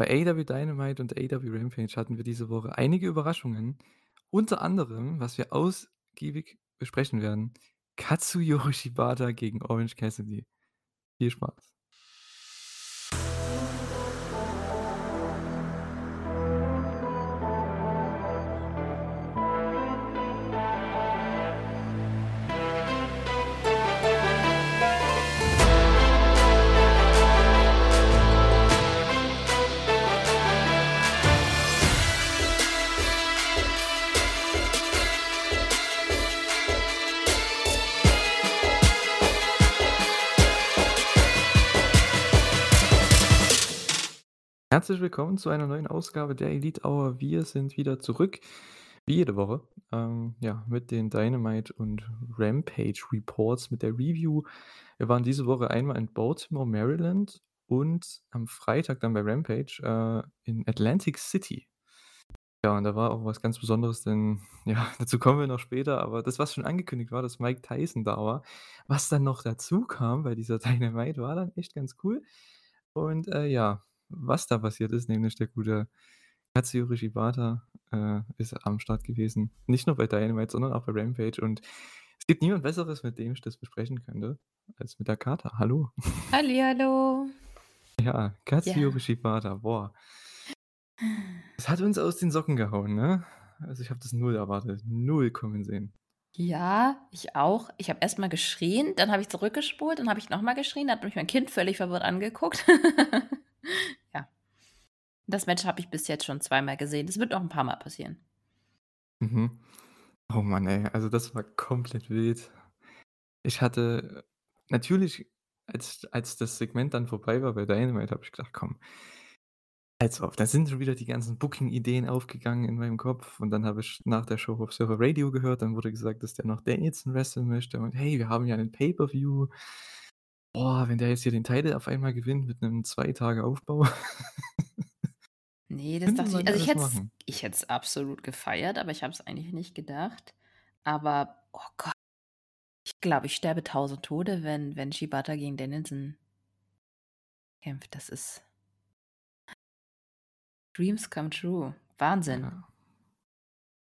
Bei AEW Dynamite und AEW Rampage hatten wir diese Woche einige Überraschungen. Unter anderem, was wir ausgiebig besprechen werden, Katsuyori Shibata gegen Orange Cassidy. Viel Spaß. Herzlich willkommen zu einer neuen Ausgabe der Elite Hour. Wir sind wieder zurück, wie jede Woche, ähm, ja, mit den Dynamite und Rampage Reports, mit der Review. Wir waren diese Woche einmal in Baltimore, Maryland und am Freitag dann bei Rampage äh, in Atlantic City. Ja, und da war auch was ganz Besonderes, denn ja, dazu kommen wir noch später, aber das, was schon angekündigt war, dass Mike Tyson da war, was dann noch dazu kam bei dieser Dynamite, war dann echt ganz cool. Und äh, ja, was da passiert ist, nämlich der gute Katsuyori Shibata äh, ist am Start gewesen. Nicht nur bei Dynamite, sondern auch bei Rampage. Und es gibt niemand Besseres, mit dem ich das besprechen könnte, als mit der Kata. Hallo. Hallihallo. Ja, Katsuyori ja. Shibata, boah. Es hat uns aus den Socken gehauen, ne? Also ich habe das null erwartet. Null kommen sehen. Ja, ich auch. Ich habe erstmal geschrien, dann habe ich zurückgespult, dann habe ich nochmal geschrien, dann hat mich mein Kind völlig verwirrt angeguckt. ja. Das Match habe ich bis jetzt schon zweimal gesehen. Das wird noch ein paar Mal passieren. Mhm. Oh Mann, ey, also das war komplett wild. Ich hatte natürlich, als, als das Segment dann vorbei war bei Dynamite, habe ich gedacht, komm, als ob, da sind schon wieder die ganzen Booking-Ideen aufgegangen in meinem Kopf. Und dann habe ich nach der Show auf Server Radio gehört, dann wurde gesagt, dass der noch Danielson wresteln möchte. Und hey, wir haben ja einen Pay-Per-View. Boah, wenn der jetzt hier den Title auf einmal gewinnt mit einem zwei Tage Aufbau. Nee, das dachte ich. Also ich hätte ich hätte es absolut gefeiert, aber ich habe es eigentlich nicht gedacht. Aber, oh Gott. Ich glaube, ich sterbe tausend Tode, wenn, wenn Shibata gegen Dennison kämpft. Das ist. Dreams come true. Wahnsinn. Ja.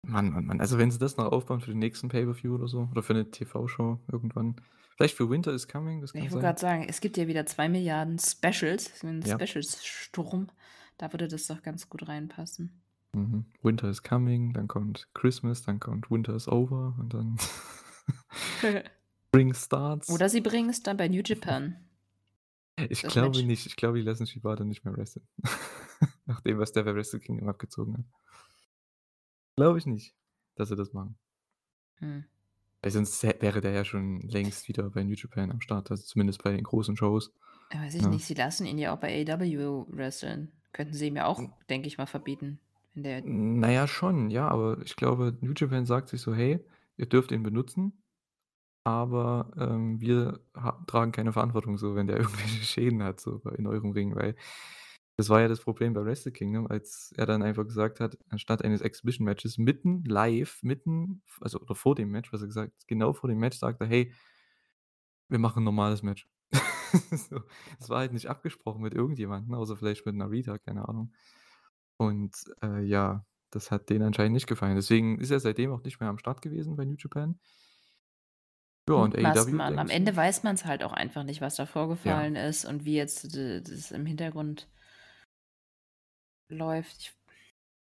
Mann, Mann, Mann. Also wenn sie das noch aufbauen für den nächsten Pay-Per-View oder so, oder für eine TV-Show irgendwann, Vielleicht für Winter is Coming, das kann Ich wollte gerade sagen, es gibt ja wieder zwei Milliarden Specials, einen Ja. Specials-Sturm. Da würde das doch ganz gut reinpassen. Mhm. Winter is Coming, dann kommt Christmas, dann kommt Winter is Over und dann Spring Starts. Oder sie bringen es dann bei New Japan. Ich Das glaube Match. nicht. Ich glaube, die lassen Shibata nicht mehr wresteln. Nach dem, was der bei Wrestle Kingdom abgezogen hat. Glaube ich nicht, dass sie das machen. Hm. Weil sonst wäre der ja schon längst wieder bei New Japan am Start, also zumindest bei den großen Shows. Ja, weiß ich Ja. nicht, sie lassen ihn ja auch bei AEW wresteln. Könnten sie ihm ja auch, denke ich mal, verbieten. Wenn der Naja, schon, ja, aber ich glaube, New Japan sagt sich so: „Hey, ihr dürft ihn benutzen, aber, ähm, wir tragen keine Verantwortung so, wenn der irgendwelche Schäden hat so in eurem Ring“, weil das war ja das Problem bei Wrestle Kingdom, als er dann einfach gesagt hat, anstatt eines Exhibition-Matches mitten live, mitten, also oder vor dem Match, was er gesagt genau vor dem Match sagt er: „Hey, wir machen 'n normales Match.“ So, das war halt nicht abgesprochen mit irgendjemandem, außer vielleicht mit Narita, keine Ahnung. Und, äh, ja, das hat denen anscheinend nicht gefallen. Deswegen ist er seitdem auch nicht mehr am Start gewesen bei New Japan. Ja, und AEW man. Am Ende weiß man es halt auch einfach nicht, was da Ja. vorgefallen ist und wie jetzt das im Hintergrund läuft. Ich,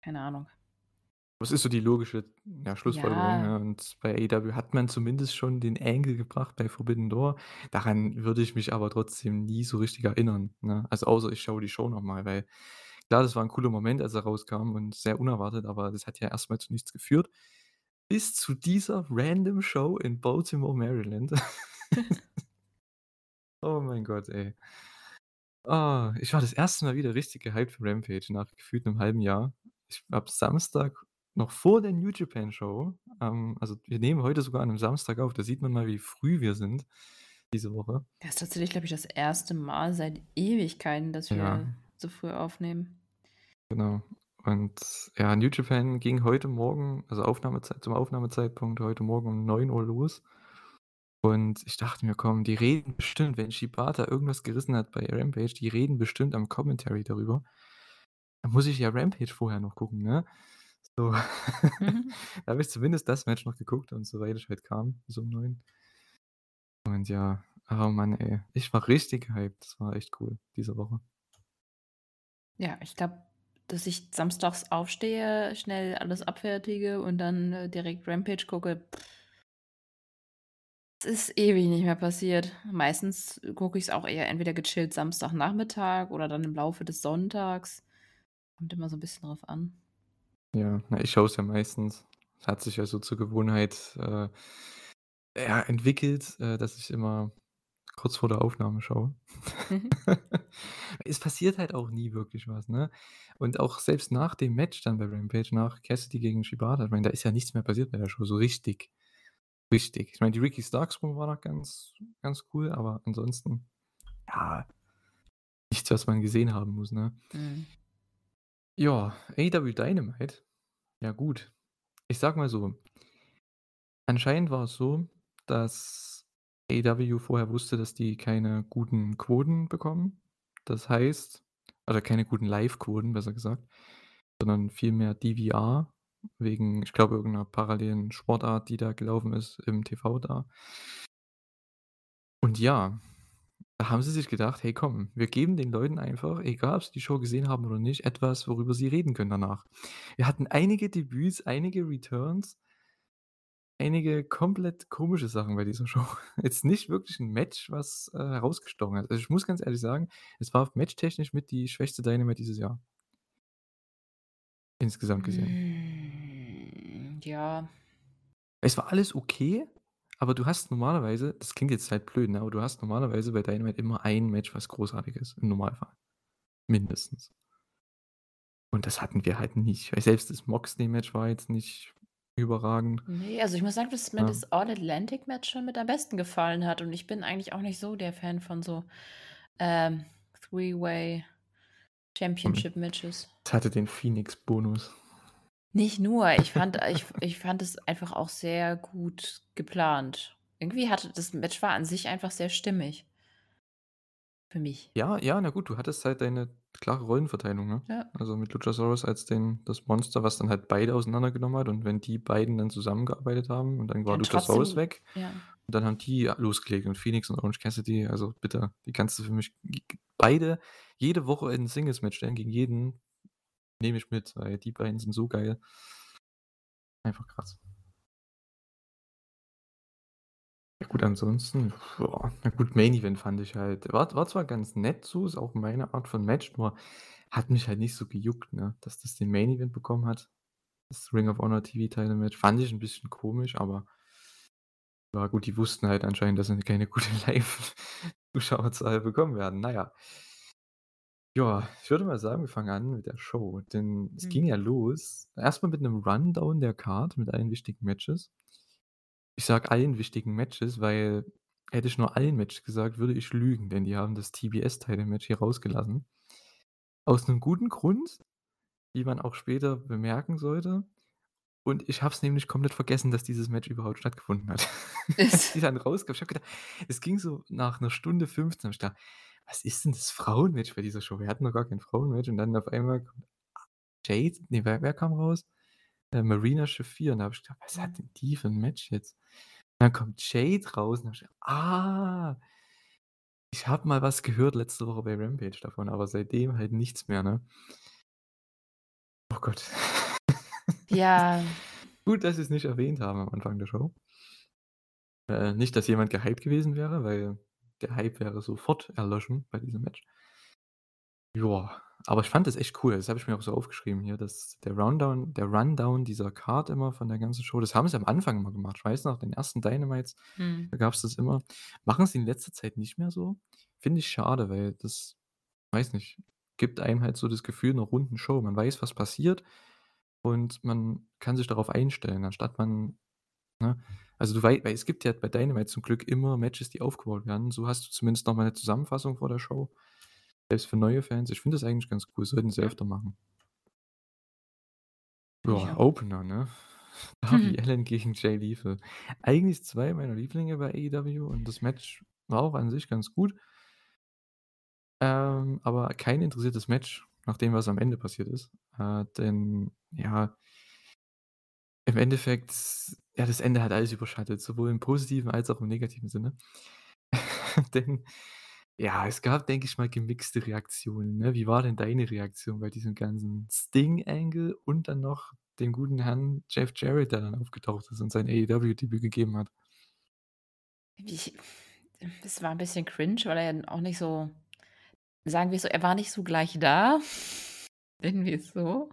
keine Ahnung. Was ist so die logische ja, Schlussfolgerung? Ja. Ne? Und bei AEW hat man zumindest schon den Angle gebracht bei Forbidden Door. Daran würde ich mich aber trotzdem nie so richtig erinnern. Ne? Also außer ich schaue die Show nochmal, weil klar, das war ein cooler Moment, als er rauskam und sehr unerwartet, aber das hat ja erstmal zu nichts geführt. Bis zu dieser random Show in Baltimore, Maryland. oh mein Gott, ey. Ah, ich war das erste Mal wieder richtig gehypt für Rampage nach gefühlt einem halben Jahr. Ich habe Samstag noch vor der New Japan Show, ähm, also wir nehmen heute sogar an einem Samstag auf, da sieht man mal, wie früh wir sind diese Woche. Das ist tatsächlich, glaube ich, das erste Mal seit Ewigkeiten, dass wir Ja. so früh aufnehmen. Genau. Und ja, New Japan ging heute Morgen, also Aufnahmezeit zum Aufnahmezeitpunkt heute Morgen um 9 Uhr los. Und ich dachte mir: „Komm, die reden bestimmt, wenn Shibata irgendwas gerissen hat bei Rampage, die reden bestimmt am Commentary darüber.“ Da muss ich ja Rampage vorher noch gucken, ne? So. Mhm. Da habe ich zumindest das Match noch geguckt und soweit ich halt kam, bis um 9. Und ja, oh Mann, ey. Ich war richtig gehypt. Das war echt cool diese Woche. Ja, ich glaube, dass ich samstags aufstehe, schnell alles abfertige und dann, äh, direkt Rampage gucke. Es ist ewig nicht mehr passiert. Meistens gucke ich's auch eher entweder gechillt Samstagnachmittag oder dann im Laufe des Sonntags. Kommt immer so 'n bisschen drauf an. Ja, na, ich schaue es ja meistens. Es hat sich ja so zur Gewohnheit, äh, ja, entwickelt, äh, dass ich immer kurz vor der Aufnahme schaue. Mhm. Es passiert halt auch nie wirklich was, ne? Und auch selbst nach dem Match dann bei Rampage, nach Cassidy gegen Shibata, ich meine, da ist ja nichts mehr passiert bei der Show, so richtig. Richtig. Ich meine, die Ricky Starks war noch ganz ganz cool, aber ansonsten, ja, nichts, was man gesehen haben muss, ne? Mhm. Ja, AEW Dynamite. Ja gut. Ich sage mal so anscheinend war es so, dass AEW vorher wusste, dass die keine guten Quoten bekommen. Das heißt oder keine guten Live-Quoten, besser gesagt, sondern vielmehr DVR wegen, ich glaube, irgend 'ner parallelen Sportart, die da gelaufen ist im TV da. Und ja, da haben sie sich gedacht: „Hey, komm, wir geben den Leuten einfach, egal ob sie die Show gesehen haben oder nicht, etwas, worüber sie reden können danach.“ Wir hatten einige Debüts, einige Returns einige komplett komische Sachen bei dieser Show. Jetzt nicht wirklich 'n Match, was, äh, hat. Also, ich muss ganz ehrlich sagen, es war matchtechnisch mit die schwächste Dynamite dieses Jahr. Insgesamt gesehen. Hm, ja. Es war alles okay, aber du hast normalerweise das klingt jetzt halt blöd, ne, aber du hast normalerweise bei Dynamite immer ein Match, was großartig ist, im Normalfall. Mindestens. Und das hatten wir halt nicht, weil selbst das Moxley-Match war jetzt nicht überragend. Ne, also, ich muss sagen, dass mir Ja. das All-Atlantic-Match schon mit am besten gefallen hat und ich bin eigentlich auch nicht so der Fan von so, ähm, Three-Way Championship-Matches. Es hatte den Phoenix-Bonus. Nicht nur, ich fand ich ich fand es einfach auch sehr gut geplant. Irgendwie hatte das Match war an sich einfach sehr stimmig. Für mich. Ja, ja, na gut, du hattest halt deine klare Rollenverteilung, ne? Ja. Also, mit Luchasaurus als den das Monster, was dann halt beide auseinandergenommen hat und wenn die beiden dann zusammengearbeitet haben und dann war Und Luchasaurus trotzdem weg ja. und dann haben die losgelegt und Phoenix und Orange Cassidy, also bitte, die kannst du für mich beide jede Woche in Singles-Match stellen gegen jeden, nehme ich mit, weil die beiden sind so geil. Einfach krass. Ja gut, ansonsten, boah, na gut, Main Event fand ich halt war war zwar ganz nett so, ist auch meine Art von Match, nur hat mich halt nicht so gejuckt, ne, dass das den Main Event bekommen hat. Das Ring of Honor TV-Title-Match fand ich 'n bisschen komisch, aber ja gut, die wussten halt anscheinend, dass sie keine gute Live-Zuschauerzahl bekommen werden. Na ja. Ja, ich würde mal sagen, wir fangen an mit der Show, denn es ging Mhm. ja los erst mal mit 'nem Rundown der Card mit allen wichtigen Matches. Ich sage allen wichtigen Matches, weil hätte ich nur ein Match gesagt, würde ich lügen, denn die haben das TBS-Title-Match hier rausgelassen. Aus 'nem guten Grund, wie man auch später bemerken sollte. Und ich habe es nämlich komplett vergessen, dass dieses Match überhaupt stattgefunden hat. Als die dann rauskam ich habe gedacht es ging so nach 'ner Stunde 15 habe ich gedacht: „Was ist denn das Frauenmatch bei dieser Show? Wir hatten noch gar kein Frauenmatch“ und dann auf einmal kommt Jade ne, wer wer kam raus? Äh, Marina Shafir und da habe ich gedacht: „Was hat denn die für 'n Match jetzt?“ Dann kommt Jade raus und habe ich gedacht: „Ah“ ich habe mal was gehört letzte Woche bei Rampage davon, aber seitdem halt nichts mehr, ne? Oh Gott. Ja. Gut, dass sie's nicht erwähnt haben am Anfang der Show. Äh, nicht, dass jemand gehypt gewesen wäre, weil der Hype wäre sofort erloschen bei diesem Match. Ja, aber ich fand das echt cool. Das habe ich mir auch so aufgeschrieben hier, dass der Rundown der Rundown dieser Card immer von der ganzen Show das haben sie am Anfang immer gemacht. Ich weiß noch, den ersten Dynamites, Mhm. da gab's das immer. Machen sie in letzter Zeit nicht mehr so. Finde ich schade, weil das weiß nicht, gibt einem halt so das Gefühl 'ner runden Show. Man weiß, was passiert und man kann sich darauf einstellen, anstatt man ne? Also, du wei weil es gibt ja bei Dynamite zum Glück immer Matches, die aufgebaut werden. So hast du zumindest noch mal 'ne Zusammenfassung vor der Show. Selbst für neue Fans. Ich finde das eigentlich ganz cool, sollten sie öfter machen. Ich Ja. Opener, ne? Darby Allin gegen Jay Lethal. Eigentlich 2 meiner Lieblinge bei AEW und das Match war auch an sich ganz gut. Ähm, aber kein interessiertes Match, nach dem, was am Ende passiert ist. Äh, denn ja im Endeffekt ja, das Ende hat alles überschattet, sowohl im positiven als auch im negativen Sinne. Denn ja, es gab, denke ich mal, gemixte Reaktionen, ne? Wie war denn deine Reaktion bei diesem ganzen Sting-Angle und dann noch dem guten Herrn Jeff Jarrett, der dann aufgetaucht ist und sein AEW-Debüt gegeben hat? Ich es war 'n bisschen cringe, weil er ja auch nicht so sagen wir's so, er war nicht so gleich da. Nennen wir's so.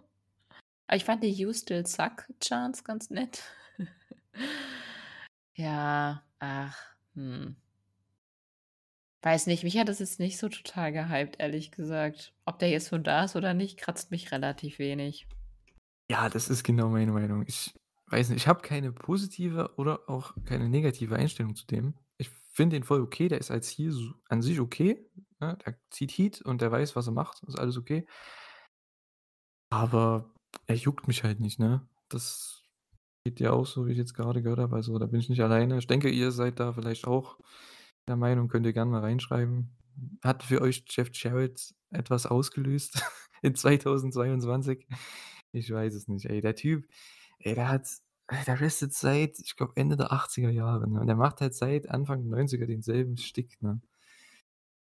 Aber ich fand die „You Still Suck“ Chants ganz nett. Ja, ach, hm. Weiß nicht, mich hat das jetzt nicht so total gehypt, ehrlich gesagt. Ob der jetzt so da ist oder nicht, kratzt mich relativ wenig. Ja, das ist genau meine Meinung. Ich weiß nicht, ich habe keine positive oder auch keine negative Einstellung zu dem. Finde den voll okay, der ist als s an sich okay, ne? Der zieht Heat und der weiß, was er macht, ist alles okay. Aber er juckt mich halt nicht, ne? Das geht dir auch so, wie ich jetzt gerade gehört habe. Also, da bin ich nicht alleine. Ich denke, ihr seid da vielleicht auch der Meinung, könnt ihr gerne mal reinschreiben. Hat für euch Jeff Jarrett etwas ausgelöst in 2022? Ich weiß es nicht, ey. Der Typ, ey, der hat der wrestelt seit, ich glaube, Ende der 80er Jahre, ne? Und der macht halt seit Anfang der 90er denselben Shtick, ne?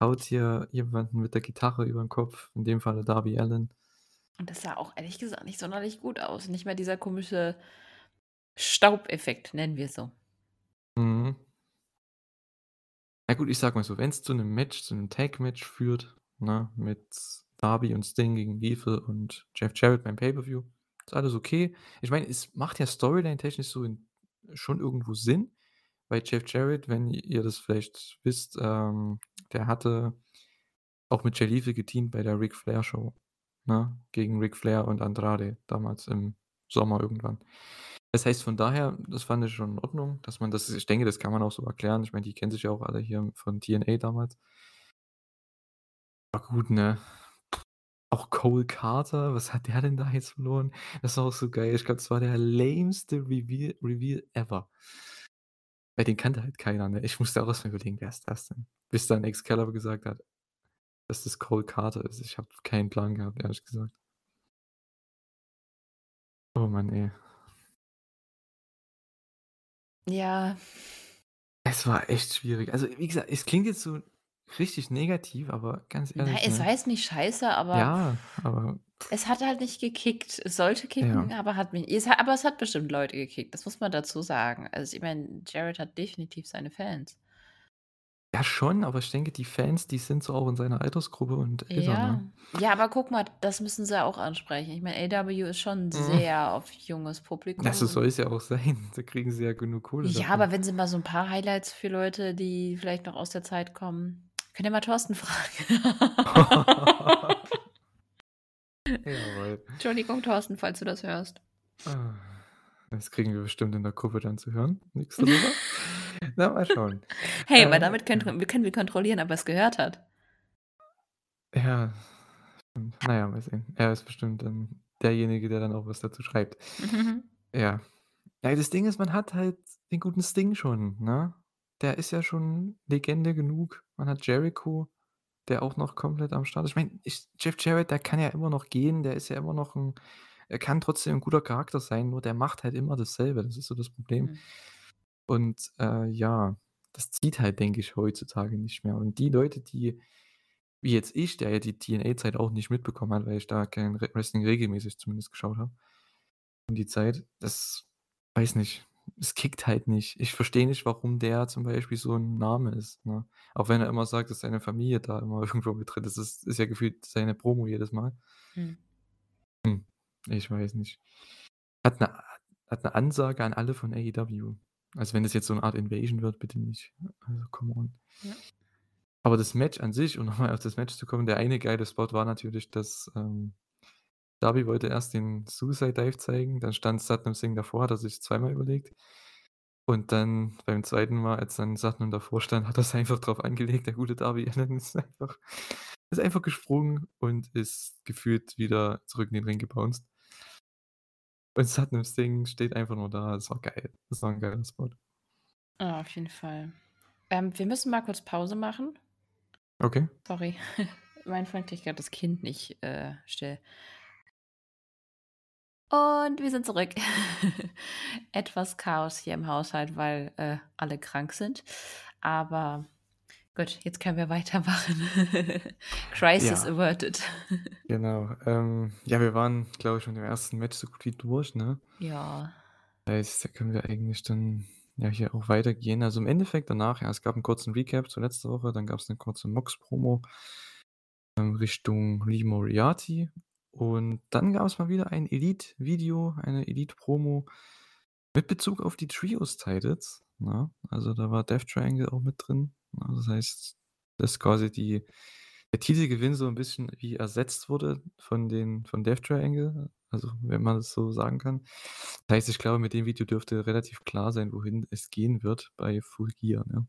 Haut hier jemanden mit der Gitarre über 'n Kopf, in dem Falle Darby Allin. Und das sah auch ehrlich gesagt nicht sonderlich gut aus. Nicht mal dieser komische Staubeffekt, nennen wir's so. Mhm. Ja gut, ich sage mal so, wenn's zu 'nem Match zu 'nem Tag-Match führt, ne, mit Darby und Sting gegen Lethal und Jeff Jarrett beim Pay-per-View, ist alles okay. Ich meine, es macht ja storyline-technisch so in schon irgendwo Sinn, weil Jeff Jarrett, wenn ihr das vielleicht wisst, ähm, der hatte auch mit Jay Lethal geteamt bei der Ric Flair Show, ne, gegen Ric Flair und Andrade damals im Sommer irgendwann. Das heißt, von daher, das fand ich schon in Ordnung, dass man das ich denke, das kann man auch so erklären. Ich meine, die kennen sich ja auch alle hier von TNA damals. Aber gut, ne? Auch Cole Carter, was hat der denn da jetzt verloren? Das war auch so geil. Ich glaube, das war der lameste Reveal Reveal ever. Weil den kannte halt keiner, ne? Ich musste auch erst mal überlegen: „Wer ist das denn?“ Bis dann Excalibur gesagt hat, dass das Cole Carter ist. Ich habe keinen Plan gehabt, ehrlich gesagt. Oh Mann, ey. Ja. Es war echt schwierig. Also, wie gesagt, es klingt jetzt so richtig negativ, aber ganz ehrlich, es ne? war jetzt nicht scheiße, aber Ja, aber es hat halt nicht gekickt. Es sollte kicken, Ja. aber hat mich es hat aber es hat bestimmt Leute gekickt, das muss man dazu sagen. Also, ich meine, Jarrett hat definitiv seine Fans. Ja schon, aber ich denke, die Fans, die sind so auch in seiner Altersgruppe und älter, Ja. ne? Ja, aber guck mal, das müssen sie auch ansprechen. Ich meine, AEW ist schon Mhm. sehr auf junges Publikum und soll's ja auch sein. Da kriegen sie ja genug Kohle Ja, dafür. aber wenn sie mal so 'n paar Highlights für Leute, die vielleicht noch aus der Zeit kommen könnt ihr mal Thorsten fragen. Jawoll. Entschuldigung, Thorsten, falls du das hörst. Ah, das kriegen wir bestimmt in der Gruppe dann zu hören nächste Woche. Na, mal schauen. Hey, weil Äh, damit können wir können wir kontrollieren, ob er's gehört hat. Ja, stimmt. Na ja, mal sehen. Er ist bestimmt dann derjenige, der dann auch was dazu schreibt. Ja. Ja, das Ding ist, man hat halt den guten Sting schon, ne? Der ist ja schon Legende genug. Man hat Jericho, der auch noch komplett am Start ist. Ich meine, Jeff Jarrett, der kann ja immer noch gehen, der ist ja immer noch 'n er kann trotzdem 'n guter Charakter sein, nur der macht halt immer dasselbe. Das ist so das Problem. Mhm. Und, äh, ja, das zieht halt, denke ich, heutzutage nicht mehr. Und die Leute, die wie jetzt ich, der ja die TNA-Zeit auch nicht mitbekommen hat, weil ich da kein Re Wrestling regelmäßig zumindest geschaut habe um die Zeit, das weiß nicht, es kickt halt nicht. Ich verstehe nicht, warum der zum Beispiel so 'n Name ist, ne? Auch wenn er immer sagt, dass seine Familie da immer irgendwo mit drin ist. Das ist ja gefühlt seine Promo jedes Mal. Mhm. Hm, ich weiß nicht. Hat 'ne hat 'ne Ansage an alle von AEW. Also, wenn das jetzt so 'ne Art Invasion wird, bitte nicht. Also, come on. Ja. Aber das Match an sich, um noch mal auf das Match zu kommen, der eine geile Spot war natürlich, dass, ähm, Darby wollte erst den Suicide Dive zeigen, dann stand Satnam Singh davor, hat er sich zweimal überlegt. Und dann beim 2. Mal, als dann Satnam davor stand, hat er's einfach drauf angelegt. Der gute Darby Allin ist einfach ist einfach gesprungen und ist gefühlt wieder zurück in den Ring gebounced. Und Satnam Singh steht einfach nur da. Das war geil. Das war 'n geiler Spot. Ah, auf jeden Fall. Ähm, wir müssen mal kurz Pause machen. Okay. Sorry. Mein Freund kriegt gerade das Kind nicht äh, still. Und wir sind zurück. Etwas Chaos hier im Haushalt, weil äh, alle krank sind. Aber gut, jetzt können wir weitermachen. Crisis Ja. averted. Genau. Ähm, ja, wir waren, glaube ich, schon im ersten Match so gut wie durch, ne? Ja. Das heißt, da können wir eigentlich dann ja hier auch weitergehen. Also im Endeffekt danach, ja, es gab einen kurzen Recap zur letzten Woche, dann gab es eine kurze Mox-Promo ähm, Richtung Lee Moriarty. Und dann gab es mal wieder ein Elite-Video, eine Elite-Promo mit Bezug auf die Trios-Titles. Ne? Also da war Death Triangle auch mit drin. Ne? Das heißt, dass quasi die, der Titelgewinn so ein bisschen wie ersetzt wurde von, den, von Death Triangle. Also, wenn man das so sagen kann. Das heißt, ich glaube, mit dem Video dürfte relativ klar sein, wohin es gehen wird bei Full Gear. Ne?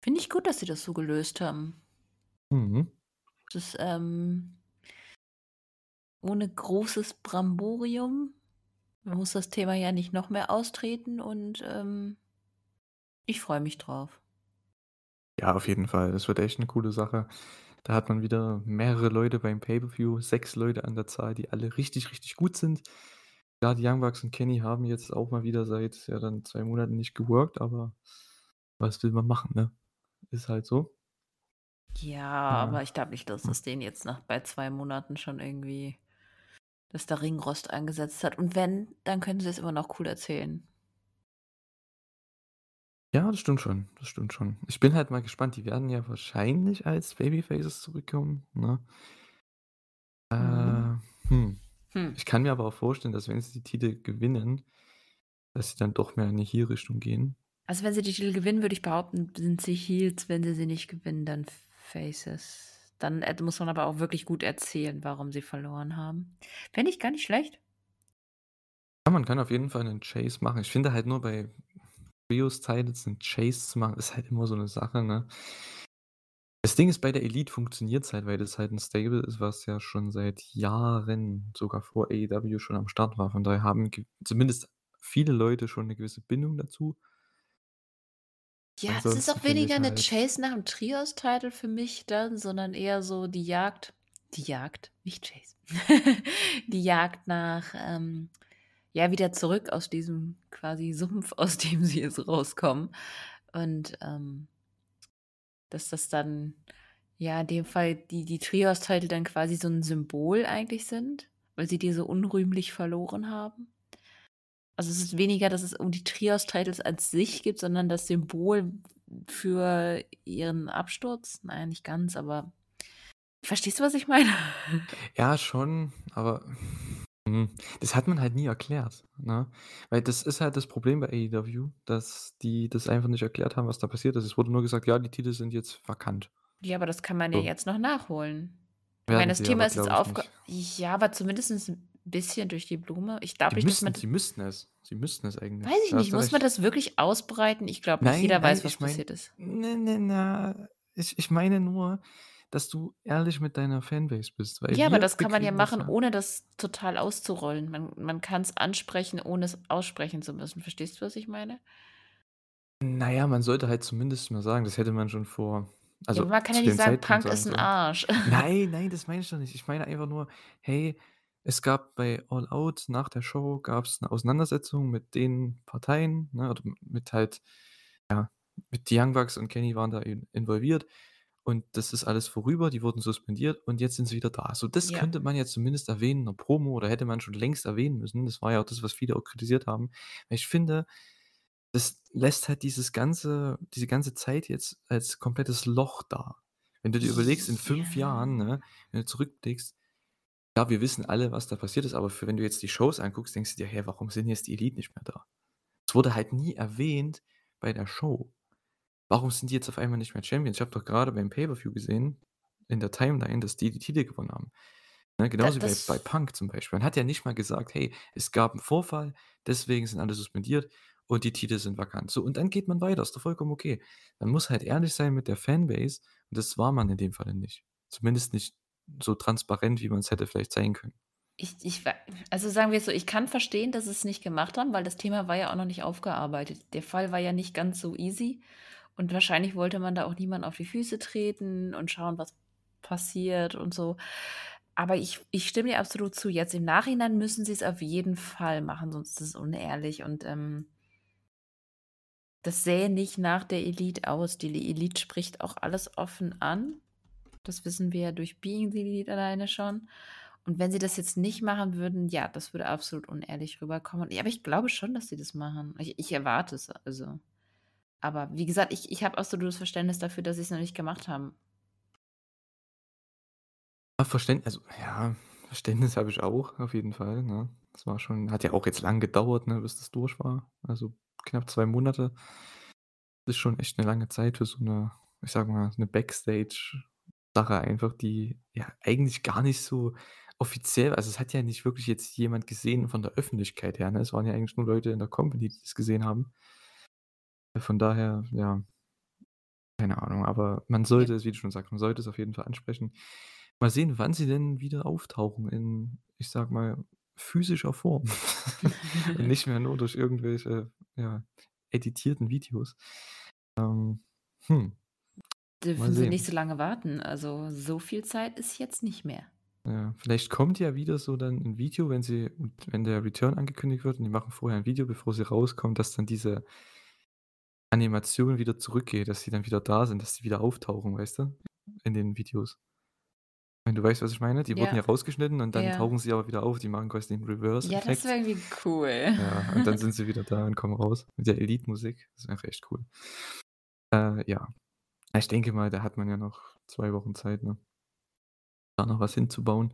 Finde ich gut, dass sie das so gelöst haben. Mhm. Das ist ähm, ohne großes Bramborium. Man muss das Thema ja nicht noch mehr austreten und ähm, ich freue mich drauf. Ja, auf jeden Fall. Das wird echt eine coole Sache. Da hat man wieder mehrere Leute beim Pay-Per-View, sechs Leute an der Zahl, die alle richtig, richtig gut sind. Klar, die Young Bucks und Kenny haben jetzt auch mal wieder seit ja dann zwei Monaten nicht geworkt, aber was will man machen, ne? Ist halt so. Ja, aber ich glaube nicht, dass es denen jetzt nach bei zwei Monaten schon irgendwie, dass der Ringrost angesetzt hat. Und wenn, dann können sie es immer noch cool erzählen. Ja, das stimmt schon. Das stimmt schon. Ich bin halt mal gespannt. Die werden ja wahrscheinlich als Babyfaces zurückkommen, ne? Äh, Mhm. hm. Hm. Ich kann mir aber auch vorstellen, dass wenn sie die Titel gewinnen, dass sie dann doch mehr in die Heel-Richtung gehen. Also wenn sie die Titel gewinnen, würde ich behaupten, sind sie Heels. Wenn sie sie nicht gewinnen, dann Faces. Dann muss man aber auch wirklich gut erzählen, warum sie verloren haben. Fände ich gar nicht schlecht. Ja, man kann auf jeden Fall einen Chase machen. Ich finde halt nur bei Trios-Titles einen Chase zu machen, ist halt immer so eine Sache, ne? Das Ding ist, bei der Elite funktioniert es halt, weil das halt ein Stable ist, was ja schon seit Jahren, sogar vor AEW schon am Start war. Von daher haben zumindest viele Leute schon eine gewisse Bindung dazu. Ja, es ist auch weniger eine halt Chase nach dem Trios-Title für mich dann, sondern eher so die Jagd. Die Jagd, nicht Chase. die Jagd nach, ähm, ja, wieder zurück aus diesem quasi Sumpf, aus dem sie jetzt rauskommen. Und ähm, dass das dann, ja, in dem Fall die, die Trios-Title dann quasi so ein Symbol eigentlich sind, weil sie die so unrühmlich verloren haben. Also es ist weniger, dass es um die Trios-Titles als sich gibt, sondern das Symbol für ihren Absturz. Nein, nicht ganz, aber verstehst du, was ich meine? Ja, schon, aber hm, das hat man halt nie erklärt, ne? Weil das ist halt das Problem bei AEW, dass die das einfach nicht erklärt haben, was da passiert ist. Es wurde nur gesagt: „Ja, die Titel sind jetzt vakant.“ Ja, aber das kann man ja So. jetzt noch nachholen. Ich meine, das Thema aber, ist jetzt aufge... Ja, aber zumindest bisschen durch die Blume. Ich glaube man... müssten sie müssten es. Sie müssten es eigentlich. Weiß ich Da nicht. Muss man das wirklich ausbreiten? Ich glaube nicht. Nein, Jeder nein, weiß, was ich meine passiert ist. ne, ne, na, ich ich meine nur, dass du ehrlich mit deiner Fanbase bist, Ja, aber das kann man ja das machen, ja ohne das total auszurollen. Man man kann's ansprechen, ohne es aussprechen zu müssen. Verstehst du, was ich meine? Na ja, man sollte halt zumindest mal sagen, das hätte man schon vor Ja, also aber man kann ja nicht sagen, Zeitpunkt Punk ist ein. Arsch. Nein, nein, das meine ich doch nicht. Ich meine einfach nur, hey, es gab bei All Out nach der Show gab's 'ne Auseinandersetzung mit den Parteien, ne, oder mit halt ja, mit die Young Bucks und Kenny waren da in involviert und das ist alles vorüber, die wurden suspendiert und jetzt sind sie wieder da. So, das Ja. könnte man ja zumindest erwähnen in 'ner Promo oder hätte man schon längst erwähnen müssen. Das war ja auch das, was viele auch kritisiert haben. Weil ich finde, das lässt halt dieses ganze diese ganze Zeit jetzt als komplettes Loch da. Wenn du dir überlegst, in 5 Jahren, Ja. ne, wenn du zurückblickst ja, wir wissen alle, was da passiert ist, aber für wenn du jetzt die Shows anguckst, denkst du dir: „Hey, warum sind jetzt die Elite nicht mehr da?“ Es wurde halt nie erwähnt bei der Show. Warum sind die jetzt auf einmal nicht mehr Champions? Ich habe doch grade beim Pay-Per-View gesehen, in der Timeline, dass die die Titel gewonnen haben. Ne, genauso wie bei bei das Punk zum Beispiel. Man hat ja nicht mal gesagt: „Hey, es gab 'n Vorfall, deswegen sind alle suspendiert und die Titel sind vakant.“ So, und dann geht man weiter, ist doch vollkommen okay. Man muss halt ehrlich sein mit der Fanbase und das war man in dem Falle nicht. Zumindest nicht so transparent, wie man's hätte vielleicht sein können. Ich ich also sagen wir's so, ich kann verstehen, dass sie's nicht gemacht haben, weil das Thema war ja auch noch nicht aufgearbeitet. Der Fall war ja nicht ganz so easy Und wahrscheinlich wollte man da auch niemand auf die Füße treten und schauen, was passiert und so. Aber ich ich stimme dir absolut zu. Jetzt im Nachhinein müssen sie es auf jeden Fall machen, sonst ist es unehrlich und, ähm das sähe nicht nach der Elite aus. Die Elite spricht auch alles offen an. Das wissen wir ja durch Being the Elite alleine schon. Und wenn sie das jetzt nicht machen würden, ja, das würde absolut unehrlich rüberkommen. Ja, aber ich glaube schon, dass sie das machen. Ich ich erwarte es, also. Aber wie gesagt, ich ich habe absolutes Verständnis dafür, dass sie's noch nicht gemacht haben. Ja, Verständ also, ja, Verständnis habe ich auch auf jeden Fall, ne? Das war schon hat ja auch jetzt lang gedauert, ne, bis das durch war. Also, knapp 2 Monate. Ist schon echt 'ne lange Zeit für so 'ne, ich sage mal, so 'ne Backstage-Sache einfach, die ja eigentlich gar nicht so offiziell also, es hat ja nicht wirklich jetzt jemand gesehen von der Öffentlichkeit her, ne? Es waren ja eigentlich nur Leute in der Company, die das gesehen haben. Von daher, ja keine Ahnung, aber man sollte es, wie du schon sagst man sollte es auf jeden Fall ansprechen. Mal sehen, wann sie denn wieder auftauchen in, ich sage mal, physischer Form und nicht mehr nur durch irgendwelche, ja, editierten Videos. Ähm, hm, Dürfen sie nicht so lange warten. Also, so viel Zeit ist jetzt nicht mehr. Ja, vielleicht kommt ja wieder so dann 'n Video, wenn sie wenn der Return angekündigt wird und die machen vorher 'n Video, bevor sie rauskommen, dass dann diese Animation wieder zurückgeht, dass sie dann wieder da sind, dass sie wieder auftauchen, weißt du, in den Videos. Wenn du weißt, was ich meine? Die wurden Ja. ja rausgeschnitten und dann Ja. tauchen sie aber wieder auf. Die machen quasi den Ja, das wäre irgendwie cool. Ja, und dann sind sie wieder da und kommen raus mit der Elite-Musik. Das wäre echt cool. Äh, ja. Ich denke mal, da hat man ja noch 2 Wochen Zeit, ne? Da noch was hinzubauen.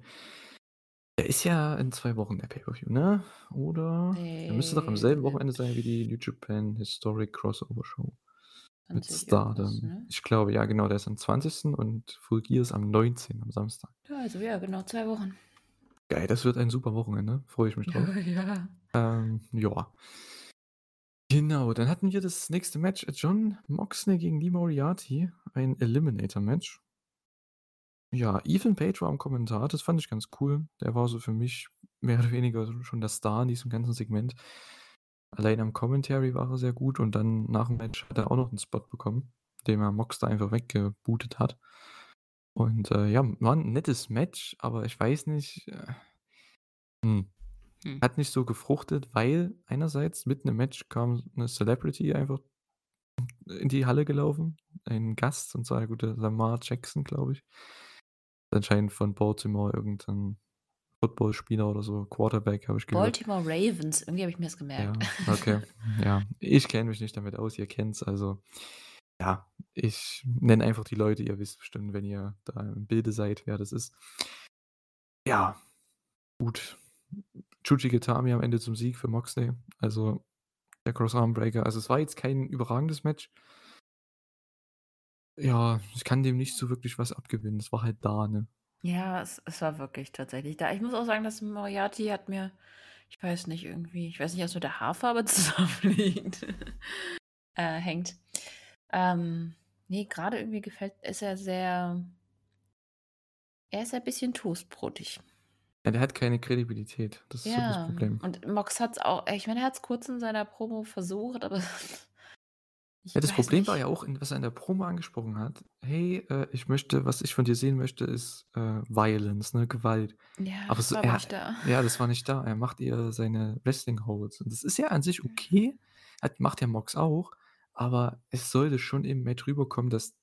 Der ist ja in 2 Wochen der Pay-per-View, ne? Oder der müsste doch am selben Äh, Wochenende sein wie die New Japan Historic Crossover Show mit 20 irgendwas, Stardom. ne? Ich glaube, ja, genau, der ist am 20. und Full Gear ist am 19., am Samstag. Ja, also ja, genau, 2 Wochen. Geil, das wird ein super Wochenende. Freue ich mich drauf. Ja, ja. Ähm, ja. Genau, dann hatten wir das nächste Match, Jon Moxley gegen Lee Moriarty, ein Eliminator-Match. Ja, Ethan Page war am Kommentar, das fand ich ganz cool. Der war so für mich mehr oder weniger schon der Star in diesem ganzen Segment. Allein am Commentary war er sehr gut und dann nach dem Match hat er auch noch 'n Spot bekommen, indem er Mox da einfach weggebootet hat. Und, äh, ja, war 'n nettes Match, aber ich weiß nicht, äh hm, Hm. hat nicht so gefruchtet, weil einerseits mitten im Match kam 'ne Celebrity einfach in die Halle gelaufen, ein Gast, und zwar der gute Lamar Jackson, glaube ich. Anscheinend von Baltimore irgend 'n Footballspieler oder so, Quarterback, habe ich gehört. Baltimore Ravens, irgendwie habe ich mir das Ja, gemerkt. okay. Ja, ich kenne mich nicht damit aus, ihr kennt's, also ja, ich nenne einfach die Leute, ihr wisst bestimmt, wenn ihr da im Bilde seid, wer das ist. Ja, gut. Shuji Gatami am Ende zum Sieg für Moxley, also der Cross-Arm Breaker. Also, es war jetzt kein überragendes Match. Ja, ich kann dem nicht so wirklich was abgewinnen. Es war halt da, ne? Ja, es es war wirklich tatsächlich da. Ich muss auch sagen, dass Moriarty hat mir ich weiß nicht, irgendwie ich weiß nicht, ob's mit der Haarfarbe zusammenliegt äh, hängt. Ähm, ne, grade irgendwie gefällt ist er sehr er ist ein bisschen toastbrotig. Ja, der hat keine Kredibilität. Das ist so das Ja, Problem. und Mox hat's auch ich meine, er hat's kurz in seiner Promo versucht, aber Ja, ich das weiß Problem war nicht. ja auch, in was er in der Promo angesprochen hat: „Hey, äh, ich möchte was ich von dir sehen möchte, ist, äh, Violence, ne, Gewalt.“ Ja, Aber das so war aber er nicht da. ja, das war nicht da. Er macht eher seine Wrestling-Holds und das ist ja an sich okay, hat macht ja Mox auch, aber es sollte schon im Match rüberkommen, dass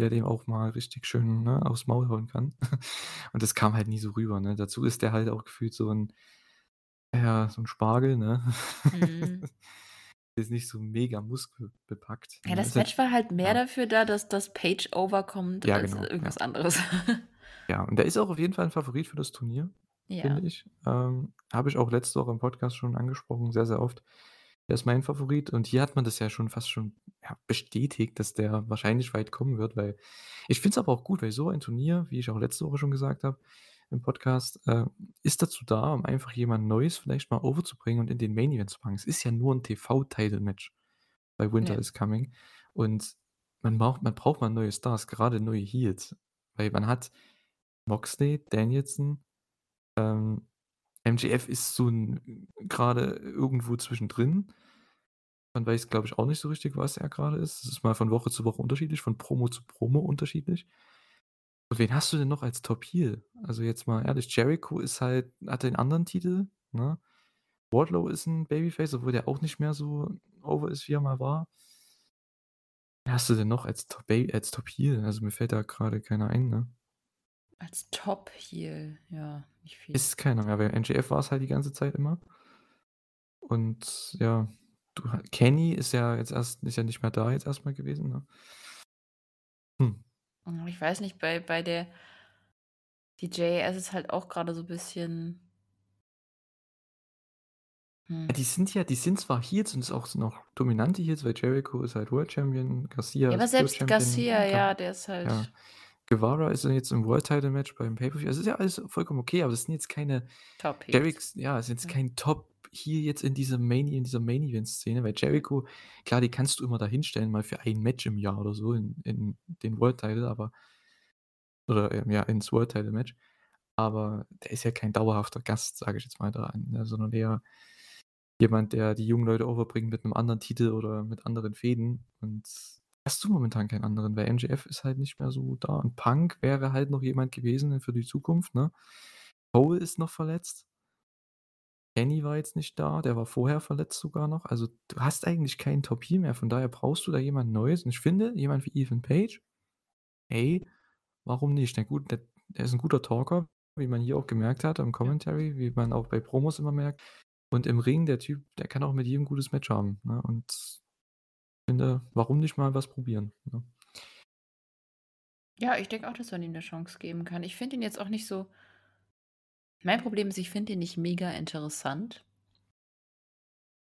der dem auch mal richtig schön, ne, aufs Maul hauen kann. Und das kam halt nie so rüber, ne? Dazu ist der halt auch gefühlt so 'n ja, so 'n Spargel, ne? Mhm. Ist nicht so mega muskelbepackt, Ja, ne? das halt Match war halt mehr ja. dafür da, dass dass Page overkommt Ja, als genau, irgendwas ja. anderes. Ja, und der ist auch auf jeden Fall 'n Favorit für das Turnier, finde Ja. ich. Ähm, habe ich auch letzte Woche im Podcast schon angesprochen, sehr, sehr oft. Der ist mein Favorit und hier hat man das ja schon fast schon, ja, bestätigt, dass der wahrscheinlich weit kommen wird, weil ich finde es aber auch gut, weil so ein Turnier, wie ich auch letzte Woche schon gesagt habe im Podcast, äh, ist dazu da, um einfach jemand Neues vielleicht mal overzubringen und in den Main Event zu packen. Es ist ja nur 'n TV-Title-Match bei Winter Ja. is Coming und man braucht man braucht mal neue Stars, gerade neue Heels, weil man hat Moxley, Danielson, ähm, MJF ist so 'n grade irgendwo zwischendrin. Man weiß, glaube ich, auch nicht so richtig, was er grade ist. Es ist mal von Woche zu Woche unterschiedlich, von Promo zu Promo unterschiedlich. Und wen hast du denn noch als Top Heel? Also, jetzt mal ehrlich, Jericho ist halt hat den anderen Titel, ne? Wardlow ist 'n Babyface, obwohl der auch nicht mehr so over ist, wie er mal war. Wen hast du denn noch als Top als Top Heel? Also, mir fällt da grade keiner ein, ne? Als Top Heel, ja, nicht viel. Ist keiner mehr, weil MJF war's halt die ganze Zeit immer. Und ja, du Kenny ist ja jetzt erst ist ja nicht mehr da jetzt erst mal gewesen, ne? Hm. Ich weiß nicht, bei bei der JAS ist halt auch grade so bisschen Ja, Hm. die sind ja die sind zwar Heels und ist auch sind auch dominante Heels, weil Jericho ist halt World Champion, Garcia Ja, aber ist selbst Champion, Garcia, Ga ja, der ist ja. Guevara ist jetzt im World Title Match beim Pay-per-View. Es ist ja alles vollkommen okay, aber das sind jetzt keine Top. Jerichs ja, ist jetzt Ja. kein Top Heel jetzt in dieser Main in dieser Main Event Szene, weil Jericho, klar, die kannst du immer da hinstellen, mal für ein Match im Jahr oder so in in den World Title, aber oder, ähm, ja, ins World Title Match. Aber der ist ja kein dauerhafter Gast, sage ich jetzt mal da, ne, sondern eher jemand, der die jungen Leute over bringt mit 'nem anderen Titel oder mit anderen Fehden. Und hast du momentan keinen anderen, weil MJF ist halt nicht mehr so da. Und Punk wäre halt noch jemand gewesen für die Zukunft, ne? Cole ist noch verletzt. Kenny war jetzt nicht da, der war vorher verletzt sogar noch. Also, du hast eigentlich keinen Top Heel mehr, von daher brauchst du da jemand Neues. Und ich finde, jemand wie Ethan Page, ey, warum nicht? Na gut, der der ist 'n guter Talker, wie man hier auch gemerkt hat Ja. Commentary, wie man auch bei Promos immer merkt. Und im Ring, der Typ, der kann auch mit jedem gutes Match haben, ne? Und finde, warum nicht mal was probieren, ne? Ja, ich denke auch, dass man ihm 'ne Chance geben kann. Ich finde ihn jetzt auch nicht so mein Problem ist, ich finde ihn nicht mega interessant.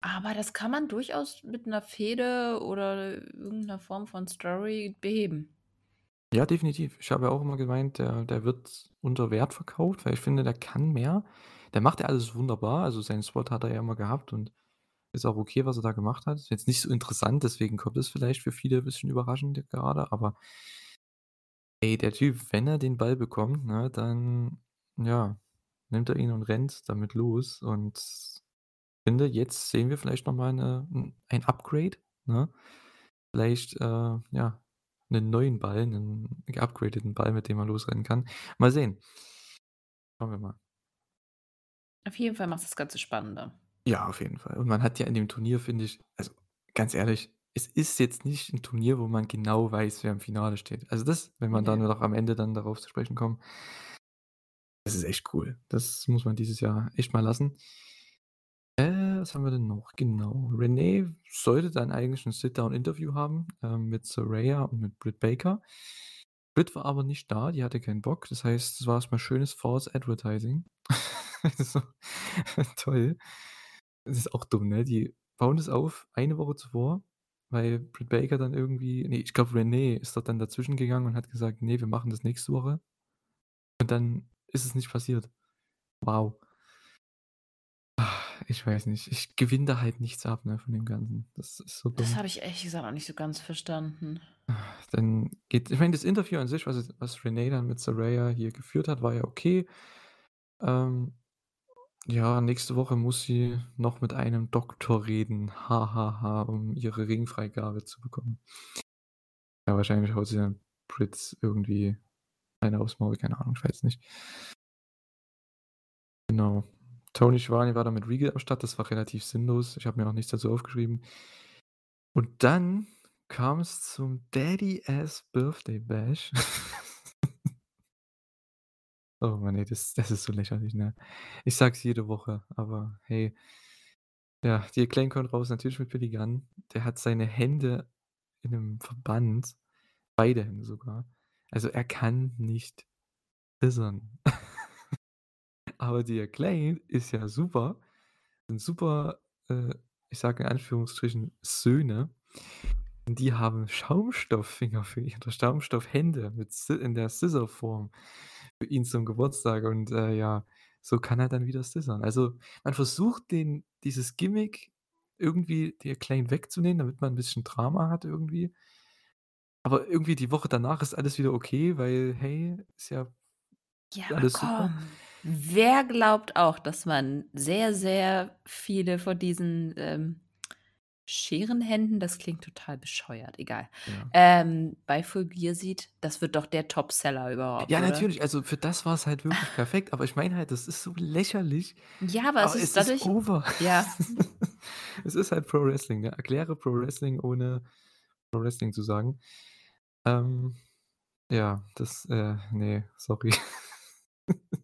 Aber das kann man durchaus mit 'ner Fehde oder irgend 'ner Form von Story beheben. Ja, definitiv. Ich habe ja auch immer gemeint, der der wird unter Wert verkauft, weil ich finde, der kann mehr. Der macht ja alles wunderbar. Also, seinen Spot hat er ja immer gehabt und ist auch okay, was er da gemacht hat. Ist jetzt nicht so interessant, deswegen kommt es vielleicht für viele bisschen überraschend gerade, aber ey, der Typ, wenn er den Ball bekommt, ne, dann, ja, nimmt er ihn und rennt damit los. Und finde, jetzt sehen wir vielleicht noch mal 'ne 'n ein Upgrade, ne? Vielleicht, äh, ja, 'nen neuen Ball, 'nen geupgradeten Ball, mit dem er losrennen kann. Mal sehen. Schauen wir mal. Auf jeden Fall macht's das Ganze spannender. Ja, auf jeden Fall. Und man hat ja in dem Turnier, finde ich also, ganz ehrlich, es ist jetzt nicht 'n Turnier, wo man genau weiß, wer im Finale steht. Also, das wenn man dann noch am Ende dann darauf zu sprechen kommen das ist echt cool. Das muss man dieses Jahr echt mal lassen. Äh, was haben wir denn noch? Genau. Renee sollte dann eigentlich 'n Sit-Down-Interview haben, ähm, mit Saraya und mit Britt Baker. Britt war aber nicht da, die hatte keinen Bock. Das heißt, es war erst mal schönes False Advertising. So, toll. Das ist auch dumm, ne? Die bauen das auf eine Woche zuvor, weil Britt Baker dann irgendwie ne, ich glaube, Renee ist doch dann dazwischen gegangen und hat gesagt: „Ne, wir machen das nächste Woche.“ Und dann ist es nicht passiert. Wow. Ich weiß nicht. Ich gewinne da halt nichts ab, ne, von dem Ganzen. Das ist so Das dumm. habe ich ehrlich gesagt auch nicht so ganz verstanden. Dann geht ich meine, das Interview an sich, was was Renee dann mit Saraya hier geführt hat, war ja okay. Ähm, ja, nächste Woche muss sie noch mit einem Doktor reden, ha ha ha, um ihre Ringfreigabe zu bekommen. Ja, wahrscheinlich haut sie dann Britt irgendwie eine aufs Maul, keine Ahnung, ich weiß nicht. Genau. Tony Schiavone war da mit Regal am Start, das war relativ sinnlos. Ich habe mir auch nichts dazu aufgeschrieben. Und dann kam es zum Daddy Ass Birthday Bash. Oh Mann, ey, das das ist so lächerlich, ne? Ich sage es jede Woche, aber hey. Ja, die Acclaim kommt raus, natürlich mit Billy Gunn. Der hat seine Hände in 'nem Verband, beide Hände sogar. Also, er kann nicht scissern. Aber die Acclaim ist ja super sind super, äh, ich sage in Anführungsstrichen Söhne. Die haben Schaumstofffinger für ihre Schaumstoffhände mit in der Scissor-Form für ihn zum Geburtstag und, äh, ja, so kann er dann wieder scizzern. Also, man versucht den dieses Gimmick irgendwie die Acclaim wegzunehmen, damit man 'n bisschen Drama hat irgendwie. Aber irgendwie die Woche danach ist alles wieder okay, weil, hey, ist ja Ja, alles super. komm. Wer glaubt auch, dass man sehr, sehr viele von diesen, ähm Scherenhänden, das klingt total bescheuert, egal. Ja. Ähm, bei Full Gear sieht, das wird doch der Topseller überhaupt, Ja, oder? natürlich, also für das war's halt wirklich perfekt, aber ich meine halt, das ist so lächerlich, Ja, aber es aber ist es ist dadurch over. ja. Es ist halt Pro Wrestling, ne? Erkläre Pro Wrestling, ohne Pro Wrestling zu sagen. Ähm, ja, das, äh, ne, sorry.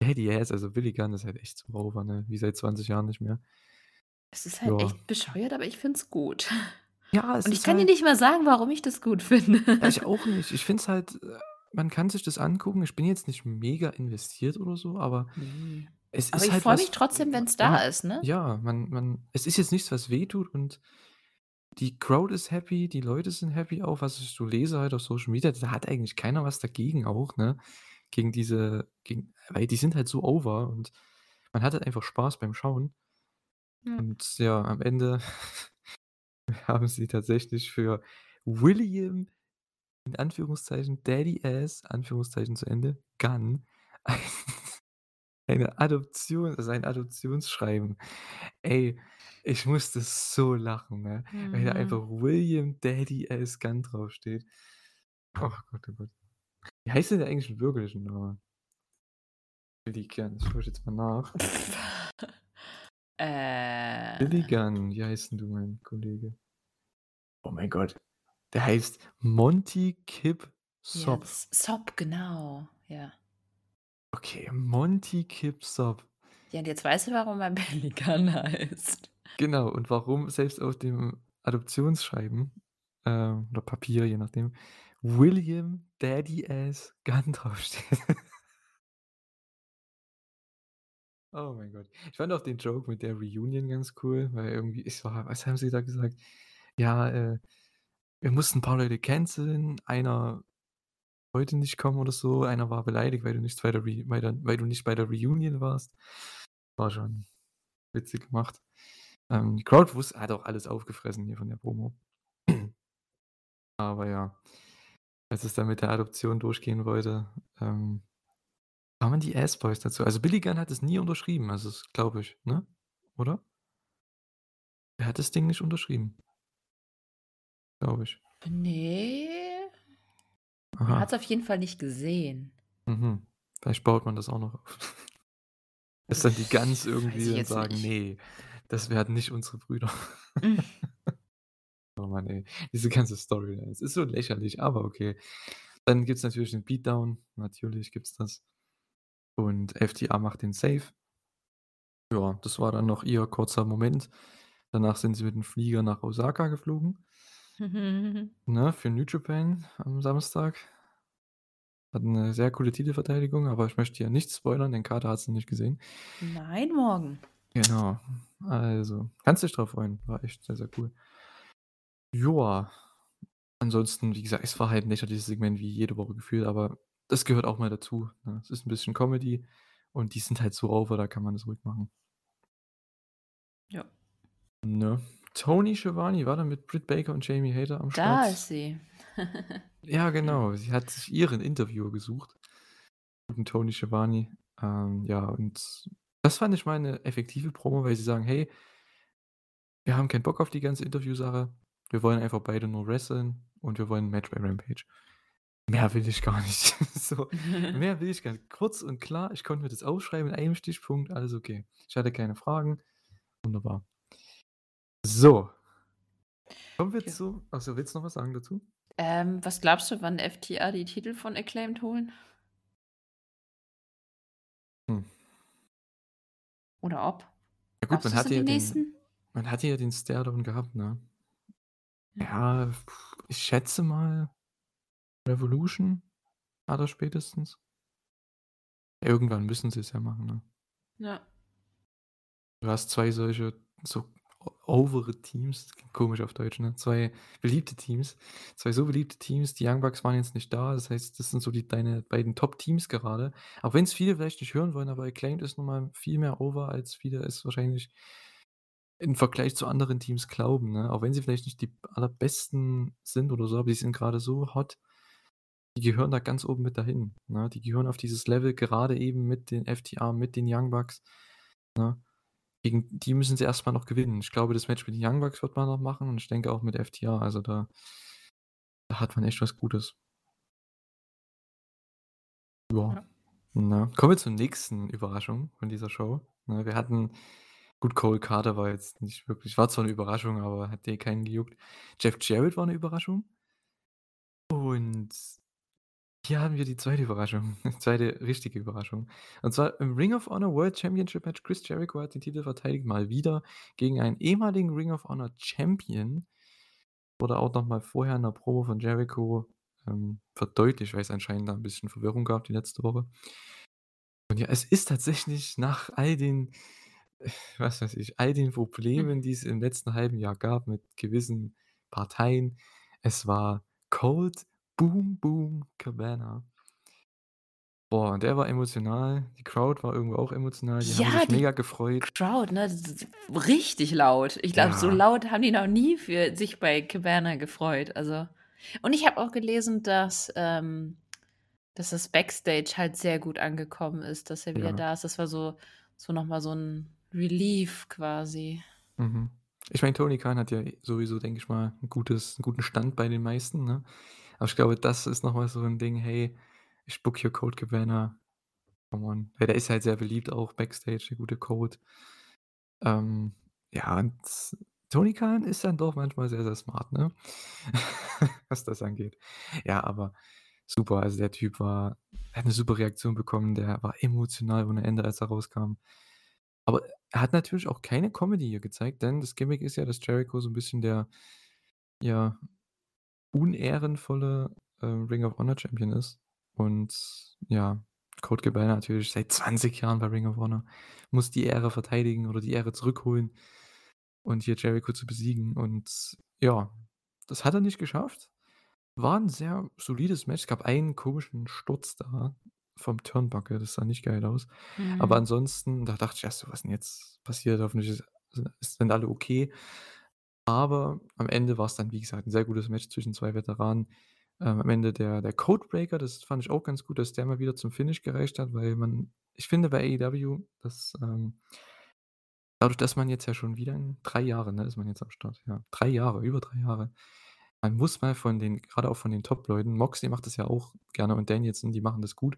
Daddy Ass, also Billy Gunn ist halt echt so over, ne, wie seit 20 Jahren nicht mehr. Es ist halt Ja. echt bescheuert, aber ich finde es gut. Ja, es Und ich kann dir halt nicht mal sagen, warum ich das gut finde. Ja, ich auch nicht. Ich finde es halt äh, man kann sich das angucken. Ich bin jetzt nicht mega investiert oder so, aber Ne. es Aber ist ich halt freue mich trotzdem, wenn's ja, da ist, ne? ja, man man es ist jetzt nichts, was wehtut und die Crowd ist happy, die Leute sind happy auch, was ich so lese halt auf Social Media. Da hat eigentlich keiner was dagegen auch, ne? Gegen diese gegen weil die sind halt so over und man hat halt einfach Spaß beim Schauen. Ja. Und ja, am Ende haben sie tatsächlich für William, in Anführungszeichen, Daddy Ass, Anführungszeichen zu Ende, Gunn, ein eine Adoption also ein Adoptionsschreiben. Ey, ich musste so lachen, ne? Weil da einfach Mhm. William Daddy Ass Gunn draufsteht. Oh Gott, oh Gott. Wie heißt denn der eigentlich im bürgerlichen Namen? Billy Gunn, ich schaue jetzt mal nach. Billy Äh. Gunn, wie heißt 'n du, mein Kollege? Oh mein Gott. Der heißt Monty Kip Ja, Sop. S Sop, genau, ja. Okay, Monty Kip Sop. Ja, und jetzt weißt du, warum er Billy Gunn heißt. Genau, und warum selbst auf dem Adoptionsschreiben, ähm, oder Papier, je nachdem, William Daddy Ass Gunn draufsteht. Oh mein Gott. Ich fand auch den Joke mit der Reunion ganz cool, weil irgendwie es war was haben sie da gesagt? Ja, äh, wir mussten 'n paar Leute canceln. Einer wollte nicht kommen oder so. Einer war beleidigt, weil du nicht bei der Re bei der weil du nicht bei der Reunion warst. War schon witzig gemacht. Ähm, die Crowd wus hat auch alles aufgefressen hier von der Promo. Aber ja, als es dann mit der Adoption durchgehen wollte, ähm, kamen die Ass Boys dazu. Also, Billy Gunn hat es nie unterschrieben, also, das glaube ich, ne? Oder? Er hat das Ding nicht unterschrieben. Glaube ich. Ne. Man Aha. hat's auf jeden Fall nicht gesehen. Mhm. Vielleicht baut man das auch noch auf. Dass dann die Weiß irgendwie sagen: nicht. „Ne, das werden nicht unsere Brüder.“ Hm. Oh Mann, ey. Diese ganze Story, es ist so lächerlich, aber okay. Dann gibt's natürlich den Beatdown. Natürlich gibt's das. Und FTA macht den Save. Ja, das war dann noch ihr kurzer Moment. Danach sind sie mit dem Flieger nach Osaka geflogen. Ne, für New Japan am Samstag. Hatten 'ne sehr coole Titelverteidigung, aber ich möchte hier nichts spoilern, denn Carter hat's noch nicht gesehen. Nein, morgen. Genau. Also, kannst dich drauf freuen. War echt sehr, sehr cool. Joa. Ansonsten, wie gesagt, es war halt 'n lächerliches Segment wie jede Woche gefühlt, aber das gehört auch mal dazu, ne? Es ist 'n bisschen Comedy und die sind halt so over, da kann man das ruhig machen. Ja. Ne? Tony Schiavone war dann mit Britt Baker und Jamie Hayter am Da Start. ist sie. Ja, genau. Sie hat sich ihren Interviewer gesucht. Guten Tony Schiavone. Ähm, ja, und das fand ich mal 'ne effektive Promo, weil sie sagen: „Hey“ „wir haben keinen Bock auf die ganze Interviewsache. Wir wollen einfach beide nur wresteln und wir wollen 'n Match bei Rampage.“ Mehr will ich gar nicht. So, mehr will ich gar nicht. Kurz und klar, ich konnte mir das aufschreiben in einem Stichpunkt, alles okay. Ich hatte keine Fragen. Wunderbar. So. Kommen wir Ja. zu ach so, willst du noch was sagen dazu? Ähm, was glaubst du, wann FTA die Titel von Acclaimed holen? Hm. Oder ob? Ja gut, Glaubst man hatte ja den man hatte ja den Staredown gehabt, ne? Ja. Ja, ich schätze mal Revolution allerspätestens. Irgendwann müssen sie's ja machen, ne? Ja. Du hast 2 solche so overe Teams, komisch auf Deutsch, ne? 2 beliebte Teams. 2 so beliebte Teams. Die Young Bucks waren jetzt nicht da. Das heißt, das sind so die deine beiden Top-Teams gerade. Auch wenn's viele vielleicht nicht hören wollen, aber Acclaimed ist nun mal viel mehr over, als viele es wahrscheinlich im Vergleich zu anderen Teams glauben, ne? Auch wenn sie vielleicht nicht die allerbesten sind oder so, aber die sind grade so hot. Die gehören da ganz oben mit dahin, ne? Die gehören auf dieses Level gerade eben mit den FTA, mit den Young Bucks, ne? gegen die müssen sie erst mal noch gewinnen. Ich glaube, das Match mit den Young Bucks wird man noch machen und ich denke auch mit FTR, also da da hat man echt was Gutes. Ja. Ja. Ne? Kommen wir zur nächsten Überraschung von dieser Show. Ne, wir hatten gut, Cole Carter war jetzt nicht wirklich war zwar 'ne Überraschung, aber hat eh keinen gejuckt. Jeff Jarrett war 'ne Überraschung. Und hier haben wir die zweite Überraschung, zweite richtige Überraschung. Und zwar im Ring of Honor World Championship Match. Chris Jericho hat den Titel verteidigt, mal wieder gegen einen ehemaligen Ring of Honor Champion. Wurde auch noch mal vorher in 'ner Promo von Jericho, ähm, verdeutlicht, weil's anscheinend da 'n bisschen Verwirrung gab die letzte Woche. Und ja, es ist tatsächlich nach all den was weiß ich, all den Hm. Problemen, die es im letzten halben Jahr gab mit gewissen Parteien. Es war Colt „Boom Boom“ Cabana. Boah, und der war emotional. Die Crowd war irgendwo auch emotional. Die haben Ja, sich die mega gefreut. Crowd, ne, richtig laut. Ich glaube, so Ja. laut haben die noch nie für sich bei Cabana gefreut, also und ich habe auch gelesen, dass, ähm dass das Backstage halt sehr gut angekommen ist, dass er wieder Ja. da ist. Das war so so noch mal so 'n Relief quasi. Mhm. Ich meine, Tony Khan hat ja sowieso, denke ich mal, 'n gutes 'n guten Stand bei den meisten, ne? Aber ich glaube, das ist noch mal so 'n Ding: „Hey, ich booke hier Colt Cabana.“ Come on. Ja, der ist halt sehr beliebt auch Backstage, der gute Colt. Ähm, ja, und Tony Khan ist dann doch manchmal sehr, sehr smart, ne? Was das angeht. Ja, aber super. Also, der Typ war hat 'ne super Reaktion bekommen. Der war emotional ohne Ende, als er rauskam. Aber er hat natürlich auch keine Comedy hier gezeigt, denn das Gimmick ist ja, dass Jericho so 'n bisschen der, ja, unehrenvolle, ähm, Ring of Honor Champion ist. Und ja, Colt Cabana natürlich seit 20 Jahren bei Ring of Honor, muss die Ehre verteidigen oder die Ehre zurückholen und hier Jericho zu besiegen. Und ja, das hat er nicht geschafft. War 'n sehr solides Match. Es gab einen komischen Sturz da vom Turnbuckle, das sah nicht geil aus. Aber Mhm. ansonsten, da dachte ich erst so: „Was 'n jetzt passiert? Hoffentlich sind alle okay.“ Aber am Ende war's dann, wie gesagt, 'n sehr gutes Match zwischen 2 Veteranen. Ähm, am Ende der der Codebreaker, das fand ich auch ganz gut, dass der mal wieder zum Finish gereicht hat, weil man ich finde bei AEW, dass, ähm dadurch, dass man jetzt ja schon wieder in 3 Jahre, ne, ist man jetzt am Start, ja. 3 Jahre, über 3 Jahre. Man muss mal von den grade auch von den Top-Leuten Moxley macht das ja auch gerne und Danielson, die machen das gut.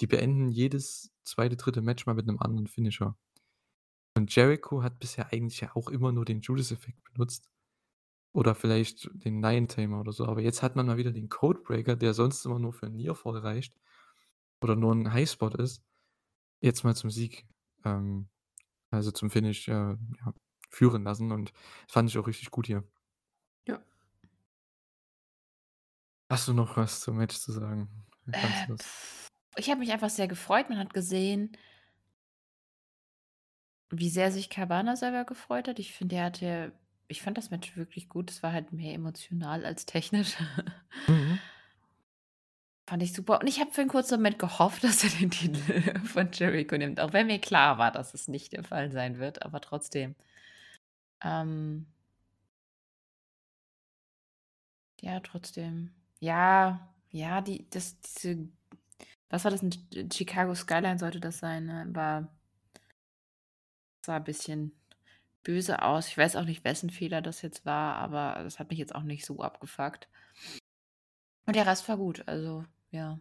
Die beenden jedes 2., 3. Match mal mit 'nem anderen Finisher. Und Jericho hat bisher eigentlich ja auch immer nur den Judas-Effekt benutzt oder vielleicht den Lion-Tamer oder so. Aber jetzt hat man mal wieder den Codebreaker, der sonst immer nur für 'n Nearfall reicht oder nur 'n Highspot ist, jetzt mal zum Sieg, ähm, also zum Finish, äh, ja, führen lassen und fand ich auch richtig gut hier. Ja. Hast du noch was zum Match zu sagen? Äh, das? ich habe mich einfach sehr gefreut. Man hat gesehen wie sehr sich Cabana selber gefreut hat. Ich finde, er hatte ich fand das Match wirklich gut. Es war halt mehr emotional als technisch. Mhm. Fand ich super. Und ich habe für 'n kurzen Moment gehofft, dass er den Titel von Jericho nimmt, auch wenn mir klar war, dass es nicht der Fall sein wird, aber trotzdem. Ähm Ja, trotzdem. Ja, ja, die das diese was war das, Chicago Skyline sollte das sein, ne? War sah bisschen böse aus. Ich weiß auch nicht, wessen Fehler das jetzt war, aber das hat mich jetzt auch nicht so abgefuckt. Und der Rest war gut, also, ja.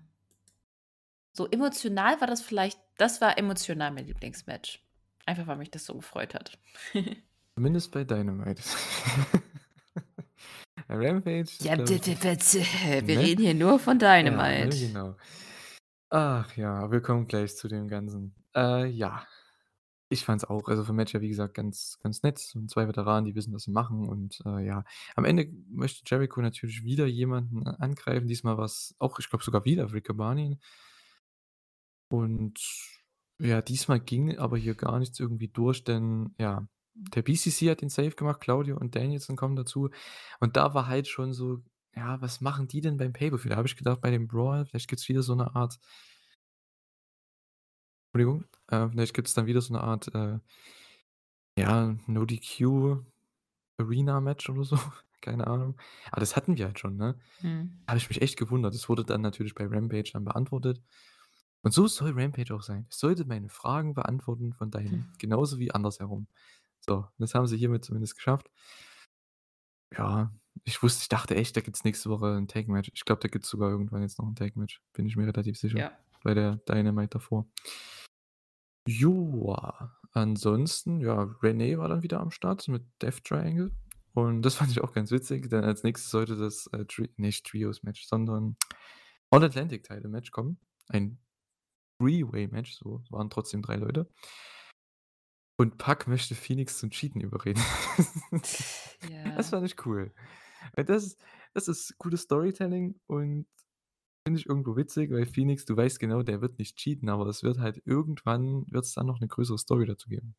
So emotional war das vielleicht das war emotional mein Lieblingsmatch. Einfach, weil mich das so gefreut hat. Zumindest bei Dynamite. Rampage, Ja, glaube d ich d wir ne? reden hier nur von Ja, ne, Dynamite. genau. Ach ja, wir kommen gleich zu dem Ganzen. Äh, ja. Ich fand's auch also vom Match her, wie gesagt, ganz ganz nett. Und 2 Veteranen, die wissen, was sie machen und, äh, ja. Am Ende möchte Jericho natürlich wieder jemanden a angreifen. Diesmal war's auch, ich glaube, sogar wieder Rick Cabani. Und ja, diesmal ging aber hier gar nichts irgendwie durch, denn ja, der BCC hat den Save gemacht, Claudio und Danielson kommen dazu. Und da war halt schon so: „Ja, was machen die denn beim Pay-per-View?“ Da habe ich gedacht, bei dem Brawl, vielleicht gibt's wieder so 'ne Art Entschuldigung, äh, vielleicht gibt's dann wieder so 'ne Art, äh ja, No-DQ-Arena-Match oder so, keine Ahnung. Aber das hatten wir halt schon, ne? Mhm. Habe ich mich echt gewundert. Das wurde dann natürlich bei Rampage dann beantwortet. Und so soll Rampage auch sein. Es sollte meine Fragen beantworten von deinen, genauso wie andersherum. So, das haben sie hiermit zumindest geschafft. Ja, ich wusste ich dachte echt, da gibt's nächste Woche 'n Tag-Match. Ich glaube, da gibt's sogar irgendwann jetzt noch 'n Tag-Match. Bin ich mir relativ sicher. Ja. Bei der Dynamite davor. Joa, ansonsten, ja, Renee war dann wieder am Start mit Death Triangle. Und das fand ich auch ganz witzig, denn als Nächstes sollte das, äh, Tri nicht Trios-Match, sondern All Atlantic Title Match kommen. Ein Three-Way-Match, so, es waren trotzdem 3 Leute. Und Pac möchte Phoenix zum Cheaten überreden. Das Ja. fand ich cool. Das das ist gutes Storytelling und finde ich irgendwo witzig, weil Phoenix, du weißt genau, der wird nicht cheaten, aber es wird halt irgendwann wird's dann noch 'ne größere Story dazu geben.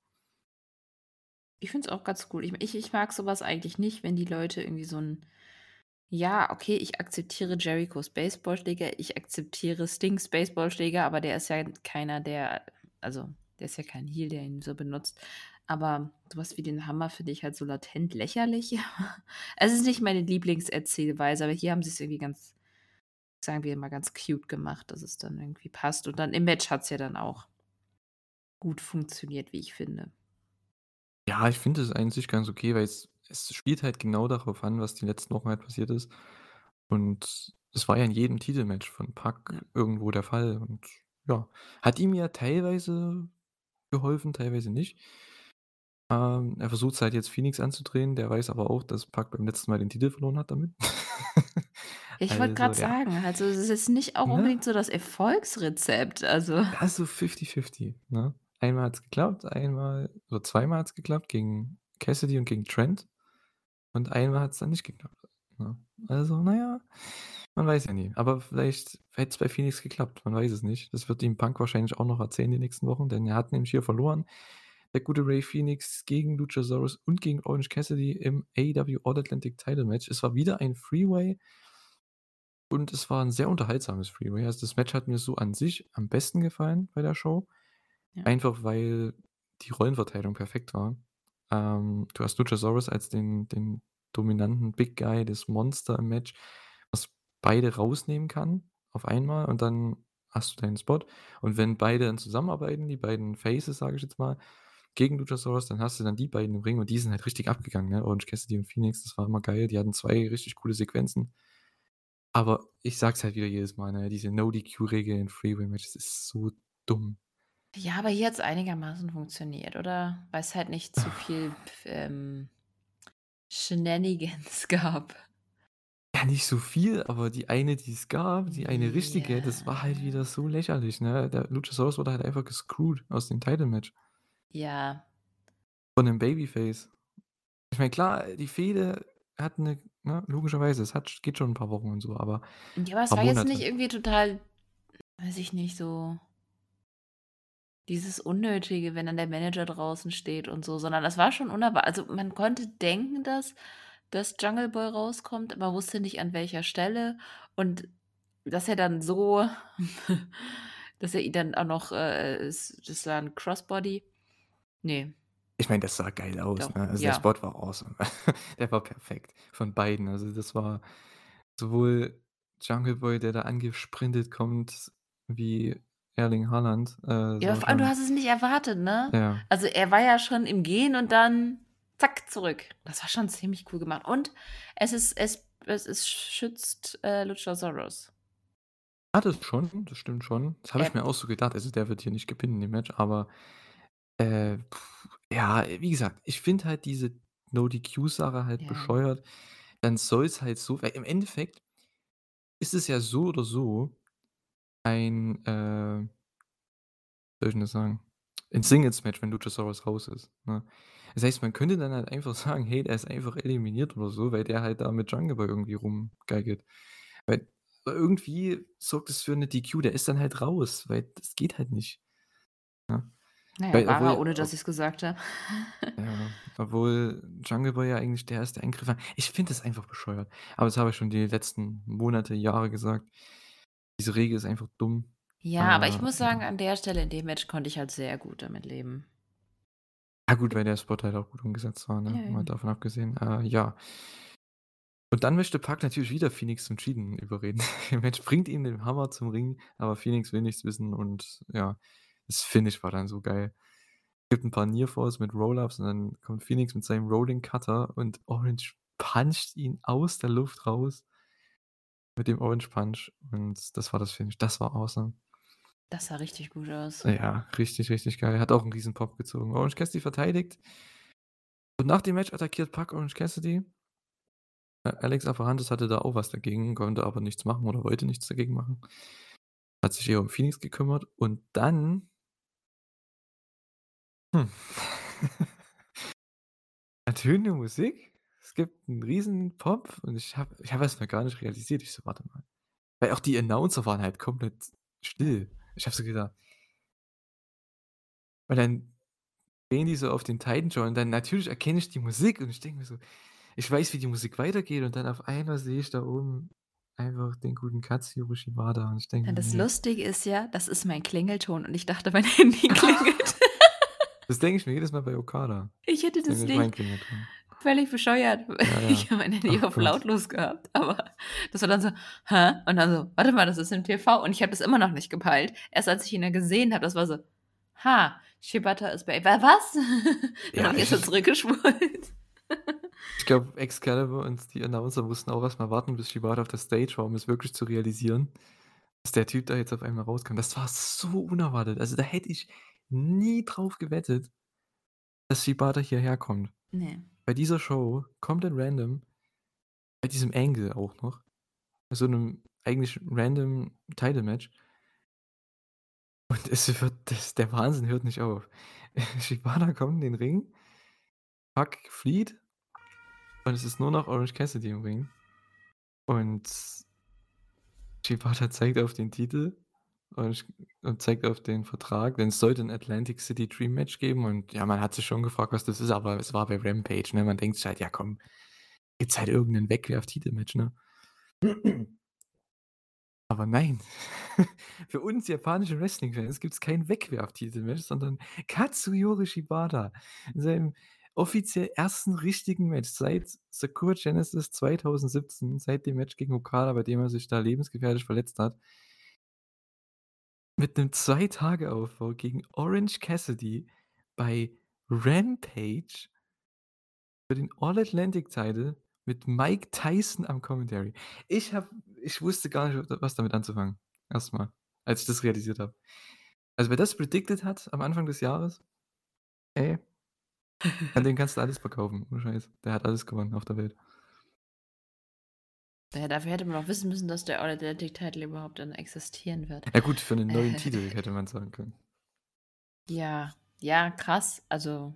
Ich finde es auch ganz cool. Ich ich ich mag so was eigentlich nicht, wenn die Leute irgendwie so 'n ja, okay, ich akzeptiere Jerichos Baseballschläger, ich akzeptiere Stings Baseballschläger, aber der ist ja keiner, der also, der ist ja kein Heel, der ihn so benutzt. Aber so was wie den Hammer finde ich halt so latent lächerlich. Es ist nicht meine Lieblingserzählweise, aber hier haben sie's irgendwie ganz, sagen wir mal, ganz cute gemacht, dass es dann irgendwie passt. Und dann im Match hat's ja dann auch gut funktioniert, wie ich finde. Ja, ich finde es sich ganz okay, weil es es spielt halt genau darauf an, was die letzten Wochen halt passiert ist. Und es war ja in jedem Titelmatch von Ja. Pac irgendwo der Fall und ja, hat ihm ja teilweise geholfen, teilweise nicht. Ähm, er versucht's halt jetzt Phoenix anzudrehen, der weiß aber auch, dass Pac beim letzten Mal den Titel verloren hat damit. Ich wollte Also, grad ja. sagen, also, es ist jetzt nicht auch Ne? unbedingt so das Erfolgsrezept, also Ja, so fifty-fifty, ne? Einmal hat's geklappt, einmal oder zweimal hat's geklappt gegen Cassidy und gegen Trent und einmal hat's dann nicht geklappt, ne? Also, na ja, man weiß ja nie. Aber vielleicht hätte es bei Phoenix geklappt, man weiß es nicht. Das wird ihm Punk wahrscheinlich auch noch erzählen die nächsten Wochen, denn er hat nämlich hier verloren. Der gute Rey Phoenix gegen Luchasaurus und gegen Orange Cassidy im AEW All Atlantic Title Match. Es war wieder ein Three-Way und es war 'n sehr unterhaltsames Three-Way. Also, das Match hat mir so an sich am besten gefallen bei der Show. Ja. Einfach, weil die Rollenverteilung perfekt war. Ähm, du hast Luchasaurus als den den dominanten Big Guy, das Monster im Match, was beide rausnehmen kann auf einmal und dann hast du deinen Spot. Und wenn beide dann zusammenarbeiten, die beiden Faces, sage ich jetzt mal, gegen Luchasaurus, dann hast du dann die beiden im Ring und die sind halt richtig abgegangen, ne? Orange Cassidy und Phoenix, das war immer geil. Die hatten 2 richtig coole Sequenzen. Aber ich sage es halt wieder jedes Mal, ne, diese No-DQ-Regel in Three-Way-Matches ist so dumm. Ja, aber hier hat's einigermaßen funktioniert, oder? Weil's halt nicht zu viel pf ähm, Shenanigans gab. Ja, nicht so viel, aber die eine, die es gab, die eine richtige, das war halt wieder so lächerlich, ne? Der Luchasaurus wurde halt einfach gescrewt aus dem Title Match. Ja. Von 'nem Babyface. Ich meine, klar, die Fehde hat 'ne ne, logischerweise, es hat geht schon 'n paar Wochen und so, aber Ja, aber es war jetzt nicht Monate. irgendwie total, weiß ich nicht, so dieses Unnötige, wenn dann der Manager draußen steht und so, sondern das war schon unerwa also, man konnte denken, dass dass Jungle Boy rauskommt, man wusste nicht an welcher Stelle und dass er dann so dass er ihn dann auch noch, äh, das war 'n Crossbody. Ne. Ich meine, das sah geil aus, Doch, ne? Also, der ja. Spot war awesome. Der war perfekt von beiden. Also, das war sowohl Jungle Boy, der da angesprintet kommt wie Erling Haaland, äh, Ja, vor allem, du hast es nicht erwartet, ne? Ja. Also, er war ja schon im Gehen und dann zack, zurück. Das war schon ziemlich cool gemacht. Und es ist es es es schützt, äh, Luchasaurus. Ah, das schon, das stimmt schon. Das habe ich mir auch so gedacht. Also, der wird hier nicht gepinnt in dem Match, aber, äh, ja, wie gesagt, ich finde halt diese No-DQ-Sache halt Ja. bescheuert. Dann soll's halt so weil im Endeffekt ist es ja so oder so ein, äh soll ich denn das sagen? Ein Singles-Match, wenn Luchasaurus raus ist, ne? Das heißt, man könnte dann halt einfach sagen: „Hey, der ist einfach eliminiert“ oder so, weil der halt da mit Jungle Boy irgendwie rumgeigert. Weil irgendwie sorgt das für 'ne DQ, der ist dann halt raus, weil das geht halt nicht, ne? Na ja, Weil war er, ohne dass ich's gesagt habe. Ja, obwohl Jungle Boy ja eigentlich der erste Eingriff war. Ich finde das einfach bescheuert. Aber das habe ich schon die letzten Monate, Jahre gesagt. Diese Regel ist einfach dumm. Ja, aber ich muss sagen, ja. an der Stelle in dem Match konnte ich halt sehr gut damit leben. Ja gut, weil der Spot halt auch gut umgesetzt war, Ja, ne? Mal eben. davon abgesehen. Äh, ja. Und dann möchte Pac natürlich wieder Phoenix zum Cheaten überreden. Der Mensch bringt ihm den Hammer zum Ring, aber Phoenix will nichts wissen und ja, das Finish war dann so geil. Es Gibt ein paar Nearfalls mit Roll-Ups und dann kommt Phoenix mit seinem Rolling Cutter und Orange puncht ihn aus der Luft raus mit dem Orange Punch und das war das Finish. Das war awesome. Das sah richtig gut aus. Ja, richtig, richtig geil. Hat auch einen riesen Pop gezogen. Orange Cassidy verteidigt. Und nach dem Match attackiert Pac Orange Cassidy. Alex Abrahantes hatte da auch was dagegen, konnte aber nichts machen oder wollte nichts dagegen machen. Hat sich eher um Phoenix gekümmert und dann hm. ertönende Musik. Es gibt einen riesen Pop und ich habe ich habe erst gar nicht realisiert. Ich so: „Warte mal.“ Weil auch die Announcer waren halt komplett still. Ich habe so gedacht weil dann gehen die so auf den Titan Show und dann natürlich erkenne ich die Musik und ich denke mir so ich weiß, wie die Musik weitergeht und dann auf einmal sehe ich da oben einfach den guten Katsuhiro Shibata und ich denke Ja, das Lustige ist ja, das ist mein Klingelton und ich dachte, mein Handy klingelt. Das denke ich mir jedes Mal bei Okada. Ich hätte Das mein nicht völlig bescheuert. Ja, ja. Ich habe mein Handy Ach auf Gott. lautlos gehabt, aber das war dann so: „Hä?“ Und dann so: „Warte mal, das ist im TV.“ Und ich habe das immer noch nicht gepeilt. Erst als ich ihn dann gesehen habe, das war so: „Ha, Shibata ist bei wa was?“ Dann Ja, habe ich ich mal zurückgespult. Ich glaube, Excalibur und die Announcer mussten auch erst mal warten, bis Shibata auf der Stage war, um es wirklich zu realisieren, dass der Typ da jetzt auf einmal rauskam. Das war so unerwartet. Also, da hätte ich nie drauf gewettet, dass Shibata hierher kommt. Ne. Bei dieser Show, komplett random, bei diesem Angle auch noch, bei so 'nem eigentlich random Title Match. Und es wird das der Wahnsinn hört nicht auf. Shibata kommt in den Ring Pac flieht und es ist nur noch Orange Cassidy im Ring. Und Shibata zeigt auf den Titel und zeigt auf den Vertrag, denn es sollte 'n Atlantic City Dream Match geben und ja, man hat sich schon gefragt, was das ist, aber es war bei Rampage, ne? Man denkt sich halt: „Ja komm, gibt's halt irgend 'nen Wegwerf-Titelmatch“, ne? Aber nein, für uns japanische Wrestling-Fans gibt's kein Wegwerf-Titelmatch, sondern Katsuyori Shibata in seinem offiziell ersten richtigen Match seit Sakura Genesis 2017, seit dem Match gegen Okada, bei dem er sich da lebensgefährlich verletzt hat mit 'nem 2-Tage-Aufbau gegen Orange Cassidy bei Rampage für den All Atlantic Title mit Mike Tyson am Commentary. Ich habe ich wusste gar nicht, was damit anzufangen, erst mal, als ich das realisiert habe. Also, wer das predicted hat am Anfang des Jahres, ey an den kannst du alles verkaufen, ohne Scheiß. Der hat alles gewonnen auf der Welt. Ja, dafür hätte man auch wissen müssen, dass der All Atlantic Title überhaupt dann existieren wird. Ja gut, für 'nen neuen Titel hätte man sagen können. Ja, ja, krass. Also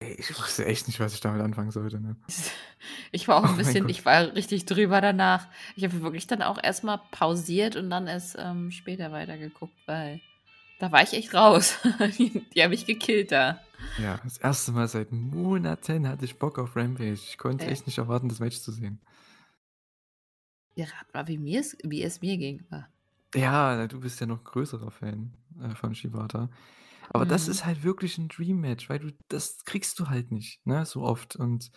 ich wusste echt nicht, was ich damit anfangen sollte, ne? Ich war auch Oh 'n mein bisschen ich war richtig drüber danach. Ich habe wirklich dann auch erst mal pausiert und dann erst, ähm, später weitergeguckt, weil da war ich echt raus. Die die haben mich gekillt da. Ja, das 1. Mal seit Monaten hatte ich Bock auf Rampage. Ich konnte Ja. echt nicht erwarten, das Match zu sehen. Ja, rat mal, wie mir's wie es mir ging. Ja, du bist ja noch größerer Fan, äh, von Shibata. Aber das Mhm. ist halt wirklich 'n Dream Match, weil du das kriegst du halt nicht, ne, so oft und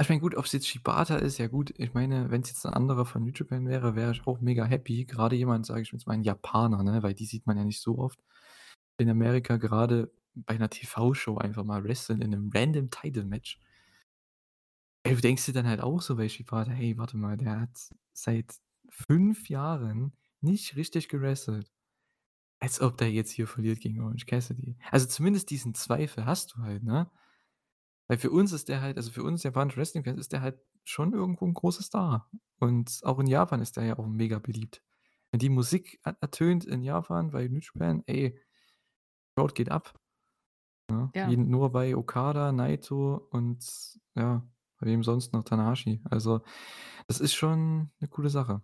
ich meine, gut, ob's jetzt Shibata ist, ja gut, ich meine, wenn's jetzt 'n anderer von New Japan wäre, wäre ich auch mega happy. Grade jemand, sage ich jetzt mal 'n Japaner, ne, weil die sieht man ja nicht so oft in Amerika, grade bei 'ner TV-Show einfach mal wresteln in 'nem random Title Match. Ey, du denkst dir dann halt auch so bei Shibata: „Hey, warte mal, der hat seit 5 Jahren nicht richtig gewrestelt.“ Als ob der jetzt hier verliert gegen Orange Cassidy. Also, zumindest diesen Zweifel hast du halt, ne? Weil für uns ist der halt also, für uns japanische Wrestling-Fans ist der halt schon irgendwo 'n großer Star. Und auch in Japan ist der ja auch mega beliebt. Wenn die Musik er ertönt in Japan bei New Japan, ey, Crowd geht ab. Ne? Ja. Wie nur bei Okada, Naito und ja, bei wem sonst noch? Tanahashi. Also, das ist schon 'ne coole Sache.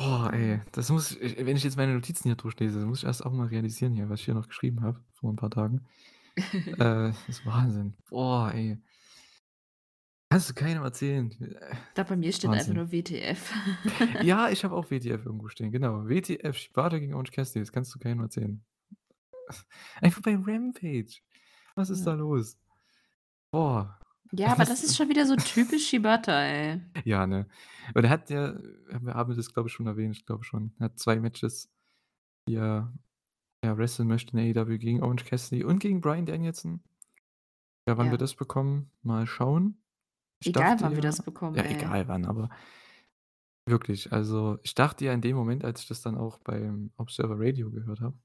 Boah, ey, das muss ich wenn ich jetzt meine Notizen hier durchlese, muss ich erst auch mal realisieren hier, was ich hier noch geschrieben habe vor 'n paar Tagen. Äh, ist Wahnsinn. Boah, ey. Kannst du keinem erzählen. Äh, glaube, bei mir steht einfach Wahnsinn. nur WTF. Ja, ich habe auch WTF irgendwo stehen, genau. WTF, Shibata gegen Orange Cassidy, das kannst du keinem erzählen. Einfach bei Rampage. Was ist da Ja. los? Boah, Ja, aber das ist schon wieder so typisch Shibata, ey. Ja, ne? Und er hat ja wir haben das, glaube ich, schon erwähnt, ich glaube schon. Er hat 2 Matches, die er ja, wresteln möchte in AEW gegen Orange Cassidy und gegen Bryan Danielson. Ja, wann wir Ja. das bekommen, mal schauen. Ich Egal, wann wir ja das bekommen, ja, ey. egal wann, aber wirklich, also, ich dachte ja in dem Moment, als ich das dann auch beim Observer Radio gehört habe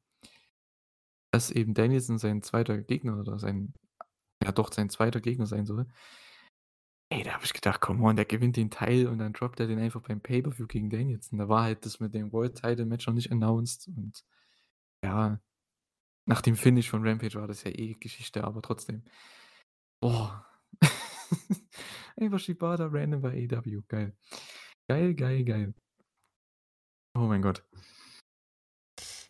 dass eben Danielson sein 2. Gegner oder sein ja doch, sein 2. Gegner sein soll. Ey, da habe ich gedacht: „Come on, der gewinnt den Teil und dann droppt er den einfach beim Pay-per-View gegen Danielson.“ Da war halt das mit dem World Title Match noch nicht announced und ja, nach dem Finish von Rampage war das ja eh Geschichte, aber trotzdem. Boah. Einfach Shibata random bei AEW, geil. Geil, geil, geil. Oh mein Gott.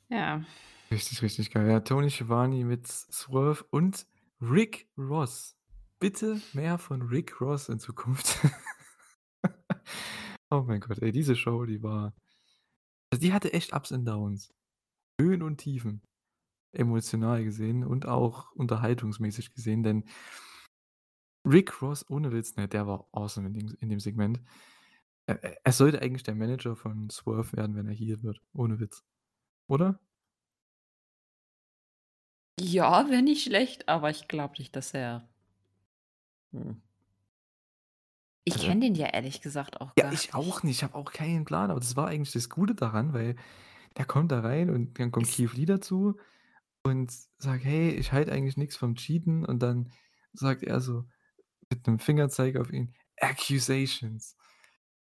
Ja. Richtig, richtig geil. Ja, Tony Schiavone mit Swerve und Rick Ross. Bitte mehr von Rick Ross in Zukunft. Oh mein Gott, ey, diese Show, die war also, die hatte echt Ups und Downs. Höhen und Tiefen. Emotional gesehen und auch unterhaltungsmäßig gesehen, denn Rick Ross, ohne Witz, ne, der war awesome in dem in dem Segment. Er er sollte eigentlich der Manager von Swerve werden, wenn er Heel wird, ohne Witz. Oder? Ja, wäre nicht schlecht, aber ich glaube nicht, dass er hm. Ich Also kenne den ja ehrlich gesagt auch Ja, gar ich nicht. auch nicht. Ich habe auch keinen Plan, aber das war eigentlich das Gute daran, weil der kommt da rein und dann kommt Keith Lee dazu und sagt: „Hey, ich halte eigentlich nix vom Cheaten.“ Und dann sagt er so mit 'nem Fingerzeig auf ihn: „Accusations.“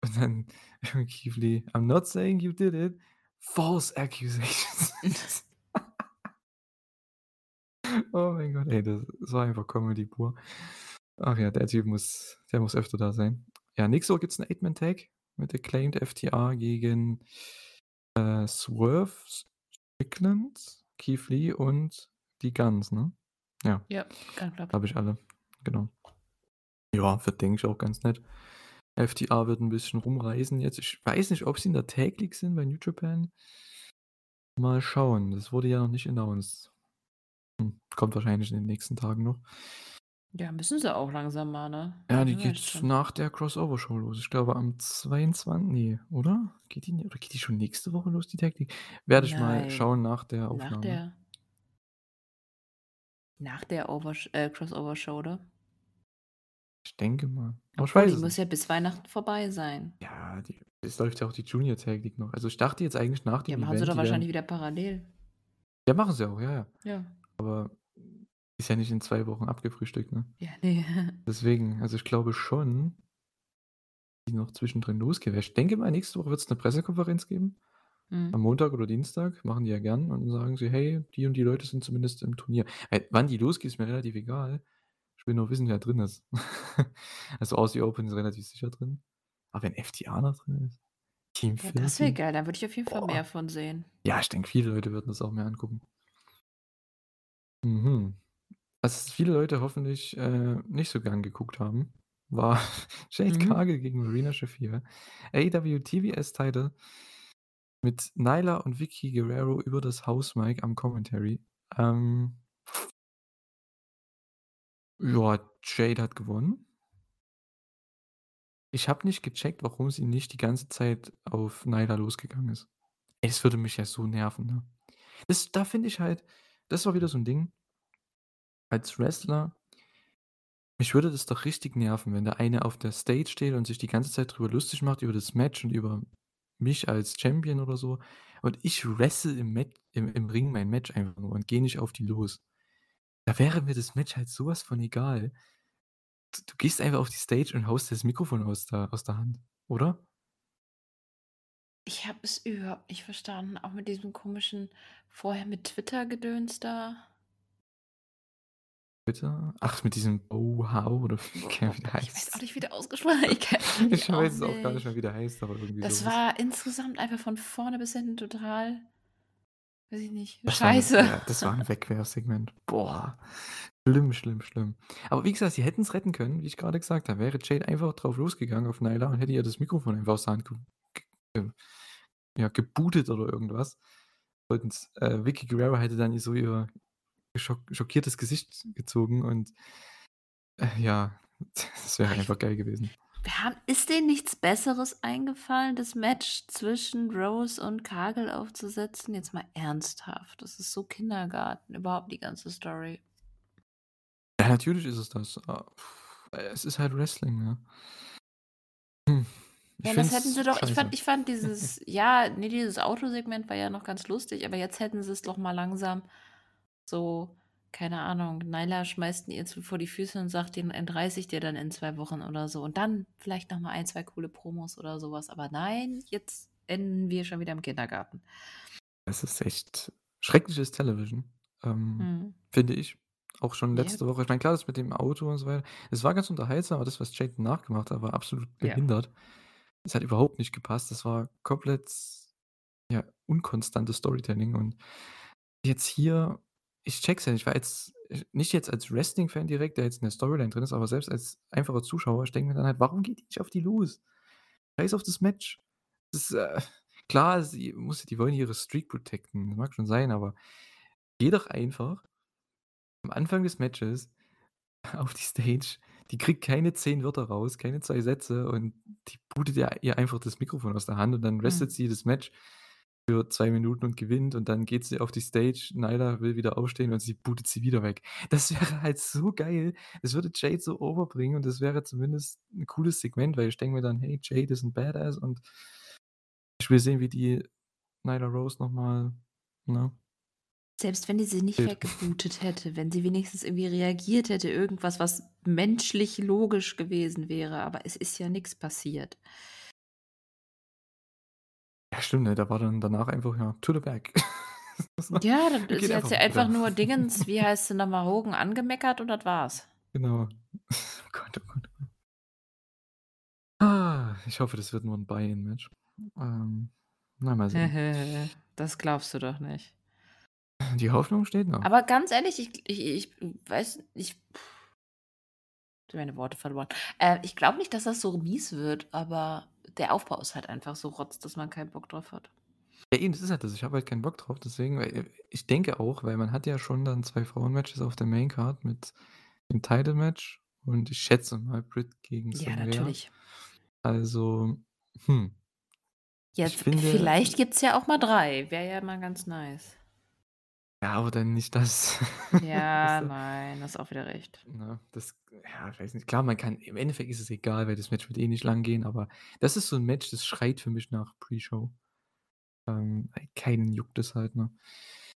Und dann Keith Lee: „I'm not saying you did it. False accusations.“ Oh mein Gott, ey, das das war einfach Comedy pur. Ach ja, der Typ muss der muss öfter da sein. Ja, nächste Woche gibt's 'n Eight-Man-Tag mit Acclaimed, FTR gegen, äh, Swerve, Strickland, Keith Lee und die Guns, ne? Ja. Ja, ganz klar. Habe ich alle, genau. Ja, wird, denke ich, auch ganz nett. FTR wird 'n bisschen rumreisen jetzt. Ich weiß nicht, ob sie in der Tag League sind bei New Japan. Mal schauen. Das wurde ja noch nicht announced. Hm, kommt wahrscheinlich in den nächsten Tagen noch. Ja, müssen sie auch langsam mal, ne? Ja, die geht schon. nach der Crossover-Show los. Ich glaube am 22. ne, oder? Geht die oder geht die schon nächste Woche los, die Tag League? Werde ich mal Nein. schauen nach der Nach Aufnahme. der nach der äh, Crossover-Show, oder? Ich denke mal. Aber ich weiß die es muss nicht. ja bis Weihnachten vorbei sein. Ja, die es läuft ja auch die Junior Tag League noch. Also, ich dachte jetzt eigentlich nach Ja, dem machen sie Event, doch die wahrscheinlich werden wieder parallel. Ja, machen sie auch, ja, ja. Ja. Aber ist ja nicht in 2 Wochen abgefrühstückt, ne? Ja, ne. Deswegen, also, ich glaube schon die noch zwischendrin losgehen. Ich denke mal, nächste Woche wird's 'ne Pressekonferenz geben. Am Mhm. Montag oder Dienstag, machen die ja gern und dann sagen sie: „Hey, die und die Leute sind zumindest im Turnier.“ Weil wann die losgeht, ist mir relativ egal. Ich will nur wissen, wer drin ist. Also, Aussie Open ist relativ sicher drin. Aber wenn FTR noch drin ist, Team Ja, das wäre geil. Da würde ich auf jeden Fall Boah. mehr von sehen. Ja, ich denke, viele Leute würden das auch mehr angucken. Mhm. Was viele Leute hoffentlich, äh, nicht so gern geguckt haben, war Jade Mhm. Cargill gegen Marina Shafir. AEW TBS Title mit Nyla und Vickie Guerrero über das Hausmic am Commentary. Ähm ja, Jade hat gewonnen. Ich habe nicht gecheckt, warum sie nicht die ganze Zeit auf Nyla losgegangen ist. Das würde mich ja so nerven, ne? Das da finde ich halt das war wieder so 'n Ding als Wrestler mich würde das doch richtig nerven, wenn der eine auf der Stage steht und sich die ganze Zeit drüber lustig macht, über das Match und über mich als Champion oder so. Und ich wrestle im Mat im im Ring mein Match einfach nur und gehe nicht auf die los. Da wäre mir das Match halt so was von egal. D du gehst einfach auf die Stage und haust das Mikrofon aus der aus der Hand, oder? Ich habe es überhaupt nicht verstanden, auch mit diesem komischen vorher mit Twitter-Gedöns da. Twitter? Ach, mit diesem Bow-How oder wie wie der Gott, ich weiß heißt. auch nicht, wie der ausgesprochen ich Ich weiß es auch gar nicht mehr, wie der heißt, aber irgendwie Das so was. war insgesamt einfach von vorne bis hinten total weiß ich nicht, Das war scheiße. ja, das war 'n Wegwerfsegment. Boah, schlimm, schlimm, schlimm. Aber wie gesagt, sie hätten's retten können, wie ich grade gesagt habe. Wäre Jade einfach drauf losgegangen auf Nyla und hätte ihr das Mikrofon einfach aus der Hand ja, gebootet oder irgendwas. Und, äh, Vickie Guerrero hätte dann so ihr schock schockiertes Gesicht gezogen und, äh, ja, Das wäre ich einfach geil gewesen. haben ist denen nichts Besseres eingefallen, das Match zwischen Rose und Kagel aufzusetzen? Jetzt mal ernsthaft. Das ist so Kindergarten, überhaupt die ganze Story. Ja, natürlich ist es das. Ah, es ist halt Wrestling, ne? Hm. Ja, das hätten sie es doch ich fand ich fand dieses ja, ne, dieses Autosegment war ja noch ganz lustig, aber jetzt hätten sie's doch mal langsam so keine Ahnung, Nyla schmeißt ihn ihr jetzt vor die Füße und sagt: „Den entreiße ich dir dann in 2 Wochen“ oder so. Und dann vielleicht noch mal 1, 2 coole Promos oder so was. Aber nein, jetzt enden wir schon wieder im Kindergarten. Es ist echt schreckliches Television, ähm, Mhm. finde ich. Auch schon Ja. letzte Woche. Ich meine, klar, das mit dem Auto und so weiter, es war ganz unterhaltsam, aber das, was Jade danach gemacht hat, war absolut Ja. Es hat überhaupt nicht gepasst. Das war komplett, ja, unkonstantes Storytelling und jetzt hier ich check's ja nicht, weil jetzt nicht jetzt als Wrestling-Fan direkt, der jetzt in der Storyline drin ist, aber selbst als einfacher Zuschauer, ich denke mir dann halt: „Warum geht die nicht auf die los? Scheiß auf das Match.“ Das, äh klar, sie muss die wollen ihre Streak protecten, das mag schon sein, aber geh doch einfach am Anfang des Matches auf die Stage, die kriegt keine 10 Wörter raus, keine 2 Sätze und die bootet ihr ihr einfach das Mikrofon aus der Hand und dann wrestelt Mhm. sie das Match für 2 Minuten und gewinnt und dann geht sie auf die Stage, Nyla will wieder aufstehen und sie bootet sie wieder weg. Das wäre halt so geil. Das würde Jade so overbringen und das wäre zumindest 'n cooles Segment, weil ich denke mir dann: „Hey, Jade ist 'n Badass und ich will sehen, wie die Nyla Rose noch mal, ne?“ Selbst wenn die sie nicht weggebootet hätte, wenn sie wenigstens irgendwie reagiert hätte, irgendwas, was menschlich logisch gewesen wäre, aber es ist ja nix passiert. Ja, stimmt, ne? Da war dann danach einfach, ja, to the back. Ja, dann Geht sie hat einfach ja einfach nur Dingens, wie heißt sie noch mal, Hogan angemeckert und das war's. Genau. Oh Gott, oh Gott. Ah, ich hoffe, das wird nur 'n Buy-in-Match. Ähm, na, mal sehen. Das glaubst du doch nicht. Die Hoffnung steht noch. Aber ganz ehrlich, ich ich ich weiß ich habe meine Worte verloren. Äh, ich glaube nicht, dass das so mies wird, aber der Aufbau ist halt einfach so Rotz, dass man keinen Bock drauf hat. Ja, eben, das ist halt das. Ich habe halt keinen Bock drauf, deswegen weil, äh, ich denke auch, weil man hat ja schon dann 2 Frauen-Matches auf der Main-Card mit dem Title-Match und ich schätze mal Britt gegen Ja, Saraya. natürlich. Also, hm. Ich Jetzt finde vielleicht gibt's ja auch mal 3, wäre ja mal ganz nice. Ja, aber dann nicht das. Ja, Weißt du? nein, hast auch wieder recht. Ne, das ja, ich weiß nicht. Klar, man kann im Endeffekt ist es egal, weil das Match wird eh nicht lang gehen, aber das ist so 'n Match, das schreit für mich nach Pre-Show. Ähm, keinen juckt es halt, ne?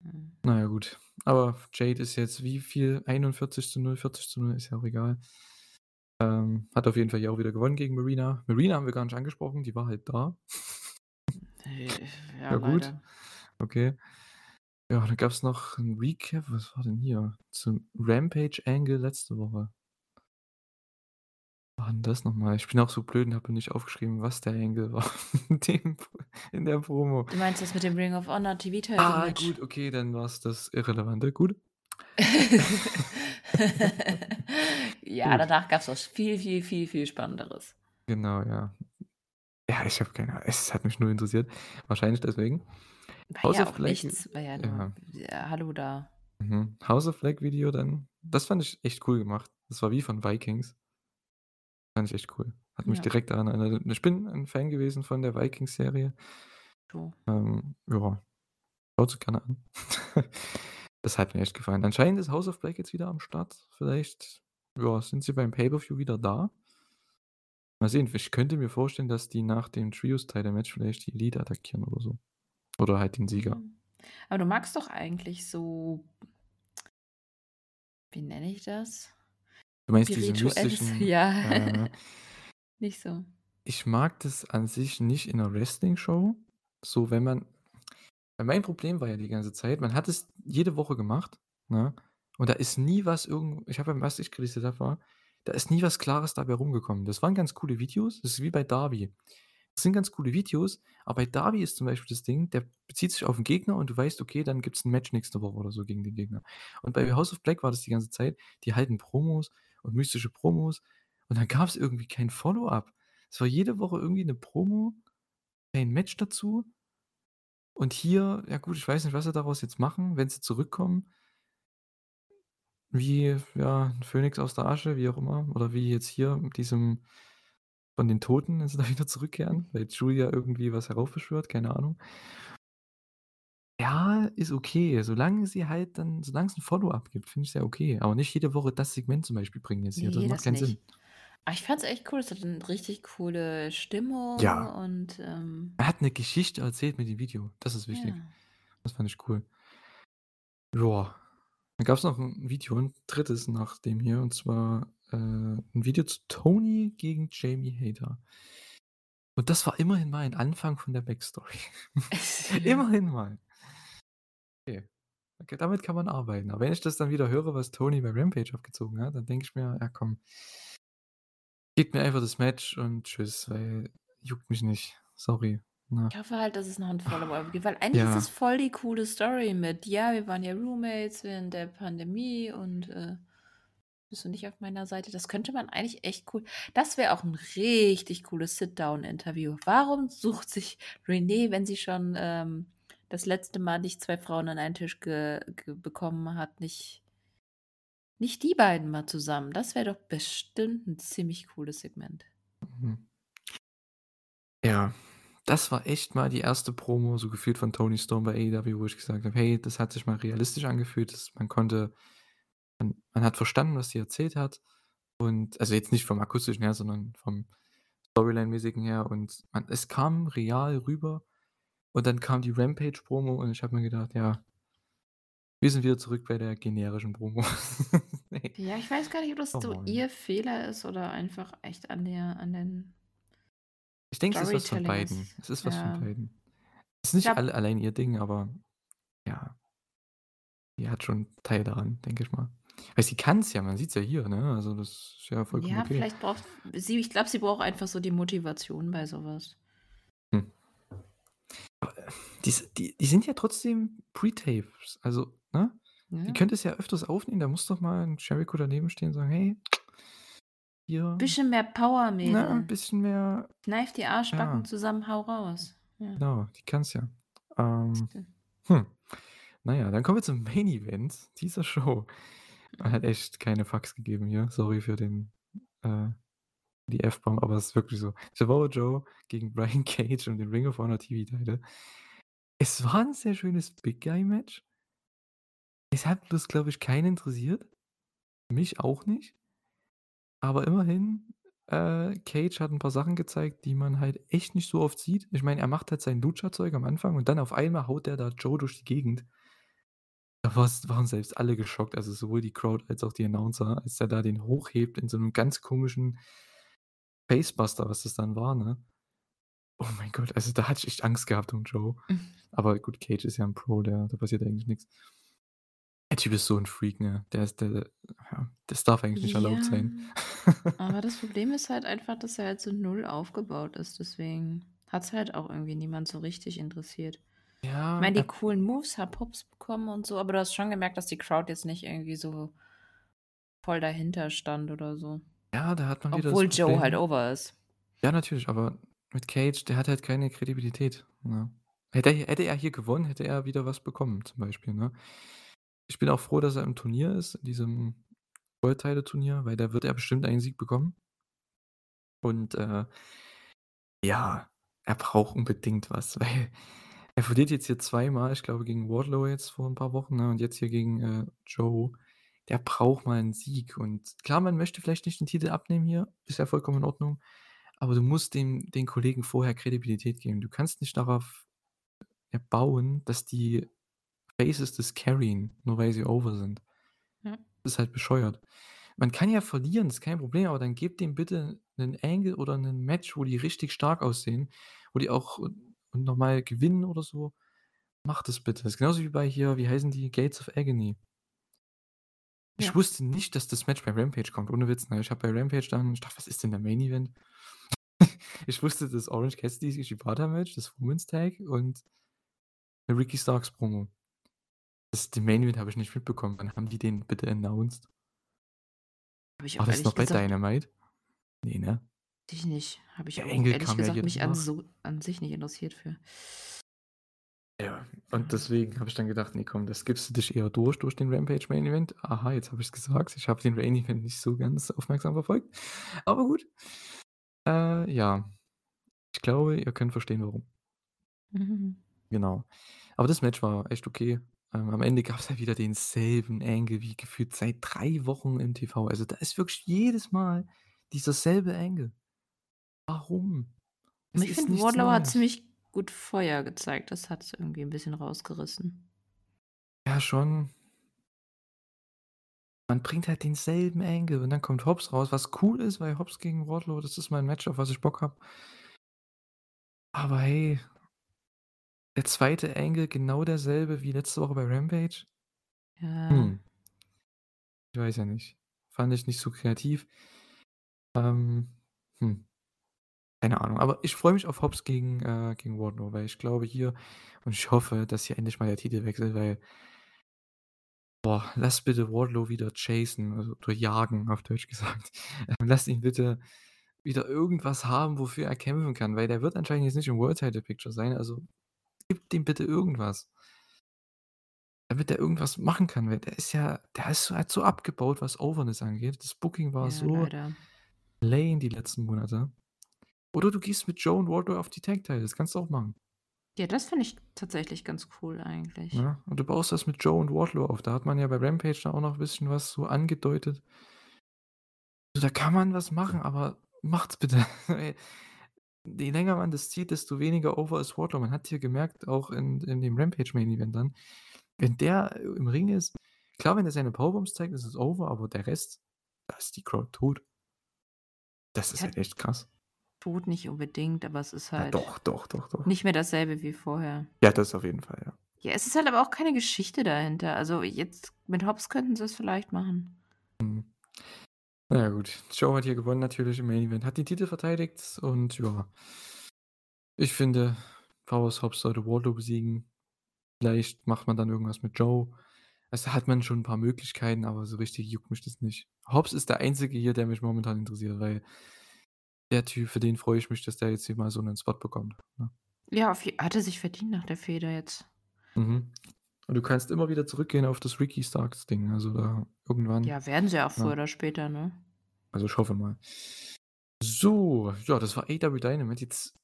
Mhm. Na ja, gut. Aber Jade ist jetzt wie viel? 41:0, 40:0, ist ja auch egal. Ähm, hat auf jeden Fall ja auch wieder gewonnen gegen Marina. Marina haben wir gar nicht angesprochen, die war halt da. Äh, ja, Ja gut, okay. Ja, dann gab's noch 'n Recap. Was war denn hier? Zum Rampage-Angle letzte Woche. War denn das noch mal? Ich bin auch so blöd und habe mir nicht aufgeschrieben, was der Angle war in dem in der Promo. Du meinst das mit dem Ring of Honor TV-Title Ah, Match? gut, okay, dann war's das Irrelevante. Gut. Ja, Gut. danach gab's was viel, viel, viel, viel Spannenderes. Genau, ja. Ja, ich habe keine Ahnung. Es hat mich nur interessiert. Wahrscheinlich deswegen. War House ja of Black nichts, war ja nur ja. hallo da. Mhm. House of Black Video dann, das fand ich echt cool gemacht. Das war wie von Vikings. Fand ich echt cool. Hat mich Ja. direkt daran erinnert. Ich bin 'n Fan gewesen von der Vikings-Serie. Du. Ähm, ja. Schaut sie gerne an. Das hat mir echt gefallen. Anscheinend ist House of Black jetzt wieder am Start. Vielleicht, ja, sind sie beim Pay-per-View wieder da. Mal sehen. Ich könnte mir vorstellen, dass die nach dem Trios-Title-Match vielleicht die Elite attackieren oder so. Oder halt den Sieger. Mhm. Aber du magst doch eigentlich so wie nenne ich das? Du meinst diese mystischen ja. äh Nicht so. Ich mag das an sich nicht in 'ner Wrestling-Show. So, wenn man weil mein Problem war ja die ganze Zeit, man hat es jede Woche gemacht, ne? Und da ist nie was irgend ich habe ja was ich kritisiert habe, war, da ist nie was Klares dabei rumgekommen. Das waren ganz coole Videos. Das ist wie bei Darby. Das sind ganz coole Videos, aber bei Darby ist zum Beispiel das Ding, der bezieht sich auf 'n Gegner und du weißt, okay, dann gibt's 'n Match nächste Woche oder so gegen den Gegner. Und bei House of Black war das die ganze Zeit, die halten Promos und mystische Promos und dann gab's irgendwie kein Follow-up. Es war jede Woche irgendwie 'ne Promo, kein Match dazu. Und hier, ja gut, ich weiß nicht, was sie daraus jetzt machen, wenn sie zurückkommen. wie, ja, 'n Phönix aus der Asche, wie auch immer. Oder wie jetzt hier mit diesem von den Toten, wenn sie da wieder zurückkehren, weil Julia irgendwie was heraufbeschwört, keine Ahnung. Ja, ist okay, solange sie halt dann solang's 'n Follow-up gibt, finde ich's ja okay, aber nicht jede Woche das Segment zum Beispiel bringen jetzt hier. Das Ne, macht das keinen Sinn. nicht. Aber ich fand's echt cool. Es hatte 'ne richtig coole Stimmung Ja. und, ähm Er hat 'ne Geschichte erzählt mit dem Video. Das ist wichtig. Ja. Das fand ich cool. Ja. Dann gab's noch 'n Video, 'n 3. nach dem hier, und zwar, äh, 'n Video zu Tony gegen Jamie Hayter. Und das war immerhin mal ein Anfang von der Backstory. Immerhin mal. Okay. Okay, damit kann man arbeiten. Aber wenn ich das dann wieder höre, was Tony bei Rampage abgezogen hat, dann denke ich mir: „Ja, komm“ „gib mir einfach das Match und tschüss, weil juckt mich nicht. Sorry, ne?“ Ich hoffe halt, dass es noch 'n Follow-up gibt, weil eigentlich ist es Ja. voll die coole Story mit: „Ja, wir waren ja Roommates während der Pandemie und, äh, bist du nicht auf meiner Seite?“ Das könnte man eigentlich echt cool das wäre auch 'n richtig cooles Sit-down-Interview. Warum sucht sich Renée, wenn sie schon, ähm, das letzte Mal nicht 2 Frauen an einen Tisch bekommen hat, nicht nicht die beiden mal zusammen? Das wäre doch bestimmt 'n ziemlich cooles Segment. Mhm. Ja, das war echt mal die 1. Promo so gefühlt von Toni Storm bei AEW, wo ich gesagt habe: „Hey, das hat sich mal realistisch angefühlt.“ Das man konnte man man hat verstanden, was sie erzählt hat und also, jetzt nicht vom Akustischen her, sondern vom Storyline-mäßigen her und man es kam real rüber und dann kam die Rampage-Promo und ich habe mir gedacht: „Ja“ „wir sind wieder zurück bei der generischen Promo.“ Ne. Ja, ich weiß gar nicht, ob das Come so on. ihr Fehler ist oder einfach echt an der an den Ich denke, es ist was von beiden. ist. Es ist was von Ja. beiden. Ist Ich nicht habe alle allein ihr Ding, aber ja. Die hat schon Teil daran, denke ich mal. Weil sie kann's ja, man sieht's ja hier, ne? Also, das ist ja vollkommen Ja, okay. vielleicht braucht sie ich glaube, sie braucht einfach so die Motivation bei so was. Hm. Aber, äh, die die die sind ja trotzdem Pre-Tapes, also, ne? Die Ja. könnte es ja öfters aufnehmen, da muss doch mal 'n Jericho daneben stehen und sagen: „Hey“ „hier“ Bisschen mehr Power, „ne, 'n Mädel. bisschen mehr“ Kneif die Arschbacken ja. zusammen, hau raus. Ja. Genau, die kann's ja. Ähm, hm, na ja, dann kommen wir zum Main Event dieser Show. Hat echt keine Fucks gegeben hier. Sorry für den äh, die F-Bomb, aber es ist wirklich so. Samoa Joe gegen Brian Cage um den Ring of Honor TV-Title. Es war 'n sehr schönes Big-Guy-Match. Es hat bloß, glaube ich, keinen interessiert. Mich auch nicht. Aber immerhin, äh, Cage hat 'n paar Sachen gezeigt, die man halt echt nicht so oft sieht. Ich meine, er macht halt sein Lucha-Zeug am Anfang und dann auf einmal haut der da Joe durch die Gegend. Da war's waren selbst alle geschockt, also, sowohl die Crowd als auch die Announcer, als der da den hochhebt in so 'nem ganz komischen Facebuster, was das dann war, ne? Oh mein Gott, also, da hatte ich echt Angst gehabt um Joe. Aber gut, Cage ist ja 'n Pro, der da passiert eigentlich nix. Der Typ ist so 'n Freak, ne? Der ist der ja, das darf eigentlich nicht erlaubt Ja, sein. aber das Problem ist halt einfach, dass er halt so 0 aufgebaut ist, deswegen hat's halt auch irgendwie niemand so richtig interessiert. Ich Ja, meine, die coolen Moves, hat Pops bekommen und so, aber du hast schon gemerkt, dass die Crowd jetzt nicht irgendwie so voll dahinter stand oder so. Ja, da hat man wieder das Obwohl Joe halt over ist. Ja, natürlich, aber mit Cage, der hat halt keine Kredibilität, ne? Hätte er hätte er hier gewonnen, hätte er wieder was bekommen zum Beispiel, ne? Ich bin auch froh, dass er im Turnier ist, in diesem World-Title-Turnier, weil da wird er bestimmt einen Sieg bekommen. Und, äh ja, er braucht unbedingt was, weil er verliert jetzt hier zweimal, ich glaube, gegen Wardlow jetzt vor 'n paar Wochen, ne, und jetzt hier gegen, äh, Joe. Der braucht mal 'n Sieg und klar, man möchte vielleicht nicht den Titel abnehmen hier, ist ja vollkommen in Ordnung, aber du musst dem den Kollegen vorher Kredibilität geben. Du kannst nicht darauf, ja, bauen, dass die Faces das carryen, nur weil sie over sind. Ja. Ist halt bescheuert. Man kann ja verlieren, ist kein Problem, aber dann gebt dem bitte 'nen Angle oder 'nen Match, wo die richtig stark aussehen, wo die auch noch mal gewinnen oder so. Macht das bitte. Das ist genauso wie bei hier, wie heißen die? Gates of Agony. Ich Ja. wusste nicht, dass das Match bei Rampage kommt, ohne Witz, ne? Ich habe bei Rampage dann ich dachte: „Was ist denn der Main Event?“ Ich wusste das Orange Cassidy Shibata-Match, das Women's Tag und 'ne Ricky Starks Promo. Das den Main Event habe ich nicht mitbekommen. Wann haben die den bitte announced? Habe ich War das noch bei gesagt Dynamite? Ne, ne? Ich nicht. Habe ich auch Angle ehrlich ja gesagt hier mich an so an sich nicht interessiert für. Ja, und deswegen habe ich dann gedacht: „Ne, komm, das gibst du dich eher durch, durch den Rampage Main Event.“ Aha, jetzt habe ich's gesagt. Ich habe den Main Event nicht so ganz aufmerksam verfolgt, aber gut. Äh, ja. Ich glaube, ihr könnt verstehen, warum. Mhm. Genau. Aber das Match war echt okay. Ähm, am Ende gab's halt wieder denselben Angle wie gefühlt seit 3 Wochen im TV. Also, da ist wirklich jedes Mal dieser selbe Angle. Warum? Es Ich finde, Wardlow hat ziemlich gut Feuer gezeigt. Das hat's irgendwie 'n bisschen rausgerissen. Ja, schon. Man bringt halt denselben Angle und dann kommt Hobbs raus, was cool ist, weil Hobbs gegen Wardlow, das ist mein Match, auf was ich Bock habe. Aber hey der 2. Angle genau derselbe wie letzte Woche bei Rampage? Ja. Hm. Ich weiß ja nicht. Fand ich nicht so kreativ. Ähm, hm. Keine Ahnung, aber ich freue mich auf Hobbs gegen äh, gegen Wardlow, weil ich glaube hier und ich hoffe, dass hier endlich mal der Titel wechselt, weil boah, lass bitte Wardlow wieder chasen, also oder jagen, auf Deutsch gesagt. Ähm, lass ihn bitte wieder irgendwas haben, wofür er kämpfen kann, weil der wird anscheinend jetzt nicht im World Title Picture sein, also gib dem bitte irgendwas. Damit der irgendwas machen kann, weil der ist ja der ist halt so abgebaut, was Overness angeht. Das Booking war Ja, so leider. lame die letzten Monate. Oder du gehst mit Joe und Wardlow auf die Tag Titles, kannst du auch machen. Ja, das finde ich tatsächlich ganz cool eigentlich. Ne? Und du baust das mit Joe und Wardlow auf. Da hat man ja bei Rampage da auch noch bisschen was so angedeutet. Also, da kann man was machen, aber macht's bitte. Je länger man das zieht, desto weniger over ist Wardlow. Man hat hier gemerkt, auch in in dem Rampage Main Event dann, wenn der im Ring ist klar, wenn er seine Powerbombs zeigt, ist es over, aber der Rest, da ist die Crowd tot. Das ist Ja halt echt krass. Tot nicht unbedingt, aber es ist Ja, halt doch, doch, doch, doch. nicht mehr dasselbe wie vorher. Ja, das auf jeden Fall, ja. Ja, es ist halt aber auch keine Geschichte dahinter. Also, jetzt mit Hobbs könnten sie's vielleicht machen. Mhm. Na ja, gut. Joe hat hier gewonnen natürlich im Main Event, hat den Titel verteidigt und ja. Ich finde, Powerhouse Hobbs sollte Wardlow besiegen. Vielleicht macht man dann irgendwas mit Joe. Also, hat man schon 'n paar Möglichkeiten, aber so richtig juckt mich das nicht. Hobbs ist der Einzige hier, der mich momentan interessiert, weil der Typ, für den freue ich mich, dass der jetzt hier mal so 'nen Spot bekommt, ne? Ja, auf hat er sich verdient nach der Fehde jetzt. Mhm. Und du kannst immer wieder zurückgehen auf das Ricky Starks Ding, also da irgendwann, Ja, werden sie auch früher ja. oder später, ne? Also, ich hoffe mal. So, ja, das war AEW Dynamite. Jetzt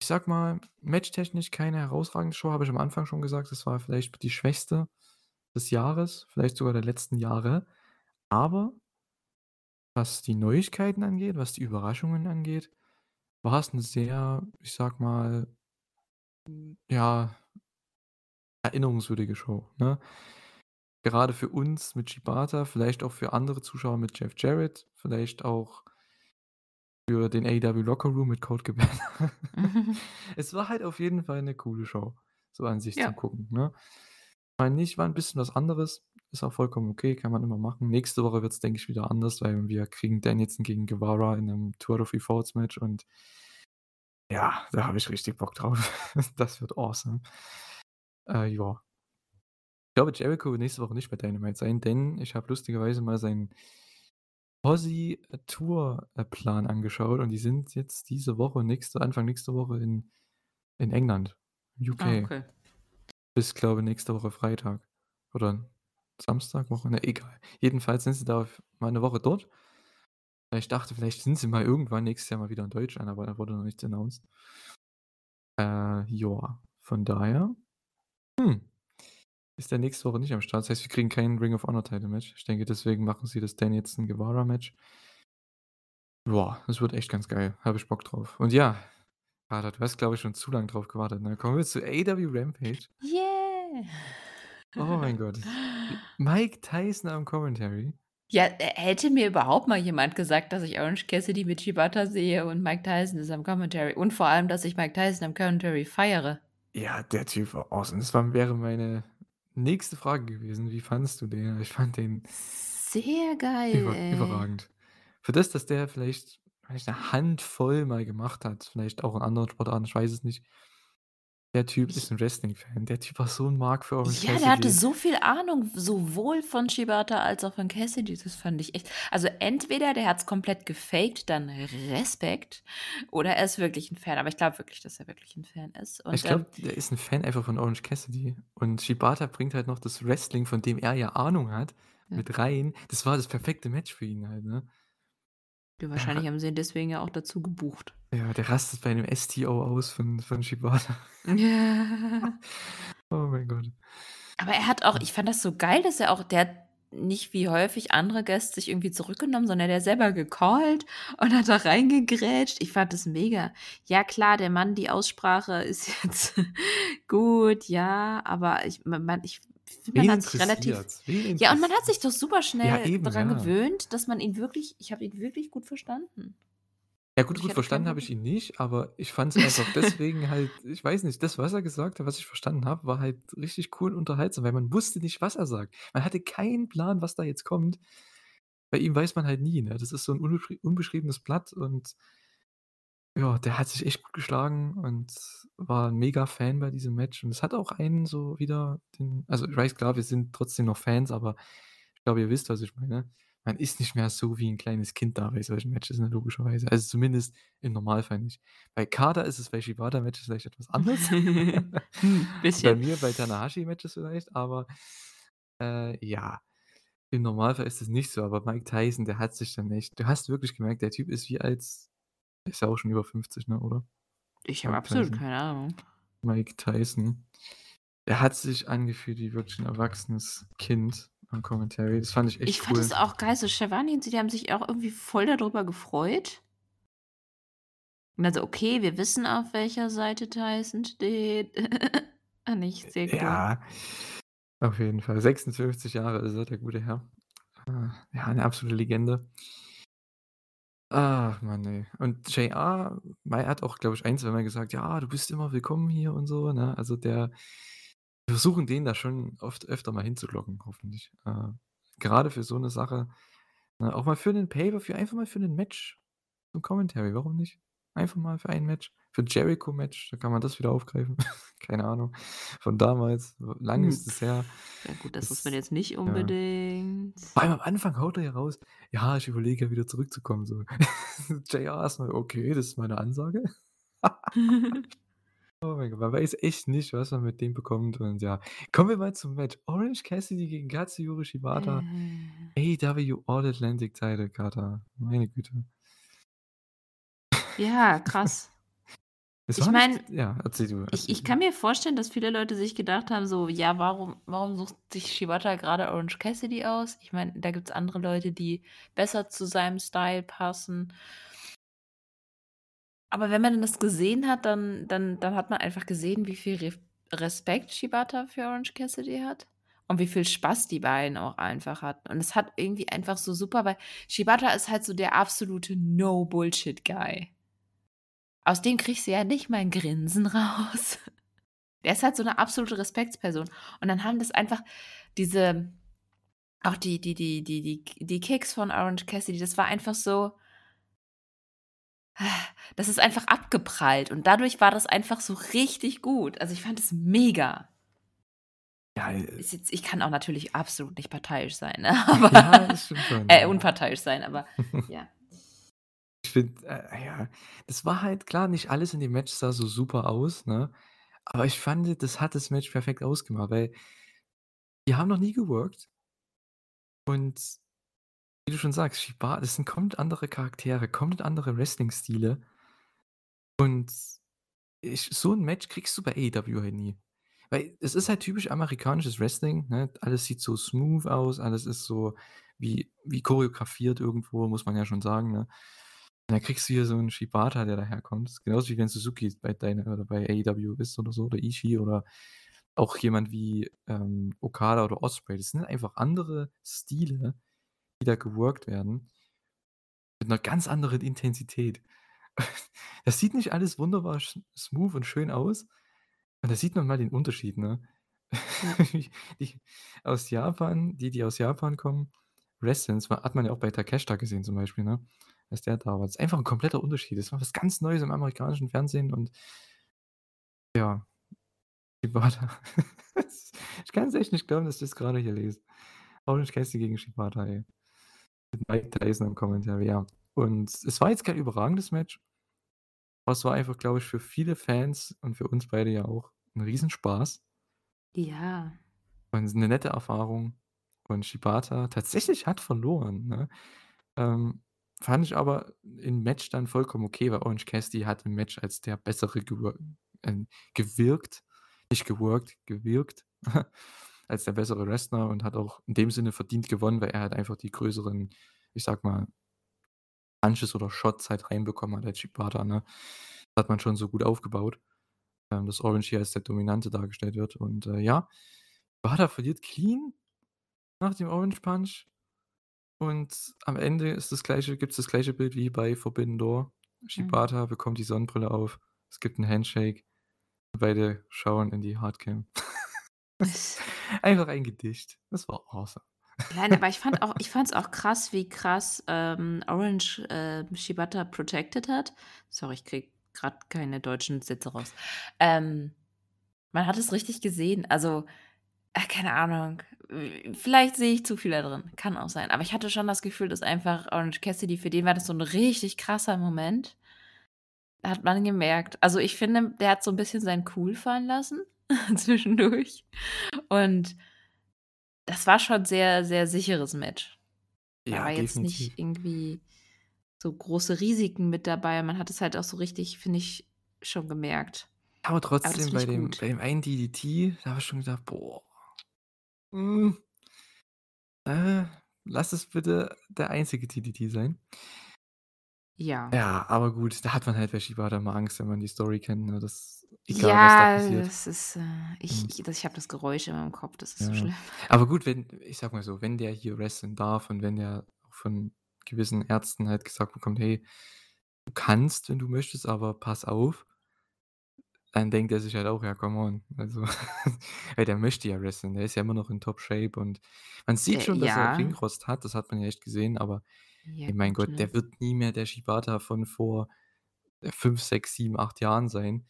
ich sage mal, matchtechnisch keine herausragende Show, habe ich am Anfang schon gesagt. Das war vielleicht die schwächste des Jahres, vielleicht sogar der letzten Jahre. Aber was die Neuigkeiten angeht, was die Überraschungen angeht, war's 'ne sehr, ich sage mal hm, ja erinnerungswürdige Show, ne? Gerade für uns mit Shibata, vielleicht auch für andere Zuschauer mit Jeff Jarrett, vielleicht auch für den AEW Locker Room mit Colt Cabana. Es war halt auf jeden Fall 'ne coole Show, so an sich zum Ja. Gucken, ne? Meine ich, war 'n bisschen was anderes, ist auch vollkommen okay, kann man immer machen. Nächste Woche wird's, denke ich, wieder anders, weil wir kriegen Danielson gegen Guevara in 'nem Tour of Falls Match und ja, da habe ich richtig Bock drauf. Das wird awesome. Äh, ja. Ich glaube, Jericho wird nächste Woche nicht bei Dynamite sein, denn ich habe lustigerweise mal seinen Aussie Tour, Plan angeschaut und die sind jetzt diese Woche nächste Anfang nächste Woche in in England, Ah, UK. okay. Bis, glaube nächste Woche Freitag oder Samstag, Woche na egal. Jedenfalls sind sie da mal 'ne Woche dort. Ich dachte, vielleicht sind sie mal irgendwann nächstes Jahr mal wieder in Deutschland, aber da wurde noch nichts announced. Äh, ja, von daher, hm, ist der nächste Woche nicht am Start. Das heißt, wir kriegen kein Ring of Honor Title Match. Ich denke, deswegen machen sie das Danielson Guevara Match. Boah, das wird echt ganz geil. Habe ich Bock drauf. Und ja, Vater, du hast, glaube ich, schon zu lang drauf gewartet, ne? Kommen wir zu AEW Rampage. Oh mein Gott. Mike Tyson am Commentary. Ja, äh, hätte mir überhaupt mal jemand gesagt, dass ich Orange Cassidy mit Shibata sehe und Mike Tyson ist am Commentary und vor allem, dass ich Mike Tyson am Commentary feiere. Ja, der Typ war awesome. Das war wäre meine nächste Frage gewesen. Wie fandest du den? Ich fand den Sehr geil, über überragend. Für das, dass der vielleicht vielleicht 'ne Handvoll mal gemacht hat, vielleicht auch in anderen Sportarten, ich weiß es nicht. Der Typ ist ein Wrestling-Fan. Der Typ war so ein Mark für Orange Ja, der hatte so viel Ahnung, sowohl von Shibata als auch von Cassidy. Das fand ich echt. Also entweder der hat es komplett gefaked, dann Respekt, oder er ist wirklich ein Fan. Aber ich glaube wirklich, dass er wirklich ein Fan ist. Und, Ich glaube, ähm der ist ein Fan einfach von Orange Cassidy. Und Shibata bringt halt noch das Wrestling, von dem er ja Ahnung hat, Ja. mit rein. Das war das perfekte Match für ihn halt, ne? Ja, wahrscheinlich haben sie ihn deswegen ja auch dazu gebucht. Ja, der rastet bei einem STO aus von, von Shibata. Ja. oh mein Gott. Aber er hat auch, ich fand das so geil, dass er auch, der hat nicht wie häufig andere Gäste sich irgendwie zurückgenommen, sondern der selber gecallt und hat da reingegrätscht. Ich fand das mega. Ja, klar, der Mann, die Aussprache ist jetzt gut, ja, aber ich, man, ich man hat sich relativ. Ja, und man hat sich doch super schnell ja, eben, daran ja. gewöhnt, dass man ihn wirklich, ich habe ihn wirklich gut verstanden. Ja, gut, gut verstanden habe ich ihn nicht, aber ich fand es einfach deswegen halt, ich weiß nicht, das, was er gesagt hat, was ich verstanden habe, war halt richtig cool und unterhaltsam, weil man wusste nicht, was er sagt. Man hatte keinen Plan, was da jetzt kommt. Bei ihm weiß man halt nie, ne? Das ist so ein unbeschriebenes Blatt und ja, der hat sich echt gut geschlagen und war 'n Mega-Fan bei diesem Match. Und es hat auch einen so wieder den also, ich weiß, klar, wir sind trotzdem noch Fans, aber ich glaube, ihr wisst, was ich meine. Man ist nicht mehr so wie ein kleines Kind da bei solchen Matches, ne, logischerweise. Also, zumindest im Normalfall nicht. Bei Kata ist es bei Shibata-Matches vielleicht etwas anders. Hm, Bei mir bei Tanahashi-Matches vielleicht, aber, äh, ja, im Normalfall ist es nicht so. Aber Mike Tyson, der hat sich dann echt du hast wirklich gemerkt, der Typ ist wie als ist ja auch schon über 50, ne, oder? Ich habe absolut Tyson. keine Ahnung. Mike Tyson. Der hat sich angefühlt wie wirklich ein erwachsenes Kind am Commentary. Das fand ich echt Ich fand es auch geil. So Shivani und sie, die haben sich auch irgendwie voll darüber gefreut. Und also, okay, wir wissen, auf welcher Seite Tyson steht. nicht sehr cool. Ja, auf jeden Fall. 56 Jahre ist er, der gute Herr. Äh, ja, eine absolute Legende. Ach Mann, ey. Und JR, er hat auch, glaube ich, ein, zweimal gesagt: „Ja, du bist immer willkommen hier“ und so, ne? Also, der wir versuchen den da schon oft öfter mal hinzulocken, hoffentlich. Äh, grade für so eine Sache, ne, auch mal für 'nen Pay-per-View, einfach mal für 'nen Match zum Commentary, warum nicht? Einfach mal für ein Match. Für Jericho-Match, da kann man das wieder aufgreifen. Keine Ahnung, von damals, lang ist es her. Ja gut, das muss man jetzt nicht Ja. unbedingt. Vor allem am Anfang haut er ja raus: „Ja, ich überlege ja wieder zurückzukommen“, so. JR erst mal: „Okay, das ist meine Ansage?“ Oh mein Gott, man weiß echt nicht, was man mit dem bekommt und ja. Kommen wir mal zum Match. Orange Cassidy gegen Katsuyori Shibata. Äh. AEW All Atlantic Title, Kata. Meine Güte. Ja, krass. Ich meine, ja, erzähl du. Ich, ich kann mir vorstellen, dass viele Leute sich gedacht haben, so, ja, warum, warum sucht sich Shibata gerade Orange Cassidy aus? Ich meine, da gibt es andere Leute, die besser zu seinem Style passen. Aber wenn man das gesehen hat, dann, dann, dann hat man einfach gesehen, wie viel Re Respekt Shibata für Orange Cassidy hat. Und wie viel Spaß die beiden auch einfach hatten. Und es hat irgendwie einfach so super, weil Shibata ist halt so der absolute No-Bullshit-Guy. Aus dem kriegst du ja nicht mal ein Grinsen raus. Der ist halt so eine absolute Respektsperson. Und dann haben das einfach diese, auch die, die, die, die, die, die Kicks von Orange Cassidy, das war einfach so, das ist einfach abgeprallt. Und dadurch war das einfach so richtig gut. Also ich fand es mega. Ja, äh jetzt, ich kann auch natürlich absolut nicht parteiisch sein, ne? aber ja, das stimmt schon, äh, unparteiisch sein, aber ja finde, äh, ja, das war halt klar, nicht alles in dem Match sah so super aus, ne? Aber ich fand, das hat das Match perfekt ausgemacht, weil die haben noch nie geworkt. Und wie du schon sagst, Shibata, das sind komplett andere Charaktere, komplett andere Wrestling-Stile. Und ich, so ein Match kriegst du bei AEW halt nie. Weil es ist halt typisch amerikanisches Wrestling, ne? Alles sieht so smooth aus, alles ist so wie, wie choreografiert irgendwo, muss man ja schon sagen, ne? Dann kriegst du hier so 'n Shibata, der daherkommt. Genauso wie wenn Suzuki bei deiner oder bei AEW ist oder so oder Ishii oder auch jemand wie, ähm, Okada oder Osprey. Das sind einfach andere Stile, die da geworkt werden mit 'ner ganz anderen Intensität. Das sieht nicht alles wunderbar sch smooth und schön aus. Und da sieht man mal den Unterschied, ne? Ja. Die aus Japan die, die aus Japan kommen, wrestlen, das hat man ja auch bei Takeshita gesehen zum Beispiel, ne? Als der da war. Das ist einfach ein kompletter Unterschied. Das war was ganz Neues im amerikanischen Fernsehen und ja, Shibata. Ich kann es echt nicht glauben, dass ich das gerade hier lese. Orange Cassidy gegen Shibata, ey. Mit Mike Tyson im Kommentar, ja. Und es war jetzt kein überragendes Match. Aber es war einfach, glaube ich, für viele Fans und für uns beide ja auch ein Riesenspaß. Ja. Und eine nette Erfahrung. Und Shibata tatsächlich hat verloren, ne? Ähm, fand ich aber im Match dann vollkommen okay, weil Orange Cassidy hat im Match als der Bessere äh, gewirkt. Nicht geworkt, gewirkt. als der bessere Wrestler und hat auch in dem Sinne verdient gewonnen, weil er halt einfach die größeren, ich sag mal, Punches oder Shots halt reinbekommen hat als Shibata, ne? Das hat man schon so gut aufgebaut, ähm, dass Orange hier als der Dominante dargestellt wird. Und äh, ja, Shibata verliert clean nach dem Orange Punch. Und am Ende ist das gleiche, gibt es das gleiche Bild wie bei Forbidden Door. Shibata mhm. bekommt die Sonnenbrille auf. Es gibt einen Handshake. Beide schauen in die Hardcam. Einfach ein Gedicht. Das war awesome. Nein, aber ich fand auch, ich fand es auch krass, wie krass ähm, Orange äh, Shibata protected hat. Sorry, ich krieg gerade keine deutschen Sätze raus. Ähm, man hat es richtig gesehen. Also, äh, keine Ahnung. Vielleicht sehe ich zu viel da drin. Kann auch sein. Aber ich hatte schon das Gefühl, dass einfach Orange Cassidy, für den war das so ein richtig krasser Moment. Da hat man gemerkt. Also, ich finde, der hat so ein bisschen sein Cool fallen lassen zwischendurch. Und das war schon sehr, sehr sicheres Match. Da ja, war jetzt definitiv. nicht irgendwie so große Risiken mit dabei. Man hat es halt auch so richtig, finde ich, schon gemerkt. Aber trotzdem, Aber bei, dem, bei dem einen DDT, da habe ich schon gedacht, boah, mh, hm, äh, lass es bitte der einzige DDT sein. Ja. Ja, aber gut, da hat man halt bei Shibata mal Angst, wenn man die Story kennt. Ne? Das, egal, was da Ja, passiert. das ist, äh, ich, Und, das, ich habe das Geräusch in meinem Kopf, das ist so schlimm. Aber gut, wenn, ich sag mal so, wenn der hier wrestlen darf und wenn der auch von gewissen Ärzten halt gesagt bekommt, hey, du kannst, wenn du möchtest, aber pass auf, dann denkt er sich halt auch, ja, come on. Also, weil der möchte ja wrestlen, der ist ja immer noch in Top Shape und man sieht Äh, schon, dass er ja. Ringrost hat, das hat man ja echt gesehen, aber Ja, ey, mein Gott, der ne? wird nie mehr der Shibata von vor 5, 6, 7, 8 Jahren sein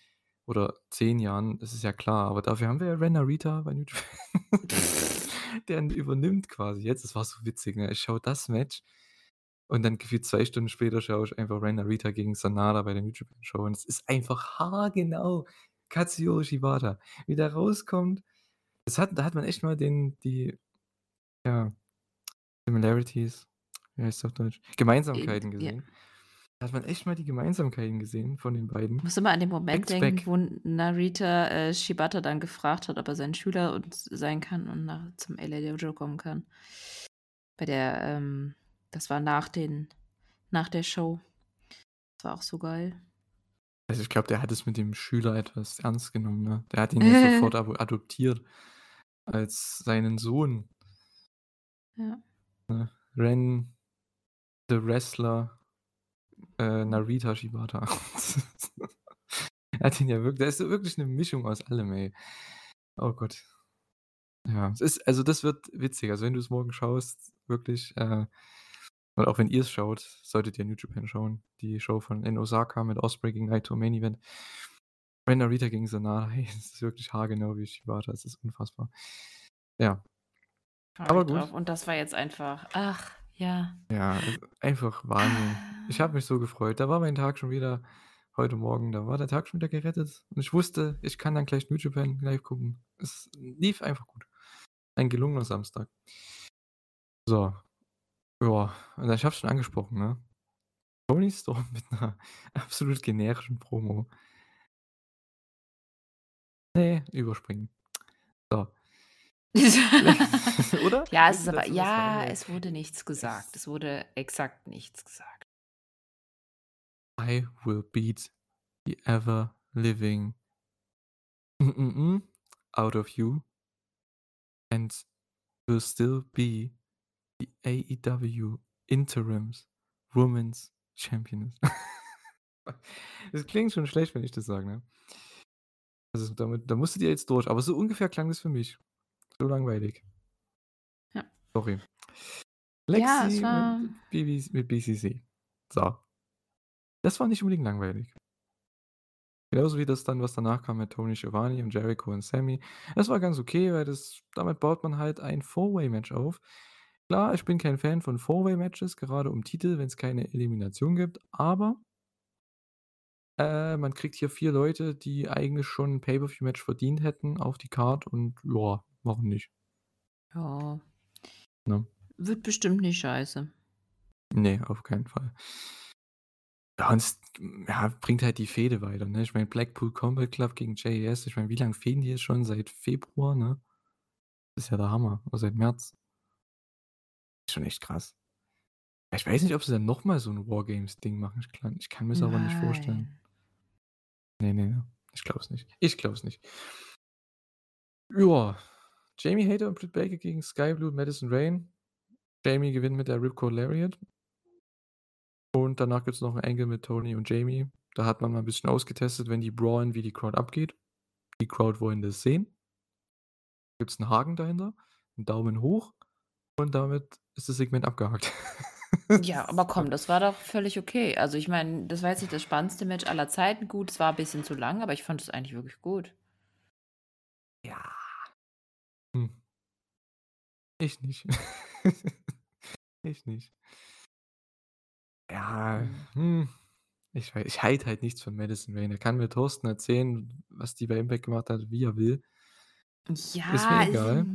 oder 10 Jahren, das ist ja klar, aber dafür haben wir ja Ren Narita bei New Japan. Der übernimmt quasi jetzt, das war so witzig, ne? Ich schaue das Match und dann gefühlt zwei Stunden später schaue ich einfach Ren Narita gegen Sanada bei der New Japan Show und es ist einfach haargenau Katsuyori Shibata. Wie der rauskommt, das hat da hat man echt mal den die ja, Similarities, wie heißt das auf Deutsch? Gemeinsamkeiten ja. gesehen. Da hat man echt mal die Gemeinsamkeiten gesehen von den beiden. Ich muss immer an den Back Moment to denken, back. wo Narita äh, Shibata dann gefragt hat, ob er sein Schüler und sein kann und nach, zum LA Dojo kommen kann. Bei der, ähm, das war nach den, nach der Show. Das war auch so geil. Also ich glaube, der hat es mit dem Schüler etwas ernst genommen, ne? Der hat ihn ja sofort adoptiert als seinen Sohn. Ja. Ne? Ren, the Wrestler, äh, Narita Shibata. er hat ihn ja wirklich, da ist wirklich eine Mischung aus allem, ey. Oh Gott. Ja, es ist, also das wird witzig. Also wenn du es morgen schaust, wirklich, äh, und auch wenn ihr es schaut, solltet ihr New Japan schauen. Die Show von in Osaka mit Osprey gegen Naito Main Event. Ren Narita gegen Sanada, hey, das ist wirklich haargenau wie Shibata, es ist unfassbar. Ja. Freu Aber gut. drauf. Und das war jetzt einfach, ach, ja. Ja, einfach Wahnsinn. Ich habe mich so gefreut. Da war mein Tag schon wieder, heute Morgen, da war der Tag schon wieder gerettet. Und ich wusste, ich kann dann gleich New Japan live gucken. Es lief einfach gut. Ein gelungener Samstag. So. Ja, und ich habe schon angesprochen, ne? Tony Storm mit einer absolut generischen Promo. Nee, überspringen. So. Oder? Ja, Willst es ist du aber, dazu was ja, es wurde nichts gesagt. Es wurde exakt nichts gesagt. I will beat the ever living out of you and will still be the AEW Interims Women's Championess. Das klingt schon schlecht, wenn ich das sage, ne? Also damit, da musstet ihr jetzt durch. Aber so ungefähr klang das für mich. So langweilig. Ja. Sorry. Ja, es Lexi war. mit, BB, mit BCC. So. Das war nicht unbedingt langweilig. Genauso wie das dann, was danach kam mit Tony Schiavone und Jericho und Sammy. Das war ganz okay, weil das damit baut man halt ein Four-Way-Match auf. Klar, ich bin kein Fan von Four-Way-Matches, gerade um Titel, wenn's keine Elimination gibt, aber äh, man kriegt hier 4 Leute, die eigentlich schon 'n Pay-per-View-Match verdient hätten auf die Card und ja, warum nicht? Ja. Ne? Wird bestimmt nicht scheiße. Ne, auf keinen Fall. Ja, und es ja, bringt halt die Fehde weiter, ne? Ich meine, Blackpool Combat Club gegen JAS, ich meine, wie lange fehden die jetzt schon? Seit Februar, ne? Ist ja der Hammer. Oder seit März. Schon echt krass. Ich weiß nicht, ob sie dann noch mal so 'n War-Games-Ding machen. Ich kla ich kann mir's aber nicht vorstellen. Nein. Ne, ne, ich glaube es nicht. Ich glaube es nicht. Ja, Jamie Hayter und Britt Baker gegen Skye Blue und Madison Rayne. Jamie gewinnt mit der Ripcord Lariat. Und danach gibt's noch 'n Angle mit Tony und Jamie. Da hat man mal 'n bisschen ausgetestet, wenn die brawlen, wie die Crowd abgeht. Die Crowd wollen das sehen. Gibt's 'n Haken dahinter, 'n Daumen hoch und damit ist das Segment abgehakt. Ja, aber komm, das war doch völlig okay. Also, ich meine, das war jetzt nicht das spannendste Match aller Zeiten. Gut, es war 'n bisschen zu lang, aber ich fand es eigentlich wirklich gut. Ja. Hm. Ich nicht. Ich nicht. Ja, Mhm. hm, ich wei ich halte halt nichts von Madison Rayne. Da kann mir Thorsten erzählen, was die bei Impact gemacht hat, wie er will. Ist mir Ja, egal.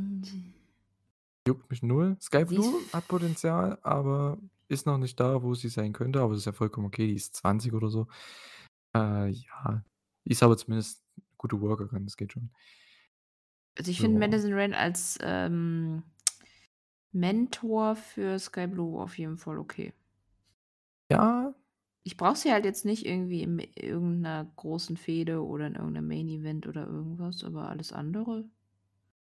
Juckt mich null. Skye Sie ist Blue hat Potenzial, aber ist noch nicht da, wo sie sein könnte, aber das ist ja vollkommen okay. Die ist 20 oder so. Äh, ja, ist aber zumindest gute Workerin, das geht schon. Also, ich finde Ja. Madison Rayne als, ähm, Mentor für Skye Blue auf jeden Fall okay. Ja. Ich brauche sie halt jetzt nicht irgendwie in irgend 'ner großen Fehde oder in irgend 'nem Main Event oder irgendwas, aber alles andere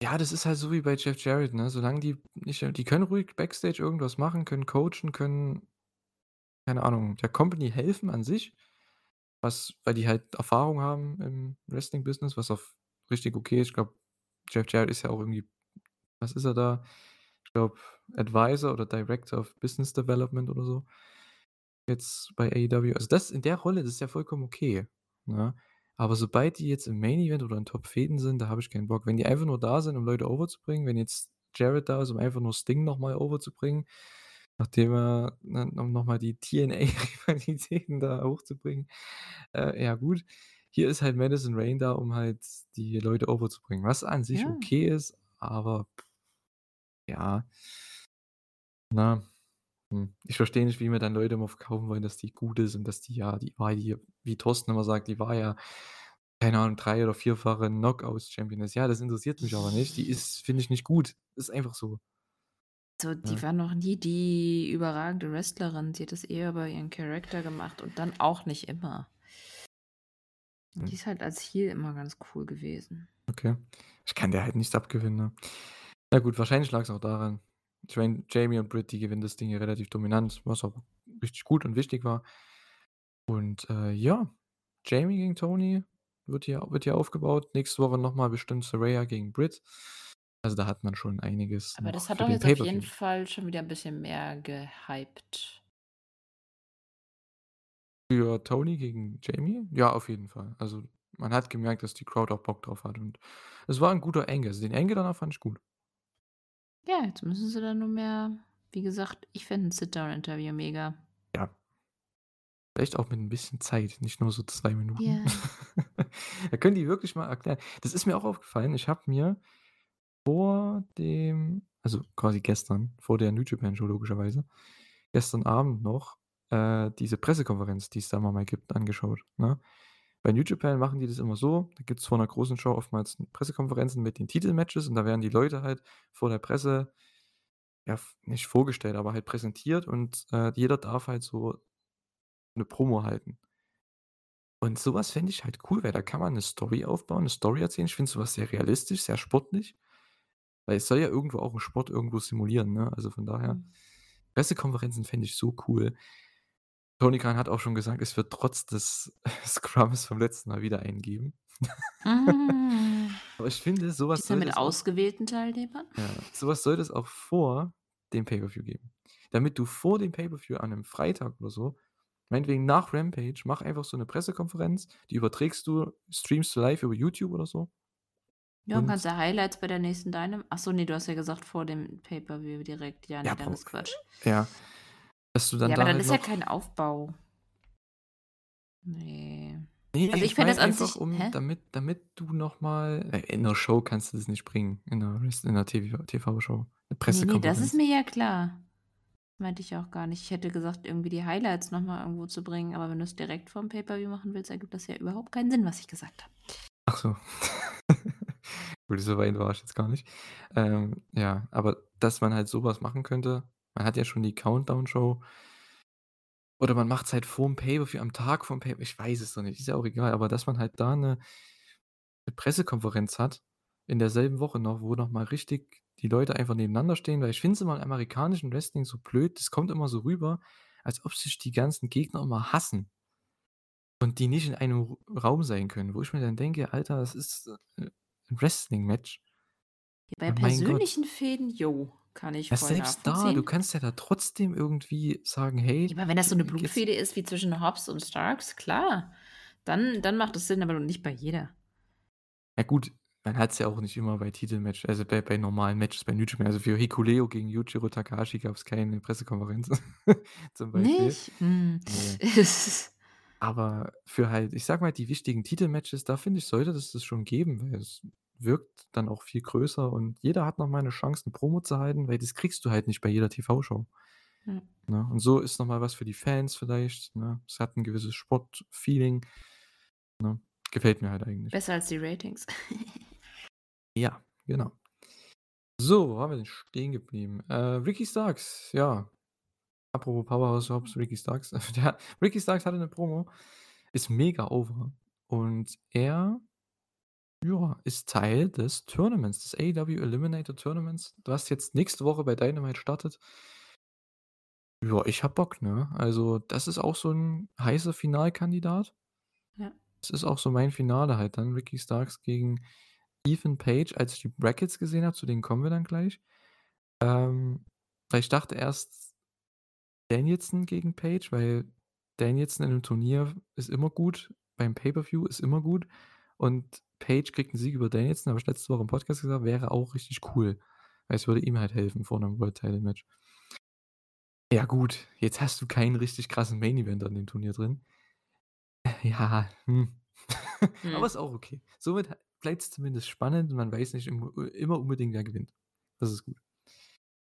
Ja, das ist halt so wie bei Jeff Jarrett, ne? Solange die nicht die können ruhig Backstage irgendwas machen, können coachen, können keine Ahnung, der Company helfen an sich, was weil die halt Erfahrung haben im Wrestling-Business, was auch richtig okay ist. Ich glaube, Jeff Jarrett ist ja auch irgendwie was ist er da? Ich glaube, Advisor oder Director of Business Development oder so. Jetzt bei AEW. Also, das in der Rolle, das ist ja vollkommen okay, ne? Aber sobald die jetzt im Main Event oder in Top-Fehden sind, da habe ich keinen Bock. Wenn die einfach nur da sind, um Leute over zu bringen, wenn jetzt Jarrett da ist, um einfach nur Sting noch mal over zu bringen, nachdem er ne, um noch mal die TNA-Rivalitäten da hochzubringen, äh, ja gut. Hier ist halt Madison Rayne da, um halt die Leute over zu bringen, was an sich Ja. okay ist, aber ja. Ne? Hm, ich verstehe nicht, wie mir dann Leute immer verkaufen wollen, dass die gut ist und dass die ja die war hier, wie Thorsten immer sagt, die war ja, keine Ahnung, 3 oder vierfache Knockouts-Championess. Ja, das interessiert mich aber nicht. Die ist finde ich nicht gut. Ist einfach so. So, die Ja. war noch nie die überragende Wrestlerin. Sie hat das eher über ihren Charakter gemacht und dann auch nicht immer. Und die ist halt als Heel immer ganz cool gewesen. Okay. Ich kann der halt nichts abgewinnen, ne? Na gut, wahrscheinlich lag's auch daran. Ich meine, Jamie und Britt, die gewinnen das Ding hier relativ dominant, was auch richtig gut und wichtig war. Und, äh, ja, Jamie gegen Tony wird hier wird hier aufgebaut. Nächste Woche noch mal bestimmt Saraya gegen Britt. Also, da hat man schon einiges Aber das hat doch jetzt auf jeden. Fall schon wieder 'n bisschen mehr gehypt. Für Tony gegen Jamie? Ja, auf jeden Fall. Also, man hat gemerkt, dass die Crowd auch Bock drauf hat und es war 'n guter Angle. Also, den Angle danach fand ich gut. Ja, jetzt müssen sie dann nur mehr wie gesagt, ich fände 'n Sit-Down-Interview mega. Ja. Vielleicht auch mit 'n bisschen Zeit, nicht nur so 2 Minuten. Ja. Da können die wirklich mal erklären das ist mir auch aufgefallen. Ich habe mir vor dem also, quasi gestern, vor der New Japan Show logischerweise, gestern Abend noch, äh, diese Pressekonferenz, die es da mal gibt, angeschaut, ne? Bei New Japan machen die das immer so, da gibt's vor 'ner großen Show oftmals Pressekonferenzen mit den Titelmatches und da werden die Leute halt vor der Presse ja, nicht vorgestellt, aber halt präsentiert und, äh, jeder darf halt so 'ne Promo halten. Und so was fände ich halt cool, weil da kann man 'ne Story aufbauen, 'ne Story erzählen. Ich finde so was sehr realistisch, sehr sportlich. Weil es soll ja irgendwo auch 'n Sport irgendwo simulieren, ne? Also, von daher Mhm. Pressekonferenzen fände ich so cool. Tony Khan hat auch schon gesagt, es wird trotz des Scrums vom letzten Mal wieder einen geben. Hm. Aber ich finde, so was Ist sollte mit ausgewählten Teilnehmern? ja, so was sollte es auch vor dem Pay-per-View geben. Damit du vor dem Pay-per-View an 'nem Freitag oder so Meinetwegen nach Rampage, mach einfach so 'ne Pressekonferenz, die überträgst du, streamst du live über YouTube oder so. Ja, und kannst ja Highlights bei der nächsten Dynam ach so, ne, du hast ja gesagt vor dem Pay-per-View direkt. Ja, ne, Ja, dann ist Quatsch. ja. Dass du dann Ja, da aber dann halt ist ja kein Aufbau. Ne. Ne, Also, ich ich meine das an einfach, sich um hä? damit damit du noch mal äh, in 'ner Show kannst du das nicht bringen, in 'ner Res in 'ner TV TV-Show, 'ne Ne, ne, das ist Pressekonferenz. mir ja klar. Meinte ich auch gar nicht. Ich hätte gesagt, irgendwie die Highlights noch mal irgendwo zu bringen, aber wenn du's direkt vorm Pay-per-View machen willst, ergibt das ja überhaupt keinen Sinn, was ich gesagt habe. Ach so. Gut, so weit war ich jetzt gar nicht. Ähm, ja, aber dass man halt so was machen könnte man hat ja schon die Countdown-Show oder man macht's halt vorm Pay-per-View, am Tag vorm Pay ich weiß es noch nicht, ist ja auch egal, aber dass man halt da 'ne 'ne Pressekonferenz hat in derselben Woche noch, wo noch mal richtig die Leute einfach nebeneinander stehen, weil ich finde es immer im amerikanischen Wrestling so blöd, das kommt immer so rüber, als ob sich die ganzen Gegner immer hassen. Und die nicht in einem Raum sein können, wo ich mir dann denke: „Alter, das ist, äh, 'n Wrestling-Match.“ Bei Ja, mein Gott. persönlichen Fäden, jo, kann ich Ja, voll selbst da, du kannst ja da trotzdem irgendwie sagen: „Hey, Ja, aber wenn das so 'ne jetzt“ Blutfehde ist wie zwischen Hobbs und Starks, klar, dann dann macht es Sinn, aber nicht bei jeder. Ja gut, man hat's ja auch nicht immer bei Titelmatch also bei bei normalen Matches bei New Japan. Also für Hikuleo gegen Yujiro Takahashi gab's keine Pressekonferenz zum Beispiel. Nicht? Hm. Aber für halt, ich sage mal, die wichtigen Titelmatches, da finde ich, sollte es das schon geben, weil es wirkt dann auch viel größer und jeder hat noch mal 'ne Chance, 'ne Promo zu halten, weil das kriegst du halt nicht bei jeder TV-Show. Ja. Ne? Und so ist noch mal was für die Fans vielleicht, ne? Es hat 'n gewisses Sportfeeling, ne? Gefällt mir halt eigentlich. Besser als die Ratings. Ja, genau. So, wo waren wir denn stehen geblieben? Äh, Ricky Starks, ja. Apropos Powerhouse Hobbs, Ricky Starks. Der Ricky Starks hatte 'ne Promo, ist mega over und er ja, ist Teil des Tournaments, des AEW Eliminator Tournaments, was jetzt nächste Woche bei Dynamite startet. Ja, ich habe Bock, ne? Also, das ist auch so 'n heißer Finalkandidat. Ja. Das ist auch so mein Finale halt dann, Ricky Starks gegen Ethan Page, als ich die Brackets gesehen habe, zu denen kommen wir dann gleich. Ähm, weil ich dachte erst Danielson gegen Page, weil Danielson in 'nem Turnier ist immer gut, beim Pay-per-View ist immer gut und Page kriegt 'n Sieg über Danielson, habe ich letzte Woche im Podcast gesagt, wäre auch richtig cool, weil es würde ihm halt helfen vor 'nem World Title Match. Ja gut, jetzt hast du keinen richtig krassen Main Eventer in dem Turnier drin. Ja, hm. Aber Hm. ist auch okay. Somit ha bleibt's zumindest spannend und man weiß nicht im äh, immer unbedingt, wer gewinnt. Das ist gut.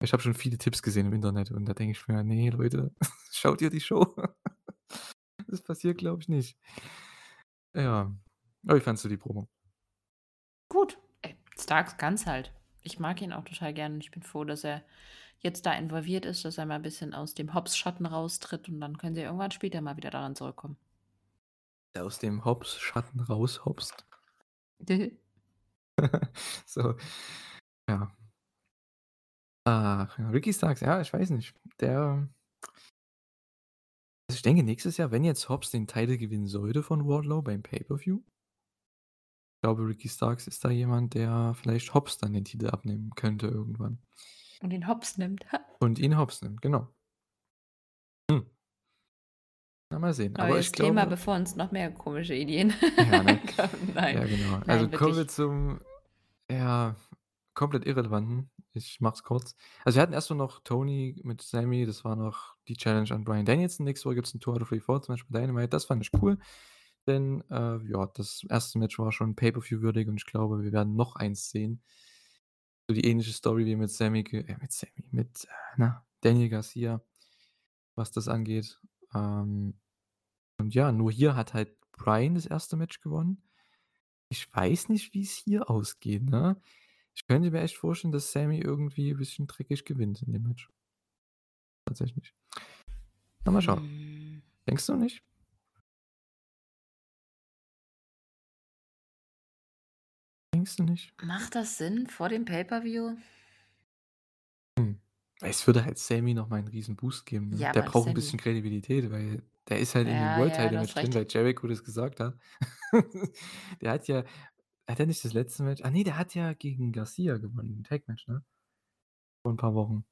Ich habe schon viele Tipps gesehen im Internet und da denke ich mir: „Ne, Leute, schaut ihr die Show?“ Das passiert, glaube ich, nicht. Ja. Aber wie fandest du die Promo? Gut. Ey, Starks kann's halt. Ich mag ihn auch total gern und ich bin froh, dass er jetzt da involviert ist, dass er mal 'n bisschen aus dem Hobbs-Schatten raustritt und dann können sie irgendwann später mal wieder daran zurückkommen. Der aus dem Hobbs-Schatten raushopst. So, ja. Ach Ricky Starks, ja, ich weiß nicht. Der also, ich denke, nächstes Jahr, wenn jetzt Hobbs den Title gewinnen sollte von Wardlow beim Pay-per-View glaube, Ricky Starks ist da jemand, der vielleicht Hobbs dann den Titel abnehmen könnte irgendwann. Und ihn Hops nimmt. Und ihn Hobbs nimmt, genau. Hm. Na, mal sehen. Aber Neues ich Thema, glaube bevor uns noch mehr komische Ideen Ja, ne? kommen. Nein. Ja, genau. Nein, Also, kommen wir zum, ja, komplett Irrelevanten. Ich mache es kurz. Also, wir hatten erst noch Tony mit Sammy, das war noch die Challenge an Bryan Danielson. Nächste Woche gibt's 'n 2 out of 3 Falls Match bei Dynamite. Das fand ich cool, denn, äh, ja, das 1. Match war schon Pay-per-View würdig und ich glaube, wir werden noch eins sehen. So die ähnliche Story wie mit Sammy äh, mit Sammy, mit, äh, na, Daniel Garcia, was das angeht. Ähm, und ja, nur hier hat halt Bryan das 1. Match gewonnen. Ich weiß nicht, wie's hier ausgeht, ne? Ich könnte mir echt vorstellen, dass Sammy irgendwie bisschen dreckig gewinnt in dem Match. Tatsächlich. Na, mal schauen. Hm. Denkst du nicht? Denkst du nicht? Macht das Sinn vor dem Pay-per-View? Hm. Es würde halt Sammy noch mal 'n riesen Boost geben, ne? Ja, Der braucht 'n Sammy bisschen Kredibilität, weil der ist halt in dem Ja, World ja, Title du Match drin, weil Jericho das gesagt hat. Der hat ja hat er nicht das letzte Match ah ne, der hat ja gegen Garcia gewonnen, im Tag Match, ne? Vor 'n paar Wochen.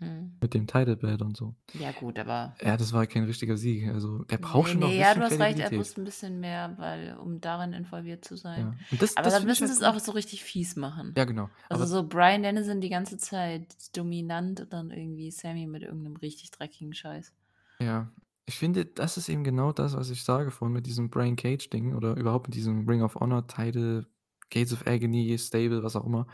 Mhm. Mit dem Title Belt und so. Ja gut, aber Ja, das war kein richtiger Sieg. Also, der braucht Ne, schon noch 'n ne, ja, bisschen du hast recht, er muss 'n bisschen mehr, weil um darin involviert zu sein. Ja, und das Aber das dann müssen halt sie's auch gut. so richtig fies machen. Ja, genau. Also, Aber so Bryan Danielson die ganze Zeit dominant und dann irgendwie Sammy mit irgend 'nem richtig dreckigen Scheiß. Ja, ich finde, das ist eben genau das, was ich sage vorhin mit diesem Brian Cage-Ding oder überhaupt mit diesem Ring of Honor Title, Gates of Agony, Stable, was auch immer.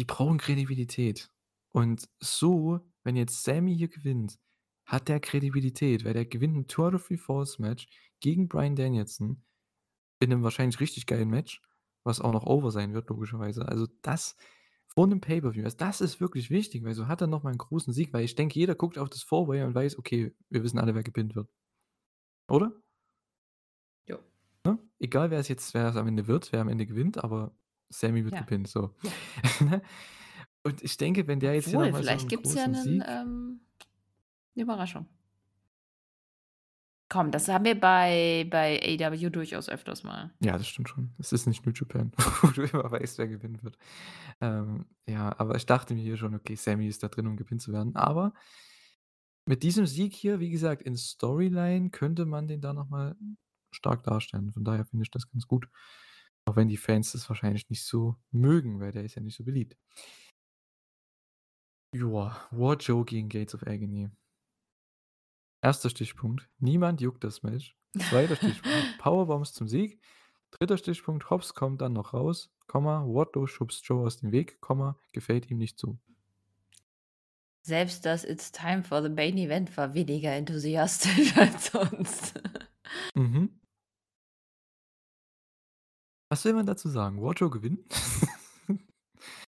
Die brauchen Kredibilität. Und so, wenn jetzt Sammy hier gewinnt, hat der Kredibilität, weil der gewinnt 'n Two out of Falls Match gegen Bryan Danielson in 'nem wahrscheinlich richtig geilen Match, was auch noch over sein wird, logischerweise. Also, das vor 'nem Pay-per-View, also, das ist wirklich wichtig, weil so hat er noch mal 'n großen Sieg, weil ich denke, jeder guckt auf das Four-Way und weiß: „Okay, wir wissen alle, wer gepinnt wird.“ Oder? Jo. Ne? Egal, wer es jetzt wer es am Ende wird, wer am Ende gewinnt, aber Sammy wird Ja. gepinnt, so. Ja. Und ich denke, wenn der jetzt hier Obwohl, mal so vielleicht 'n gibt's ja großen 'nen, Sieg ähm 'ne Überraschung. Komm, das haben wir bei bei AEW durchaus öfters mal. Ja, das stimmt schon. Es ist nicht New Japan, wo du immer weißt, wer gewinnen wird. Ähm, ja, aber ich dachte mir hier schon: „Okay, Sammy ist da drin, um gepinnt zu werden.“ Aber mit diesem Sieg hier, wie gesagt, in Storyline könnte man den da noch mal stark darstellen. Von daher finde ich das ganz gut. Auch wenn die Fans das wahrscheinlich nicht so mögen, weil der ist ja nicht so beliebt. Joa, War Joe gegen Gates of Agony. 1. Stichpunkt: Niemand juckt das Match. 2. Stichpunkt: Powerbombs zum Sieg. 3. Stichpunkt: Hobbs kommt dann noch raus, Komma, Wardlow schubst Joe aus dem Weg, Komma, gefällt ihm nicht so. Selbst das „It's time for the main event“ war weniger enthusiastisch als sonst. Mhm. Was will man dazu sagen? War Joe gewinnt?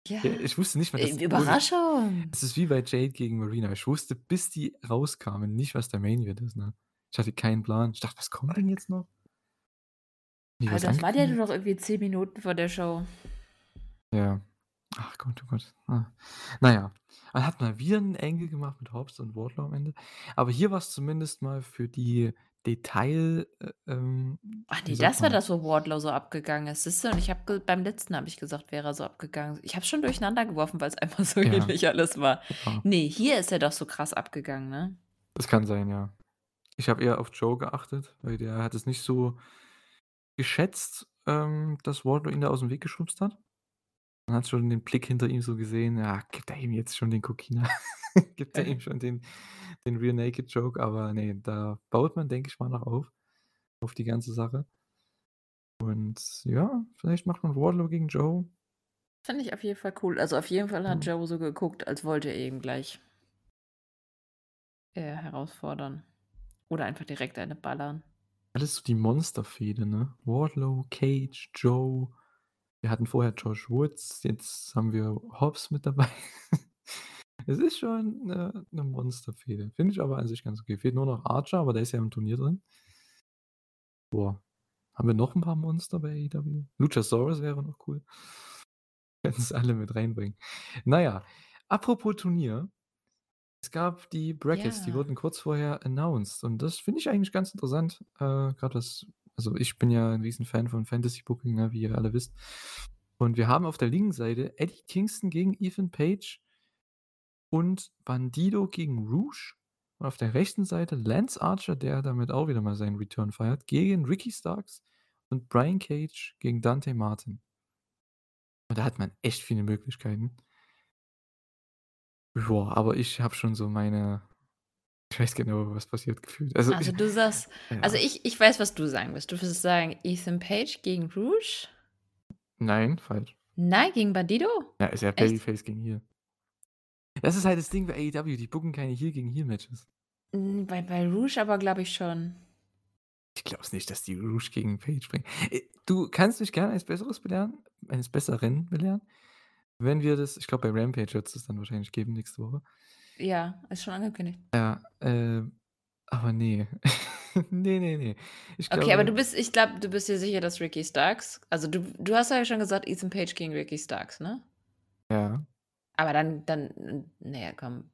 Ja, Ja, ich wusste nicht mal, äh, dass Überraschung. Es ist wie bei Jade gegen Marina. Ich wusste, bis die rauskamen, nicht, was der Main Event ist, ne? Ich hatte keinen Plan. Ich dachte: „Was kommt denn jetzt noch?“ Haben die was Alter, das waren ja nur noch irgendwie 10 Minuten vor der Show. Ja. Ach Gott, oh Gott. Ah. Na man hat mal wieder 'n Angle gemacht mit Hobbs und Wardlow am Ende. Aber hier war's zumindest mal für die Detail äh, ähm, Ach ne, sagt das war das, wo Wardlow so abgegangen ist. Siehste, und ich habe beim letzten habe ich gesagt, wäre er so abgegangen. Ich habe es schon durcheinander geworfen, weil's einfach so Ja. ähnlich alles war. Ja. Ne, hier ist er doch so krass abgegangen, ne? Das kann sein, ja. Ich habe eher auf Joe geachtet, weil der hat es nicht so geschätzt, ähm, dass Wardlow ihn da aus'm Weg geschubst hat. Man hat schon den Blick hinter ihm so gesehen: „Ja, gibt er ihm jetzt schon den Kokina? Gibt er ihm schon den den Rear Naked Choke?“ Aber ne, da baut man, denke ich mal, noch auf auf die ganze Sache. Und ja, vielleicht macht man Wardlow gegen Joe. Finde ich auf jeden Fall cool. Also, auf jeden Fall hat Ja. Joe so geguckt, als wollte er ihn gleich äh, herausfordern. Oder einfach direkt eine ballern. Alles so die Monsterfehde, ne? Wardlow, Cage, Joe. Wir hatten vorher Josh Woods, jetzt haben wir Hobbs mit dabei. Es ist schon 'ne 'ne Monsterfehde. Finde ich aber an sich ganz okay. Fehlt nur noch Archer, aber der ist ja im Turnier drin. Boah, haben wir noch 'n paar Monster bei AEW? Luchasaurus wäre noch cool. Können's alle mit reinbringen. Na ja, apropos Turnier. Es gab die Brackets, die Ja. wurden kurz vorher announced und das finde ich eigentlich ganz interessant. Äh, grad was also, ich bin ja 'n Riesenfan von Fantasy Booking, ne, wie ihr alle wisst. Und wir haben auf der linken Seite Eddie Kingston gegen Ethan Page und Bandido gegen Rouge. Und auf der rechten Seite Lance Archer, der damit auch wieder mal seinen Return feiert, gegen Ricky Starks und Brian Cage gegen Dante Martin. Und da hat man echt viele Möglichkeiten. Joa, aber ich habe schon so meine ich weiß genau, was passiert gefühlt. Also, Also, du sagst also, ja. ich ich weiß, was du sagen wirst. Du wirst sagen, Ethan Page gegen Rouge? Nein, falsch. Nein, gegen Bandido? Ja, ist ja? Babyface gegen Heel. Das ist halt das Ding bei AEW, die booken keine Heel gegen Heel Matches. Bei bei Rouge aber, glaube ich schon. Ich glaube es nicht, dass die Rouge gegen Page bringen. Äh, du kannst mich gerne eines Besseres belehren eines Besseren belehren, wenn wir das ich glaube, bei Rampage wird's das dann wahrscheinlich geben nächste Woche. Ja, ist schon angekündigt. Ja, äh, aber ne. Ne, ne, ne. Ich Okay, aber du bist ich glaube, du bist dir sicher, dass Ricky Starks also, du du hast ja schon gesagt, Ethan Page gegen Ricky Starks, ne? Ja. Aber dann dann n na ja, komm.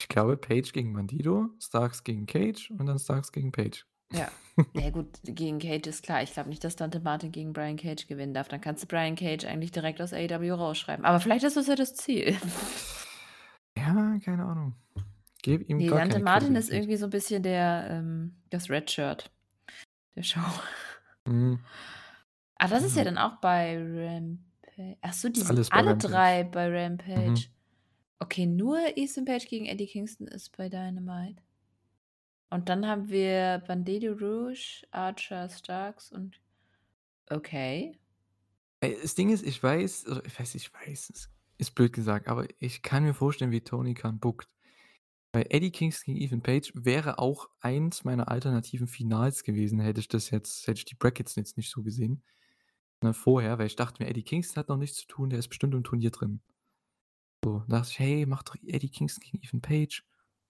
Ich glaube, Page gegen Bandido, Starks gegen Cage und dann Starks gegen Page. Ja. Na ja, gut, gegen Cage ist klar. Ich glaube nicht, dass Dante Martin gegen Brian Cage gewinnen darf. Dann kannst du Brian Cage eigentlich direkt aus AEW rausschreiben. Aber vielleicht ist das ja das Ziel. Ja, keine Ahnung. Gebe ihm Ne, gar Dante Martin ist Kredibilität. irgendwie so 'n bisschen der, ähm das Red Shirt der Show. Mhm. Ah, das ist ja dann auch bei Rampa ach so, die Ist sind alle Rampage. 3 bei Rampage. Mhm. Okay, nur Ethan Page gegen Eddie Kingston ist bei Dynamite. Und dann haben wir Bandido Rouge, Archer Starks und okay. Das Ding ist, ich weiß ich weiß ich weiß, es ist blöd gesagt, aber ich kann mir vorstellen, wie Tony Khan bookt. Weil Eddie Kingston gegen Ethan Page wäre auch eins meiner alternativen Finals gewesen, hätte ich das jetzt hätte ich die Brackets jetzt nicht so gesehen, ne, vorher, weil ich dachte mir, Eddie Kingston hat noch nichts zu tun, der ist bestimmt im Turnier drin. So, da dachte ich: „Hey, mach doch Eddie Kingston gegen Ethan Page,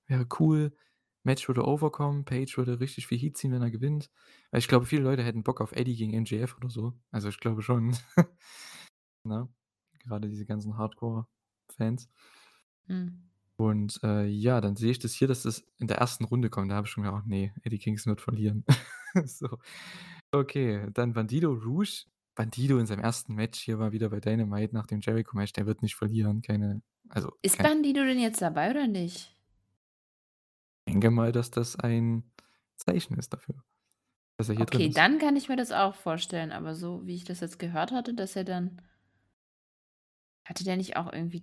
wäre cool.“ Match würde overkommen, Page würde richtig viel Heat ziehen, wenn er gewinnt. Weil ich glaube, viele Leute hätten Bock auf Eddie gegen MJF oder so. Also, ich glaube schon. Ne? Grade diese ganzen Hardcore-Fans. Mhm. Und, äh, ja, dann sehe ich das hier, dass das in der ersten Runde kommt. Da habe ich schon gedacht: „Ne, Eddie Kingston wird verlieren.“ So. Okay, dann Bandido Rouge. Bandido in seinem ersten Match hier mal wieder bei Dynamite nach dem Jericho-Match, der wird nicht verlieren, keine also, Ist kein Bandido denn jetzt dabei oder nicht? denke mal, dass das ein Zeichen ist dafür, dass er hier drin Okay, ist. dann kann ich mir das auch vorstellen, aber so wie ich das jetzt gehört hatte, dass er dann hatte der nicht auch irgendwie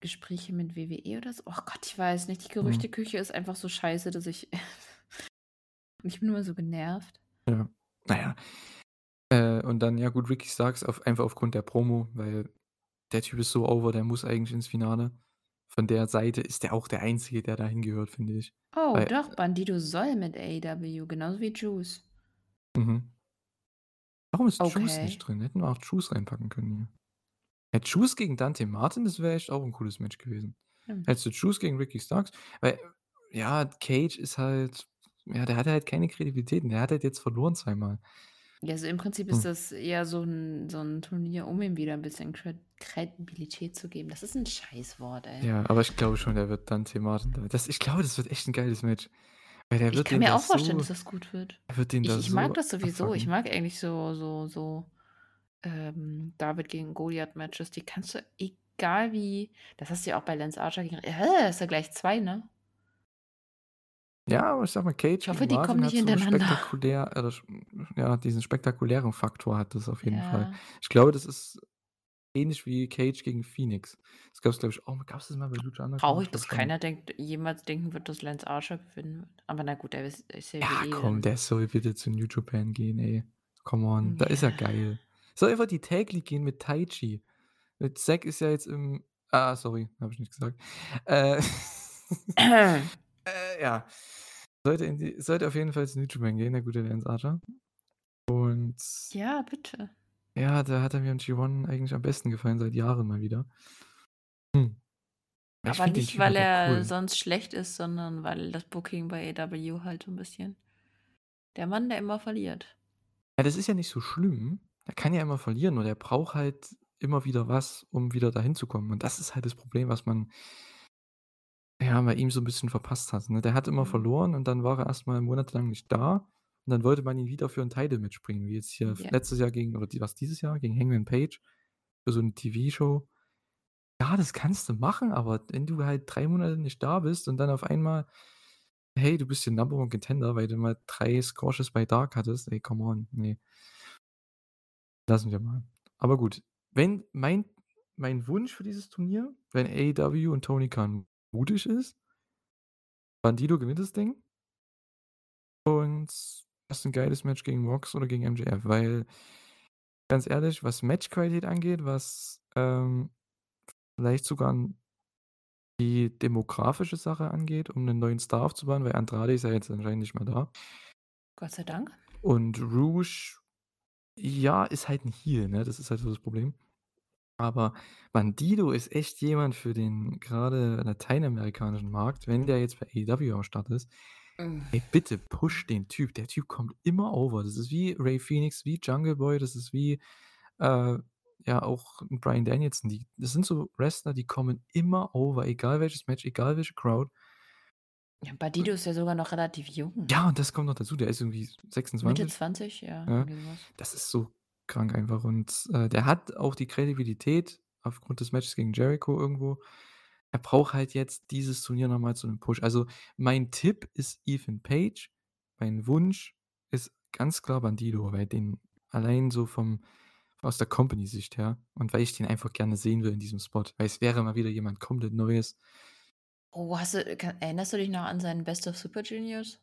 Gespräche mit WWE oder so? Oh Gott, ich weiß nicht. Die Mhm. Gerüchteküche ist einfach so scheiße, dass ich ich bin immer so genervt. Ja. Na ja. Äh, und dann, ja gut, Ricky Starks auf einfach aufgrund der Promo, weil der Typ ist so over, der muss eigentlich ins Finale. Von der Seite ist der auch der Einzige, der da hingehört, finde ich. Oh, Weil doch, Bandido soll mit AEW, genauso wie Juice. Mhm. Warum ist Juice Okay. nicht drin? Hätten wir auch Juice reinpacken können hier. Ja, Juice gegen Dante Martin, das wäre echt auch 'n cooles Match gewesen. Stimmt. Hättest du Juice gegen Ricky Starks weil, ja, Cage ist halt ja, der hatte halt keine Kredibilität und der hat halt jetzt verloren zweimal. Ja, also im Prinzip ist Hm. das eher so 'n so 'n Turnier, um ihm wieder 'n bisschen Kred Kredibilität zu geben. Das ist 'n Scheißwort, ey. Ja, aber ich glaube schon, der wird Dante Martin da das ich glaube, das wird echt 'n geiles Match. Weil der Ich wird kann den mir auch vorstellen, dass so das gut wird. wird den Ich da ich so mag das sowieso. Ich abfucken. mag eigentlich so so so, ähm, David gegen Goliath-Matches. Die kannst du egal wie das hast du ja auch bei Lance Archer gegen hä, ist ja gleich 2, ne? Ja, aber ich sage mal, Cage Ich hoffe, die Martin kommen hat nicht so hintereinander. spektakulär oder sch ja, diesen spektakulären Faktor hat das auf jeden Fall. Ja. Ich glaube, das ist ähnlich wie Cage gegen Phoenix. Das gab's, glaube ich, auch gab's das mal bei Lucha Underground? Traurig, Ich dass schon. keiner denkt jemals denken wird, dass Lance Archer gewinnen wird. Aber na gut, der ist ist ja Ja, WWE komm, dann. der soll bitte zu New Japan gehen, ey. Come on, da ist er Ja. geil. Soll einfach die Tag League gehen mit Taichi. Mit Zack ist ja jetzt im ah, sorry, habe ich nicht gesagt. Äh, äh, ja. Sollte in die sollte auf jeden Fall zu New Japan gehen, der gute Lance Archer. Und Ja, bitte. ja, da hat er mir im G1 eigentlich am besten gefallen seit Jahren mal wieder. Hm. Aber nicht, weil er cool. sonst schlecht ist, sondern weil das Booking bei AEW halt so 'n bisschen der Mann, der immer verliert. Ja, das ist ja nicht so schlimm. Er kann ja immer verlieren, nur der braucht halt immer wieder was, um wieder dahin zu kommen. Und das ist halt das Problem, was man ja, bei ihm so 'n bisschen verpasst hat, ne? Der hat immer Mhm. verloren und dann war er erst mal monatelang nicht da und dann wollte man ihn wieder für 'n Title-Match bringen, wie jetzt hier Ja. letztes Jahr gegen oder die war's dieses Jahr? Gegen Hangman Page für so 'ne TV-Show. Ja, das kannst du machen, aber wenn du halt 3 Monate nicht da bist und dann auf einmal hey, du bist hier Number One Contender, weil du mal 3 Squashes bei Dark hattest. Ey, come on, ne. Lassen wir mal. Aber gut, wenn mein mein Wunsch für dieses Turnier, wenn AEW und Tony Khan mutig ist Bandido gewinnt das Ding und hast 'n geiles Match gegen Mox oder gegen MJF, weil ganz ehrlich, was Matchqualität angeht, was, ähm, vielleicht sogar die demografische Sache angeht, um 'nen neuen Star aufzubauen, weil Andrade ist ja jetzt anscheinend nicht mehr da. Gott sei Dank. Und Rouge, ja, ist halt 'n Heel, ne? Das ist halt so das Problem. Aber Bandido ist echt jemand für den grade lateinamerikanischen Markt, wenn der jetzt bei AEW am Start ist. Hm. Ey, bitte push den Typ. Der Typ kommt immer over. Das ist wie Ray Phoenix, wie Jungle Boy, das ist wie, äh, ja auch 'n Bryan Danielson. Die das sind so Wrestler, die kommen immer over, egal welches Match, egal welche Crowd. Ja, Bandido ist ja sogar noch relativ jung. Ja, und das kommt noch dazu. Der ist irgendwie Mitte 26. 20, ja, Ja, das ist so krank einfach und, äh, der hat auch die Kredibilität aufgrund des Matches gegen Jericho irgendwo. er braucht halt jetzt dieses Turnier noch mal zu 'nem Push. Also, mein Tipp ist Ethan Page. Mein Wunsch ist ganz klar Bandido, weil den allein so vom aus der Company-Sicht her und weil ich den einfach gerne sehen will in diesem Spot, weil es wäre mal wieder jemand komplett Neues. Oh, hast du ka erinnerst du dich noch an seinen Best of Super Juniors?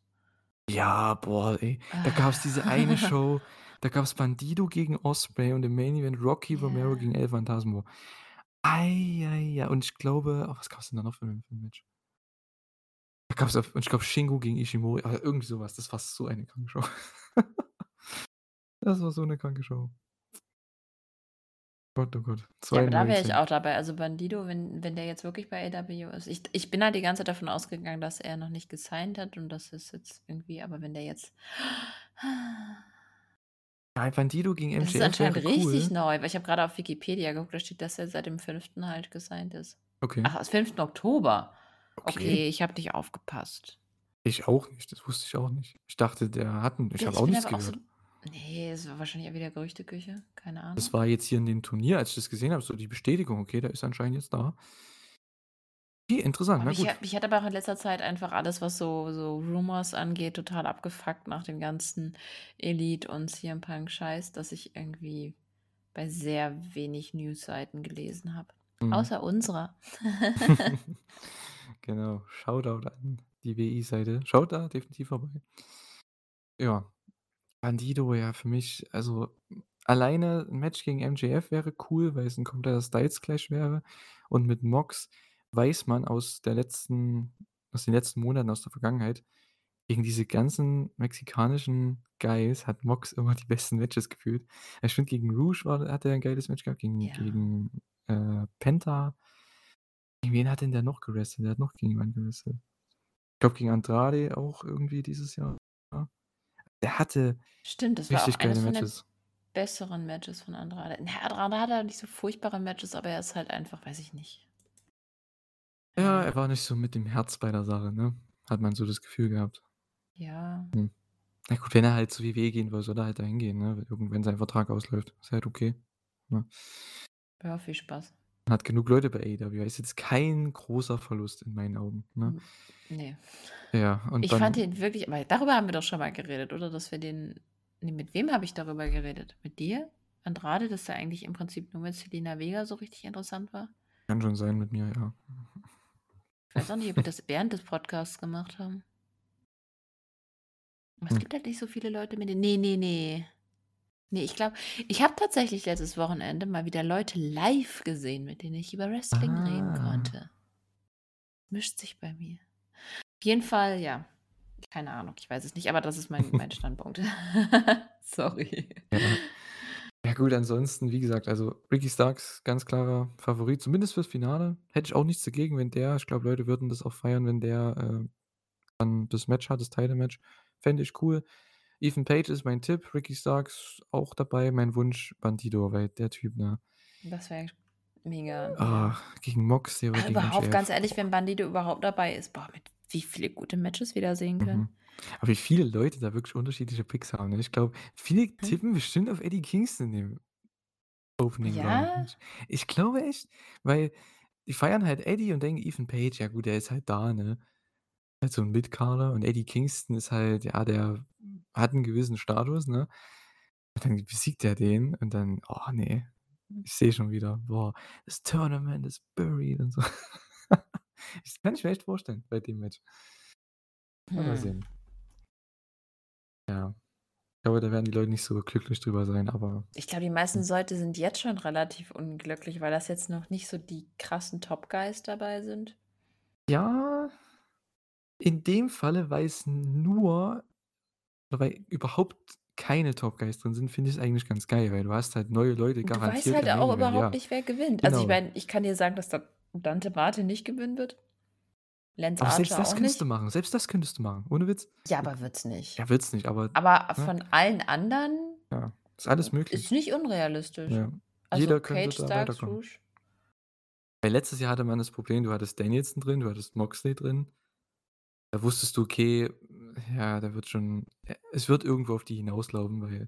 Ja, boah, ey. Da gab's diese eine Show, da gab's Bandido gegen Osprey und im Main Event Rocky Romero gegen Ja. El Phantasmo. Ei, ei, ei. Und ich glaube oh, was gab's denn da noch für für 'n Match? Da gab's auch und ich glaube Shingo gegen Ishimori, oder irgendwie so was. Das war so eine kranke Show. Das war so 'ne kranke Show. Gott, oh Gott. Ja, aber da wäre ich 2019. auch dabei. Also, Bandido, wenn wenn der jetzt wirklich bei AEW ist ich ich bin halt die ganze Zeit davon ausgegangen, dass er noch nicht gesigned hat und das ist jetzt irgendwie aber wenn der jetzt Ja, Bandido gegen Das ist MJF anscheinend wäre richtig cool. neu, weil ich habe grade auf Wikipedia geguckt, da steht, dass er seit dem 5. halt gesigned ist. Okay. Ach, 5. Oktober. Okay. Okay, ich habe nicht aufgepasst. Ich auch nicht, das wusste ich auch nicht. Ich dachte, der hat 'n ich Ja, habe auch nichts auch so gehört. ne, es war wahrscheinlich auch wieder Gerüchteküche, keine Ahnung. Das war jetzt hier in dem Turnier, als ich das gesehen habe, so die Bestätigung, okay, der ist anscheinend jetzt da. Okay, interessant, Aber na gut. hat mich hat aber auch in letzter Zeit einfach alles, was so so Rumors angeht, total abgefuckt nach dem ganzen Elite und CM Punk Scheiß, dass ich irgendwie bei sehr wenig Newsseiten gelesen habe, Mhm. außer unserer. Genau, Shoutout an die WI-Seite. Schaut da definitiv vorbei. Ja, Bandido, ja, für mich also, alleine 'n Match gegen MJF wäre cool, weil es 'n kompletter Styles Clash wäre und mit Mox weiß man aus der letzten aus den letzten Monaten aus der Vergangenheit, gegen diese ganzen mexikanischen Guys hat Mox immer die besten Matches geführt. Ich finde, gegen Rouge war hat er 'n geiles Match gehabt, gegen Ja. gegen, äh, Penta. Gegen wen hat denn der noch gewrestelt? Der hat noch gegen jemanden gewrestelt. Ich glaube, gegen Andrade auch irgendwie dieses Jahr. Der hatte Stimmt, das war auch richtig eines geile von den Matches. besseren Matches von Andrade. Na, Andrade hat halt nicht so furchtbare Matches, aber er ist halt einfach weiß ich nicht. Ja, er war nicht so mit dem Herz bei der Sache, ne? Hat man so das Gefühl gehabt. Ja. Hm. Na gut, wenn er halt zur WWE gehen will, soll er halt da hingehen, ne? Irgendwann sein Vertrag ausläuft. Ist halt okay, ne? Ja, viel Spaß. Hat genug Leute bei AEW. Ist jetzt kein großer Verlust in meinen Augen, ne? Hm, ne. Ja, und Ich dann fand den wirklich aber darüber haben wir doch schon mal geredet, oder? Dass wir den ne, mit wem habe ich darüber geredet? Mit dir? Andrade, dass der eigentlich im Prinzip nur mit Zelina Vega so richtig interessant war? Kann schon sein mit mir, ja. Ich weiß auch nicht, ob wir das während des Podcasts gemacht haben. Aber es Hm. gibt halt nicht so viele Leute mit den ne, ne, ne. Ne, ich glaube ich habe tatsächlich letztes Wochenende mal wieder Leute live gesehen, mit denen ich über Wrestling reden Ah. konnte. Mischt sich bei mir. Auf jeden Fall, ja. Keine Ahnung, ich weiß es nicht, aber das ist mein mein Standpunkt. Sorry. Ja. Ja gut, ansonsten, wie gesagt, also Ricky Starks, ganz klarer Favorit, zumindest fürs Finale. Hätte ich auch nichts dagegen, wenn der ich glaube, Leute würden das auch feiern, wenn der, äh, dann das Match hat, das Title-Match. Fände ich cool. Ethan Page ist mein Tipp, Ricky Starks auch dabei. Mein Wunsch Bandido, weil der Typ, ne? Das wäre mega, ja. Ah, gegen Moxley oder Aber gegen überhaupt, ganz ehrlich, wenn Bandido überhaupt dabei ist, boah, mit wie viele gute Matches wir da sehen können. Mhm. Aber wie viele Leute da wirklich unterschiedliche Picks haben, ne? Ich glaube, viele Mhm. tippen bestimmt auf Eddie Kingston im Opening Ja? Ich glaube echt, weil die feiern halt Eddie und denken, Ethan Page, ja gut, der ist halt da, ne? Halt so 'n Mid-Carder und Eddie Kingston ist halt ja, der hat 'n gewissen Status, ne? Und dann besiegt er den und dann oh ne, ich sehe schon wieder, boah, das Tournament is buried und so. Das kann ich mir echt vorstellen bei dem Match. Mal Hm. sehen. Ja. Ich glaube, da werden die Leute nicht so glücklich drüber sein, aber Ich glaube, die meisten hm. Leute sind jetzt schon relativ unglücklich, weil das jetzt noch nicht so die krassen Top Guys dabei sind. Ja. In dem Falle, weil's nur oder weil überhaupt keine Top Guys drin sind, finde ich's eigentlich ganz geil, weil du hast halt neue Leute Du weißt garantiert halt auch überhaupt ja. nicht, wer gewinnt. Also, ich Genau. meine, ich kann dir sagen, dass da Dante Martin nicht gewinnen wird. Lance Aber selbst Archer das auch könntest nicht. du machen. Selbst das könntest du machen, ohne Witz. Ja, aber wird's nicht. Ja, wird's nicht, aber Aber ne? von allen anderen Ja, ist alles ist möglich. nicht unrealistisch. Ja. Also, Jeder könnte Cage, da Starks, weiterkommen. Rouge. Weil letztes Jahr hatte man das Problem, du hattest Danielson drin, du hattest Moxley drin. Da wusstest du, okay, ja, da wird schon äh, es wird irgendwo auf die hinauslaufen, weil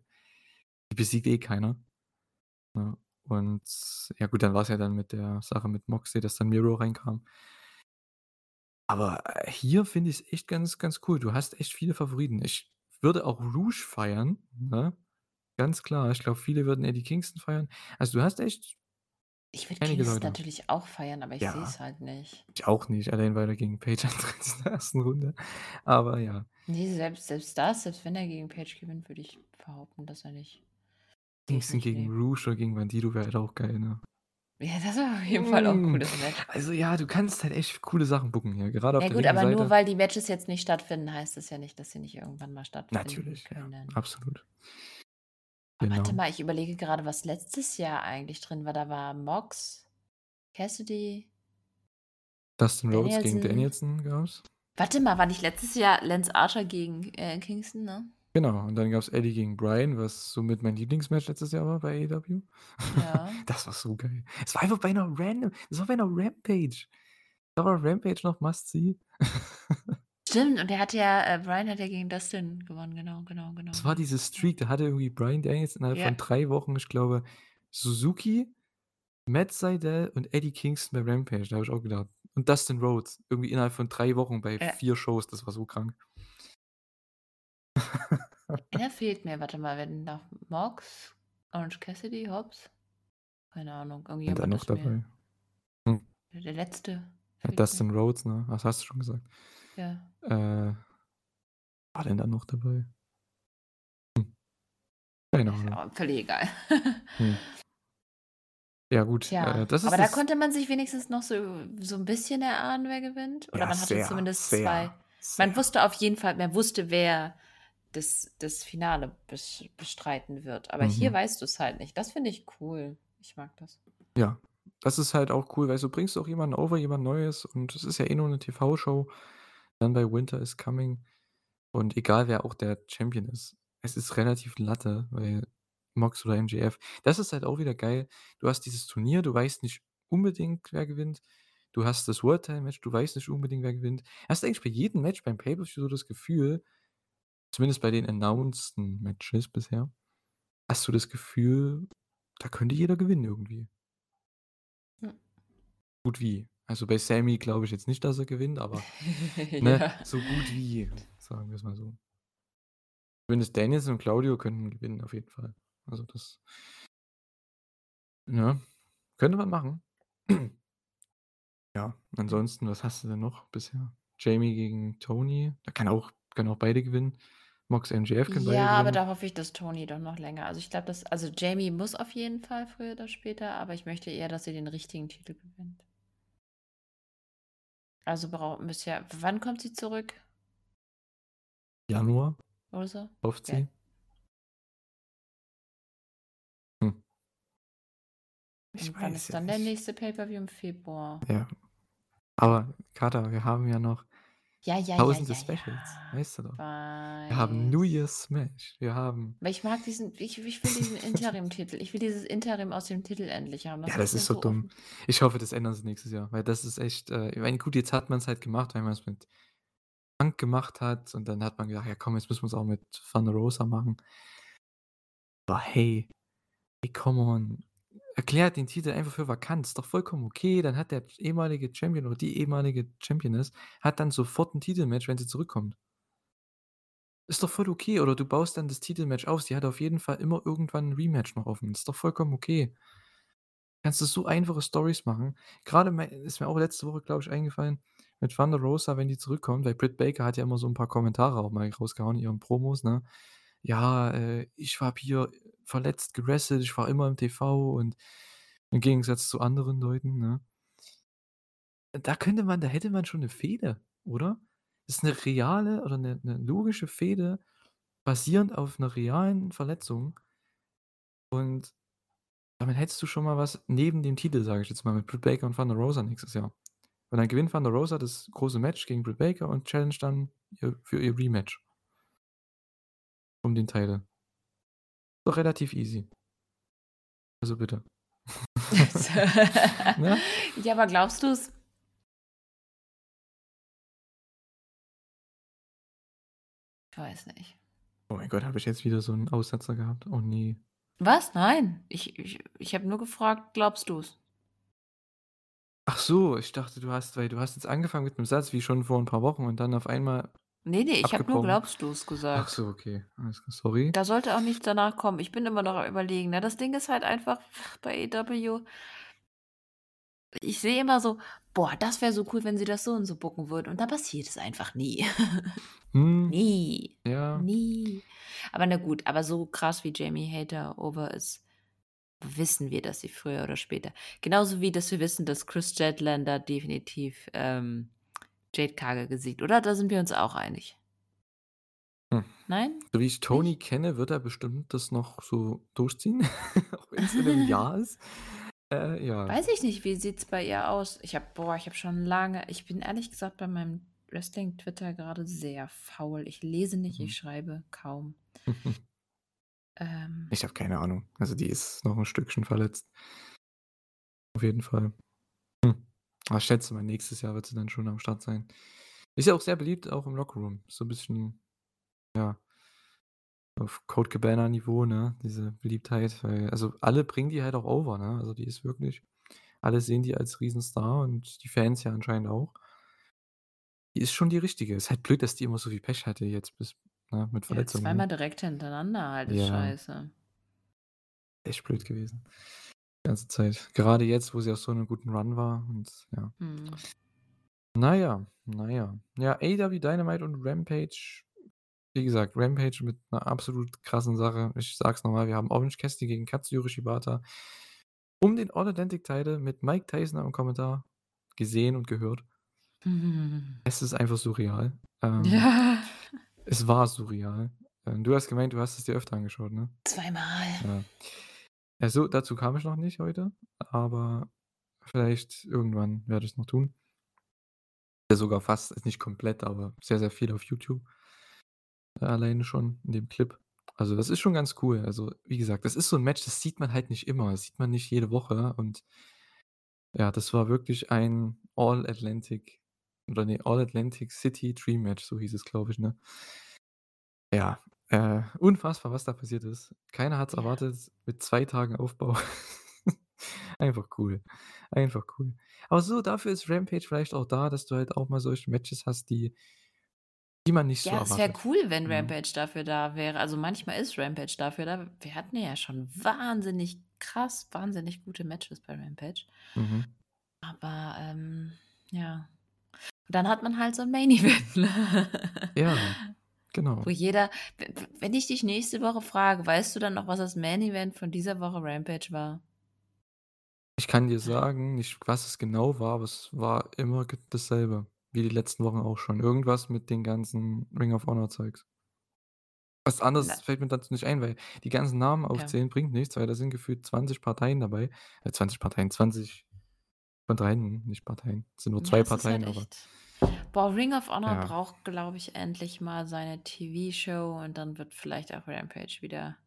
die besiegt eh keiner. Ja. Und ja gut, dann war es ja dann mit der Sache mit Moxley, dass dann Miro reinkam. Aber, äh, hier finde ich's echt ganz, ganz cool. Du hast echt viele Favoriten. Ich würde auch Rouge feiern, ne? Ganz klar. Ich glaube, viele würden Eddie Kingston feiern. Also, du hast echt Ich würde einige Kingston Leute. natürlich auch feiern, aber ich sehe Ja. es halt nicht. Ich auch nicht, allein weil er gegen Page antritt in der ersten Runde. Aber ja. Ne, selbst selbst das, selbst wenn er gegen Page gewinnt, würde ich behaupten, dass er nicht sehe ich Kingston nicht, gegen ne. Rouge oder gegen Bandido wäre halt auch geil, ne? Ja, das wäre auf jeden Fall auch 'n Hm, cooles Match. also ja, du kannst halt echt coole Sachen booken hier, gerade auf Ja der gut, linken aber nur Seite. weil die Matches jetzt nicht stattfinden, heißt das ja nicht, dass sie nicht irgendwann mal stattfinden Natürlich, ja, können. absolut. Warte Genau. mal, ich überlege gerade, was letztes Jahr eigentlich drin war. Da war Mox, Cassidy Dustin Rhodes gegen Danielson. Danielson gab's. Warte mal, war nicht letztes Jahr Lance Archer gegen, äh, Kingston, ne? Genau, und dann gab's Eddie gegen Bryan, was somit mein Lieblingsmatch letztes Jahr war bei AEW. Ja. Das war so geil. Es war einfach bei 'ner random es war bei 'ner Rampage. Da war Rampage noch must see. Stimmt, und der hatte ja äh, Bryan hat ja gegen Dustin gewonnen, genau, genau, genau, Das war diese Streak, da hatte irgendwie Bryan Danielson innerhalb Ja. von 3 Wochen, ich glaube, Suzuki, Matt Sydal und Eddie Kingston bei Rampage. Da habe ich auch gedacht und Dustin Rhodes irgendwie innerhalb von 3 Wochen bei Ja. 4 Shows. Das war so krank. Einer fehlt mir, warte mal, wenn noch Mox, Orange Cassidy, Hobbs? Keine Ahnung, irgendjemand noch ist mir dabei? Hm. der Letzte Ja. Dustin Rhodes, ne? Das hast du schon gesagt. Ja. Äh, war denn da noch dabei? Hm. Keine Ahnung. völlig egal. Hm. Ja gut, Tja, äh, das ist aber da das konnte man sich wenigstens noch so so 'n bisschen erahnen, wer gewinnt? Oder Ja, man hatte sehr, zumindest sehr, 2 man sehr. wusste auf jeden Fall man wusste, wer das das Finale bes bestreiten wird. Aber hier Mhm. weißt du's halt nicht. Das finde ich cool. Ich mag das. Ja, das ist halt auch cool, weil so bringst du auch jemanden over, jemand Neues und es ist ja eh nur 'ne TV-Show. Dann bei Winter is Coming und egal, wer auch der Champion ist, es ist relativ Latte, weil Mox oder MJF das ist halt auch wieder geil. Du hast dieses Turnier, du weißt nicht unbedingt, wer gewinnt. Du hast das World Title Match, du weißt nicht unbedingt, wer gewinnt. Hast eigentlich bei jedem Match beim Pay-per-View so das Gefühl zumindest bei den announceden Matches bisher, hast du das Gefühl, da könnte jeder gewinnen irgendwie. Hm. Gut wie. Also, bei Sammy glaube ich jetzt nicht, dass er gewinnt, aber, ne, Ja. so gut wie, sagen wir's mal so. Zumindest Danielson und Claudio könnten gewinnen auf jeden Fall. Also, das ne, könnte man machen. Ja, ansonsten, was hast du denn noch bisher? Jamie gegen Tony, da kann auch können auch beide gewinnen. Mox, MJF können beide Ja, aber da hoffe ich, dass Tony doch noch länger also, ich glaube, dass also, Jamie muss auf jeden Fall früher oder später, aber ich möchte eher, dass sie den richtigen Titel gewinnt. Also, brau bisher wann kommt sie zurück? Januar Oder so? hofft Ja. sie. Hm. Ich Und wann weiß ist ja dann der nicht. nächste Pay-per-View? Im Februar. Ja. Aber Katha, wir haben ja noch Ja, ja, ja, tausende ja, Specials, ja. weißt du doch. Wir haben Weiß. New Year's Smash, wir haben Aber ich mag diesen ich ich will diesen Interim-Titel. Ich will dieses Interim aus dem Titel endlich haben. Das Ja, das ist so so dumm. offen Ich hoffe, das ändern sie nächstes Jahr, weil das ist echt, äh ich meine, gut, jetzt hat man's halt gemacht, weil man's mit Punk gemacht hat und dann hat man gedacht: „Ja komm, jetzt müssen wir's auch mit Thunder Rosa machen.“ Aber hey, hey, come on. Erklärt den Titel einfach für vakant, ist doch vollkommen okay. Dann hat der ehemalige Champion oder die ehemalige Championess hat dann sofort 'n Titelmatch, wenn sie zurückkommt. Ist doch voll okay. Oder du baust dann das Titelmatch aus. Die hat auf jeden Fall immer irgendwann 'n Rematch noch offen. Ist doch vollkommen okay. Kannst du so einfache Storys machen. Grade mei ist mir auch letzte Woche, glaube ich, eingefallen mit Thunder Rosa, wenn die zurückkommt, weil Britt Baker hat ja immer so 'n paar Kommentare auch mal rausgehauen in ihren Promos, ne? Ja, äh, ich habe hier verletzt gewrestelt, ich war immer im TV und im Gegensatz zu anderen Leuten, ne? Da könnte man da hätte man schon 'ne Fehde, oder? Das ist 'ne reale oder 'ne 'ne logische Fehde basierend auf 'ner realen Verletzung. Und damit hättest du schon mal was neben dem Titel, sage ich jetzt mal, mit Britt Baker und Thunder Rosa nächstes Jahr. Und dann gewinnt Thunder Rosa das große Match gegen Britt Baker und challenged dann für ihr Rematch. Um den Title. Doch relativ easy. Also bitte. Ne? Ja, aber glaubst du's? Ich weiß nicht. Oh mein Gott, habe ich jetzt wieder so 'n Aussetzer gehabt? Oh ne. Was? Nein. Ich ich ich habe nur gefragt: „Glaubst du's?“ Ach so, ich dachte, du hast weil du hast jetzt angefangen mit 'nem Satz wie schon vor 'n paar Wochen und dann auf einmal Ne, ne, ich habe nur. „Glaubst du's“ Ach gesagt. so, okay. Sorry. Da sollte auch nichts danach kommen. Ich bin immer noch am Überlegen, ne? Das Ding ist halt einfach bei AEW ich sehe immer so: „Boah, das wäre so cool, wenn sie das so und so booken würden“, und dann passiert es einfach nie. Hm, Nie. ja. Nie. Aber na gut, aber so krass wie Jamie Hater over ist, wissen wir, dass sie früher oder später genauso wie, dass wir wissen, dass Chris Statlander definitiv, ähm, Jade Cargill besiegt, oder? Da sind wir uns auch einig. Hm. Nein? So wie ich Tony Nicht? kenne, wird er bestimmt das noch so durchziehen, auch wenn's in 'nem Jahr ist. Äh, ja. Weiß ich nicht, wie sieht's bei ihr aus? Ich habe boah, ich habe schon lange ich bin ehrlich gesagt bei meinem Wrestling-Twitter grade sehr faul. Ich lese nicht, Mhm. ich schreibe kaum. Ähm. Ich habe keine Ahnung. Also, die ist noch 'n Stückchen verletzt. Auf jeden Fall. Aber ich schätze mal, nächstes Jahr wird sie dann schon am Start sein. Ist ja auch sehr beliebt, auch im Lockerroom. So 'n bisschen, ja auf Colt Cabana-Niveau, ne, diese Beliebtheit, weil also, alle bringen die halt auch over, ne? Also, die ist wirklich alle sehen die als Riesenstar und die Fans ja anscheinend auch. Die ist schon die Richtige. Ist halt blöd, dass die immer so viel Pech hatte jetzt bis ne, mit Ja, Verletzungen zweimal immer. direkt hintereinander halt ist Ja. scheiße. Echt blöd gewesen. Ganze Zeit. Gerade jetzt, wo sie auf so 'nem guten Run war und ja. Mhm. Na ja, na ja. Ja, AEW Dynamite und Rampage wie gesagt, Rampage mit 'ner absolut krassen Sache. Ich sage es noch mal, wir haben Orange Cassidy gegen Katsuyori Shibata um den All Atlantic Title mit Mike Tyson am Kommentar gesehen und gehört. Es ist einfach surreal. Ähm, Ja. es war surreal. Ähm, du hast gemeint, du hast es dir öfter angeschaut, ne? Zweimal. Ja. Ja, so dazu kam ich noch nicht heute, aber vielleicht irgendwann werde ich's noch tun. Ja, sogar fast nicht komplett, aber sehr, sehr viel auf YouTube. Alleine schon in dem Clip. Also, das ist schon ganz cool. Also, wie gesagt, das ist so 'n Match, das sieht man halt nicht immer. Das sieht man nicht jede Woche und ja, das war wirklich ein All Atlantic oder ne, All Atlantic City Dream Match, so hieß es, glaube ich, ne? Ja, äh, unfassbar, was da passiert ist. Keiner hat's Ja. erwartet mit 2 Tagen Aufbau. Einfach cool. Einfach cool. Aber so, dafür ist Rampage vielleicht auch da, dass du halt auch mal solche Matches hast, die die man nicht so Ja, es wäre erwartet, cool, wenn ne? Rampage dafür da wäre. Also, manchmal ist Rampage dafür da. Wir hatten ja schon wahnsinnig krass wahnsinnig gute Matches bei Rampage. Mhm. Aber, ähm, ja. Dann hat man halt so 'n Main Event, ne? Ja, genau. Wo jeder wenn ich dich nächste Woche frage, weißt du dann noch, was das Main Event von dieser Woche Rampage war? Ich kann dir sagen, nicht, was es genau war, aber es war immer dasselbe, wie die letzten Wochen auch schon. Irgendwas mit den ganzen Ring of Honor Zeugs. Was Na anderes fällt mir dazu nicht ein, weil die ganzen Namen Ja. aufzählen bringt nichts, weil da sind gefühlt 20 Parteien dabei. Äh, 20 Parteien, 20 Parteien, nicht Parteien. Es sind nur Ja, 2 es ist halt Parteien, aber echt boah, Ring of Honor Ja. braucht, glaube ich, endlich mal seine TV-Show und dann wird vielleicht auch Rampage wieder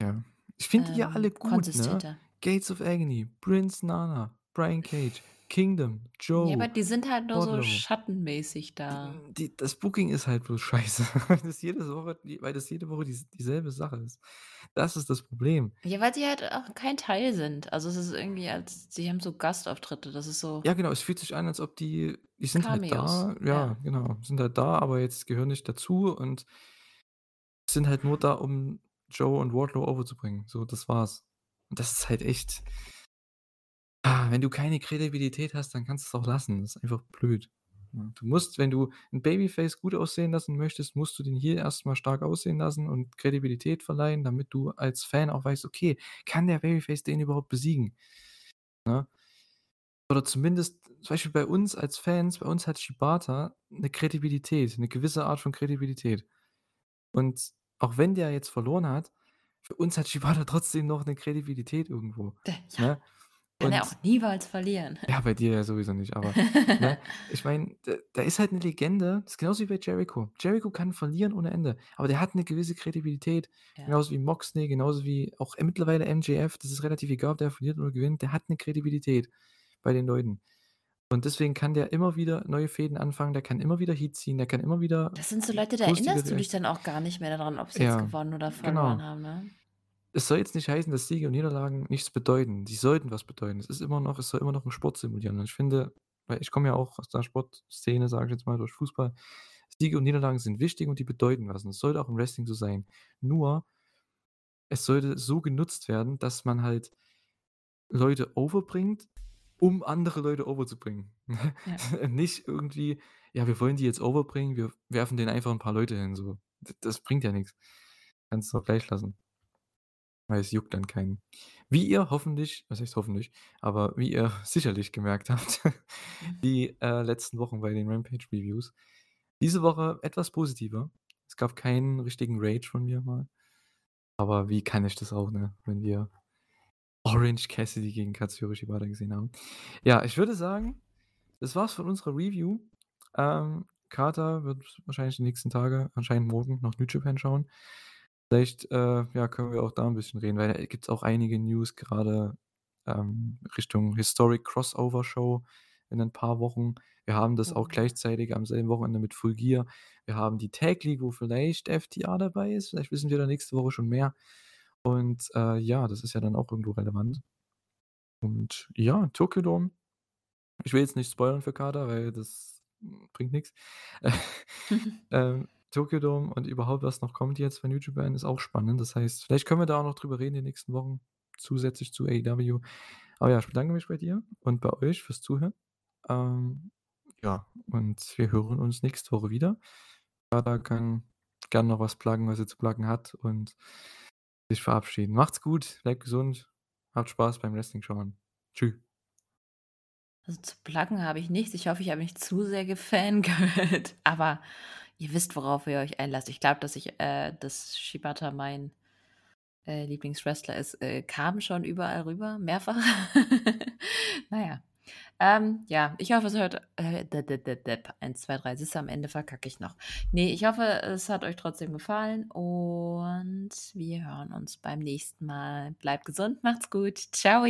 Ja. Ich finde die ja alle ähm, gut, ne? Gates of Agony, Prince Nana, Brian Cage, Kingdom, Ja, aber Joe, die sind halt nur so Wardlow. schattenmäßig da. Die die das Booking ist halt bloß scheiße. Das jede Woche weil das jede Woche dies dieselbe Sache ist. Das ist das Problem. Ja, weil sie halt auch kein Teil sind. Also, es ist irgendwie als sie haben so Gastauftritte, das ist so Ja, genau, es fühlt sich an, als ob die die sind halt Cameos, da ja, ja. genau, sind halt da, aber jetzt gehören nicht dazu und sind halt nur da, um Joe und Wardlow over zu bringen. So, das war's. Und das ist halt echt ah, wenn du keine Kredibilität hast, dann kannst du's auch lassen. Das ist einfach blöd. Du musst, wenn du 'n Babyface gut aussehen lassen möchtest, musst du den Heel erst mal stark aussehen lassen und Kredibilität verleihen, damit du als Fan auch weißt: „Okay, kann der Babyface den überhaupt besiegen?“ Ne? Oder zumindest zum Beispiel bei uns als Fans bei uns hat Shibata 'ne Kredibilität, 'ne gewisse Art von Kredibilität. Und auch wenn der jetzt verloren hat, für uns hat Shibata trotzdem noch 'ne Kredibilität irgendwo, D ja, ne? Kann er auch niemals verlieren. Ja, bei dir ja sowieso nicht, aber ne? Ich meine, der der ist halt 'ne Legende. Das ist genauso wie bei Jericho. Jericho kann verlieren ohne Ende, aber der hat 'ne gewisse Kredibilität, Ja. genauso wie Moxley, genauso wie auch, mittlerweile MJF. Das ist relativ egal, ob der verliert oder gewinnt. Der hat 'ne Kredibilität bei den Leuten. Und deswegen kann der immer wieder neue Fäden anfangen, der kann immer wieder Heat ziehen, der kann immer wieder Das sind so Leute, da erinnerst du dich dann auch gar nicht mehr daran, ob sie jetzt Ja, gewonnen oder verloren genau. haben, ne? Es soll jetzt nicht heißen, dass Siege und Niederlagen nichts bedeuten. Die sollten was bedeuten. Es ist immer noch es soll immer noch 'n Sport simulieren. Und ich finde weil ich komme ja auch aus der Sportszene, sage ich jetzt mal, durch Fußball. Siege und Niederlagen sind wichtig und die bedeuten was. Und das sollte auch im Wrestling so sein. Nur es sollte so genutzt werden, dass man halt Leute over bringt, um andere Leute over zu bringen. Ja. Nicht irgendwie: „Ja, wir wollen die jetzt over bringen, wir werfen denen einfach 'n paar Leute hin“, so. Das bringt ja nix. Kannst du auch gleich lassen. Weil es juckt dann keinen. Wie ihr hoffentlich was heißt hoffentlich, aber wie ihr sicherlich gemerkt habt, die, äh, letzten Wochen bei den Rampage-Reviews. Diese Woche etwas positiver. Es gab keinen richtigen Rage von mir mal. Aber wie kann ich das auch, ne, wenn wir Orange Cassidy gegen Katsuyori Shibata gesehen haben. Ja, ich würde sagen, das war's von unserer Review. Ähm, Carter wird wahrscheinlich die nächsten Tage, anscheinend morgen, noch New Japan schauen. Vielleicht, äh, ja, können wir auch da 'n bisschen reden, weil da gibt's auch einige News grade, ähm, Richtung Historic Crossover Show in 'nen paar Wochen. Wir haben das auch Oh. gleichzeitig am selben Wochenende mit Full Gear. Wir haben die Tag League, wo vielleicht FTR dabei ist. Vielleicht wissen wir da nächste Woche schon mehr. Und, äh, ja, das ist ja dann auch irgendwo relevant. Und ja, Tokyo Dome. Ich will jetzt nicht spoilern für Carter, weil das, hm, bringt nix. Ähm, Tokyo Dome und überhaupt, was noch kommt jetzt bei New Japan, ist auch spannend. Das heißt, vielleicht können wir da auch noch drüber reden in den nächsten Wochen, zusätzlich zu AEW. Aber ja, ich bedanke mich bei dir und bei euch fürs Zuhören. Ähm, ja, und wir hören uns nächste Woche wieder. Carter kann gern noch was pluggen, was er zu pluggen hat und sich verabschieden. Macht's gut, bleibt gesund, habt Spaß beim Wrestling schauen. Tschü. Also, zu pluggen habe ich nichts. Ich hoffe, ich habe nicht zu sehr gefangirlt, aber ihr wisst, worauf ihr euch einlasst. Ich glaube, dass ich äh, dass Shibata mein, äh, Lieblingswrestler ist, äh, kam schon überall rüber, mehrfach. Na ja. Ähm, ja, ich hoffe, es hört äh, d d d dep 1, 2, 3. Siehst am Ende verkacke ich noch. Ne, ich hoffe, es hat euch trotzdem gefallen und wir hören uns beim nächsten Mal. Bleibt gesund, macht's gut. Tschau.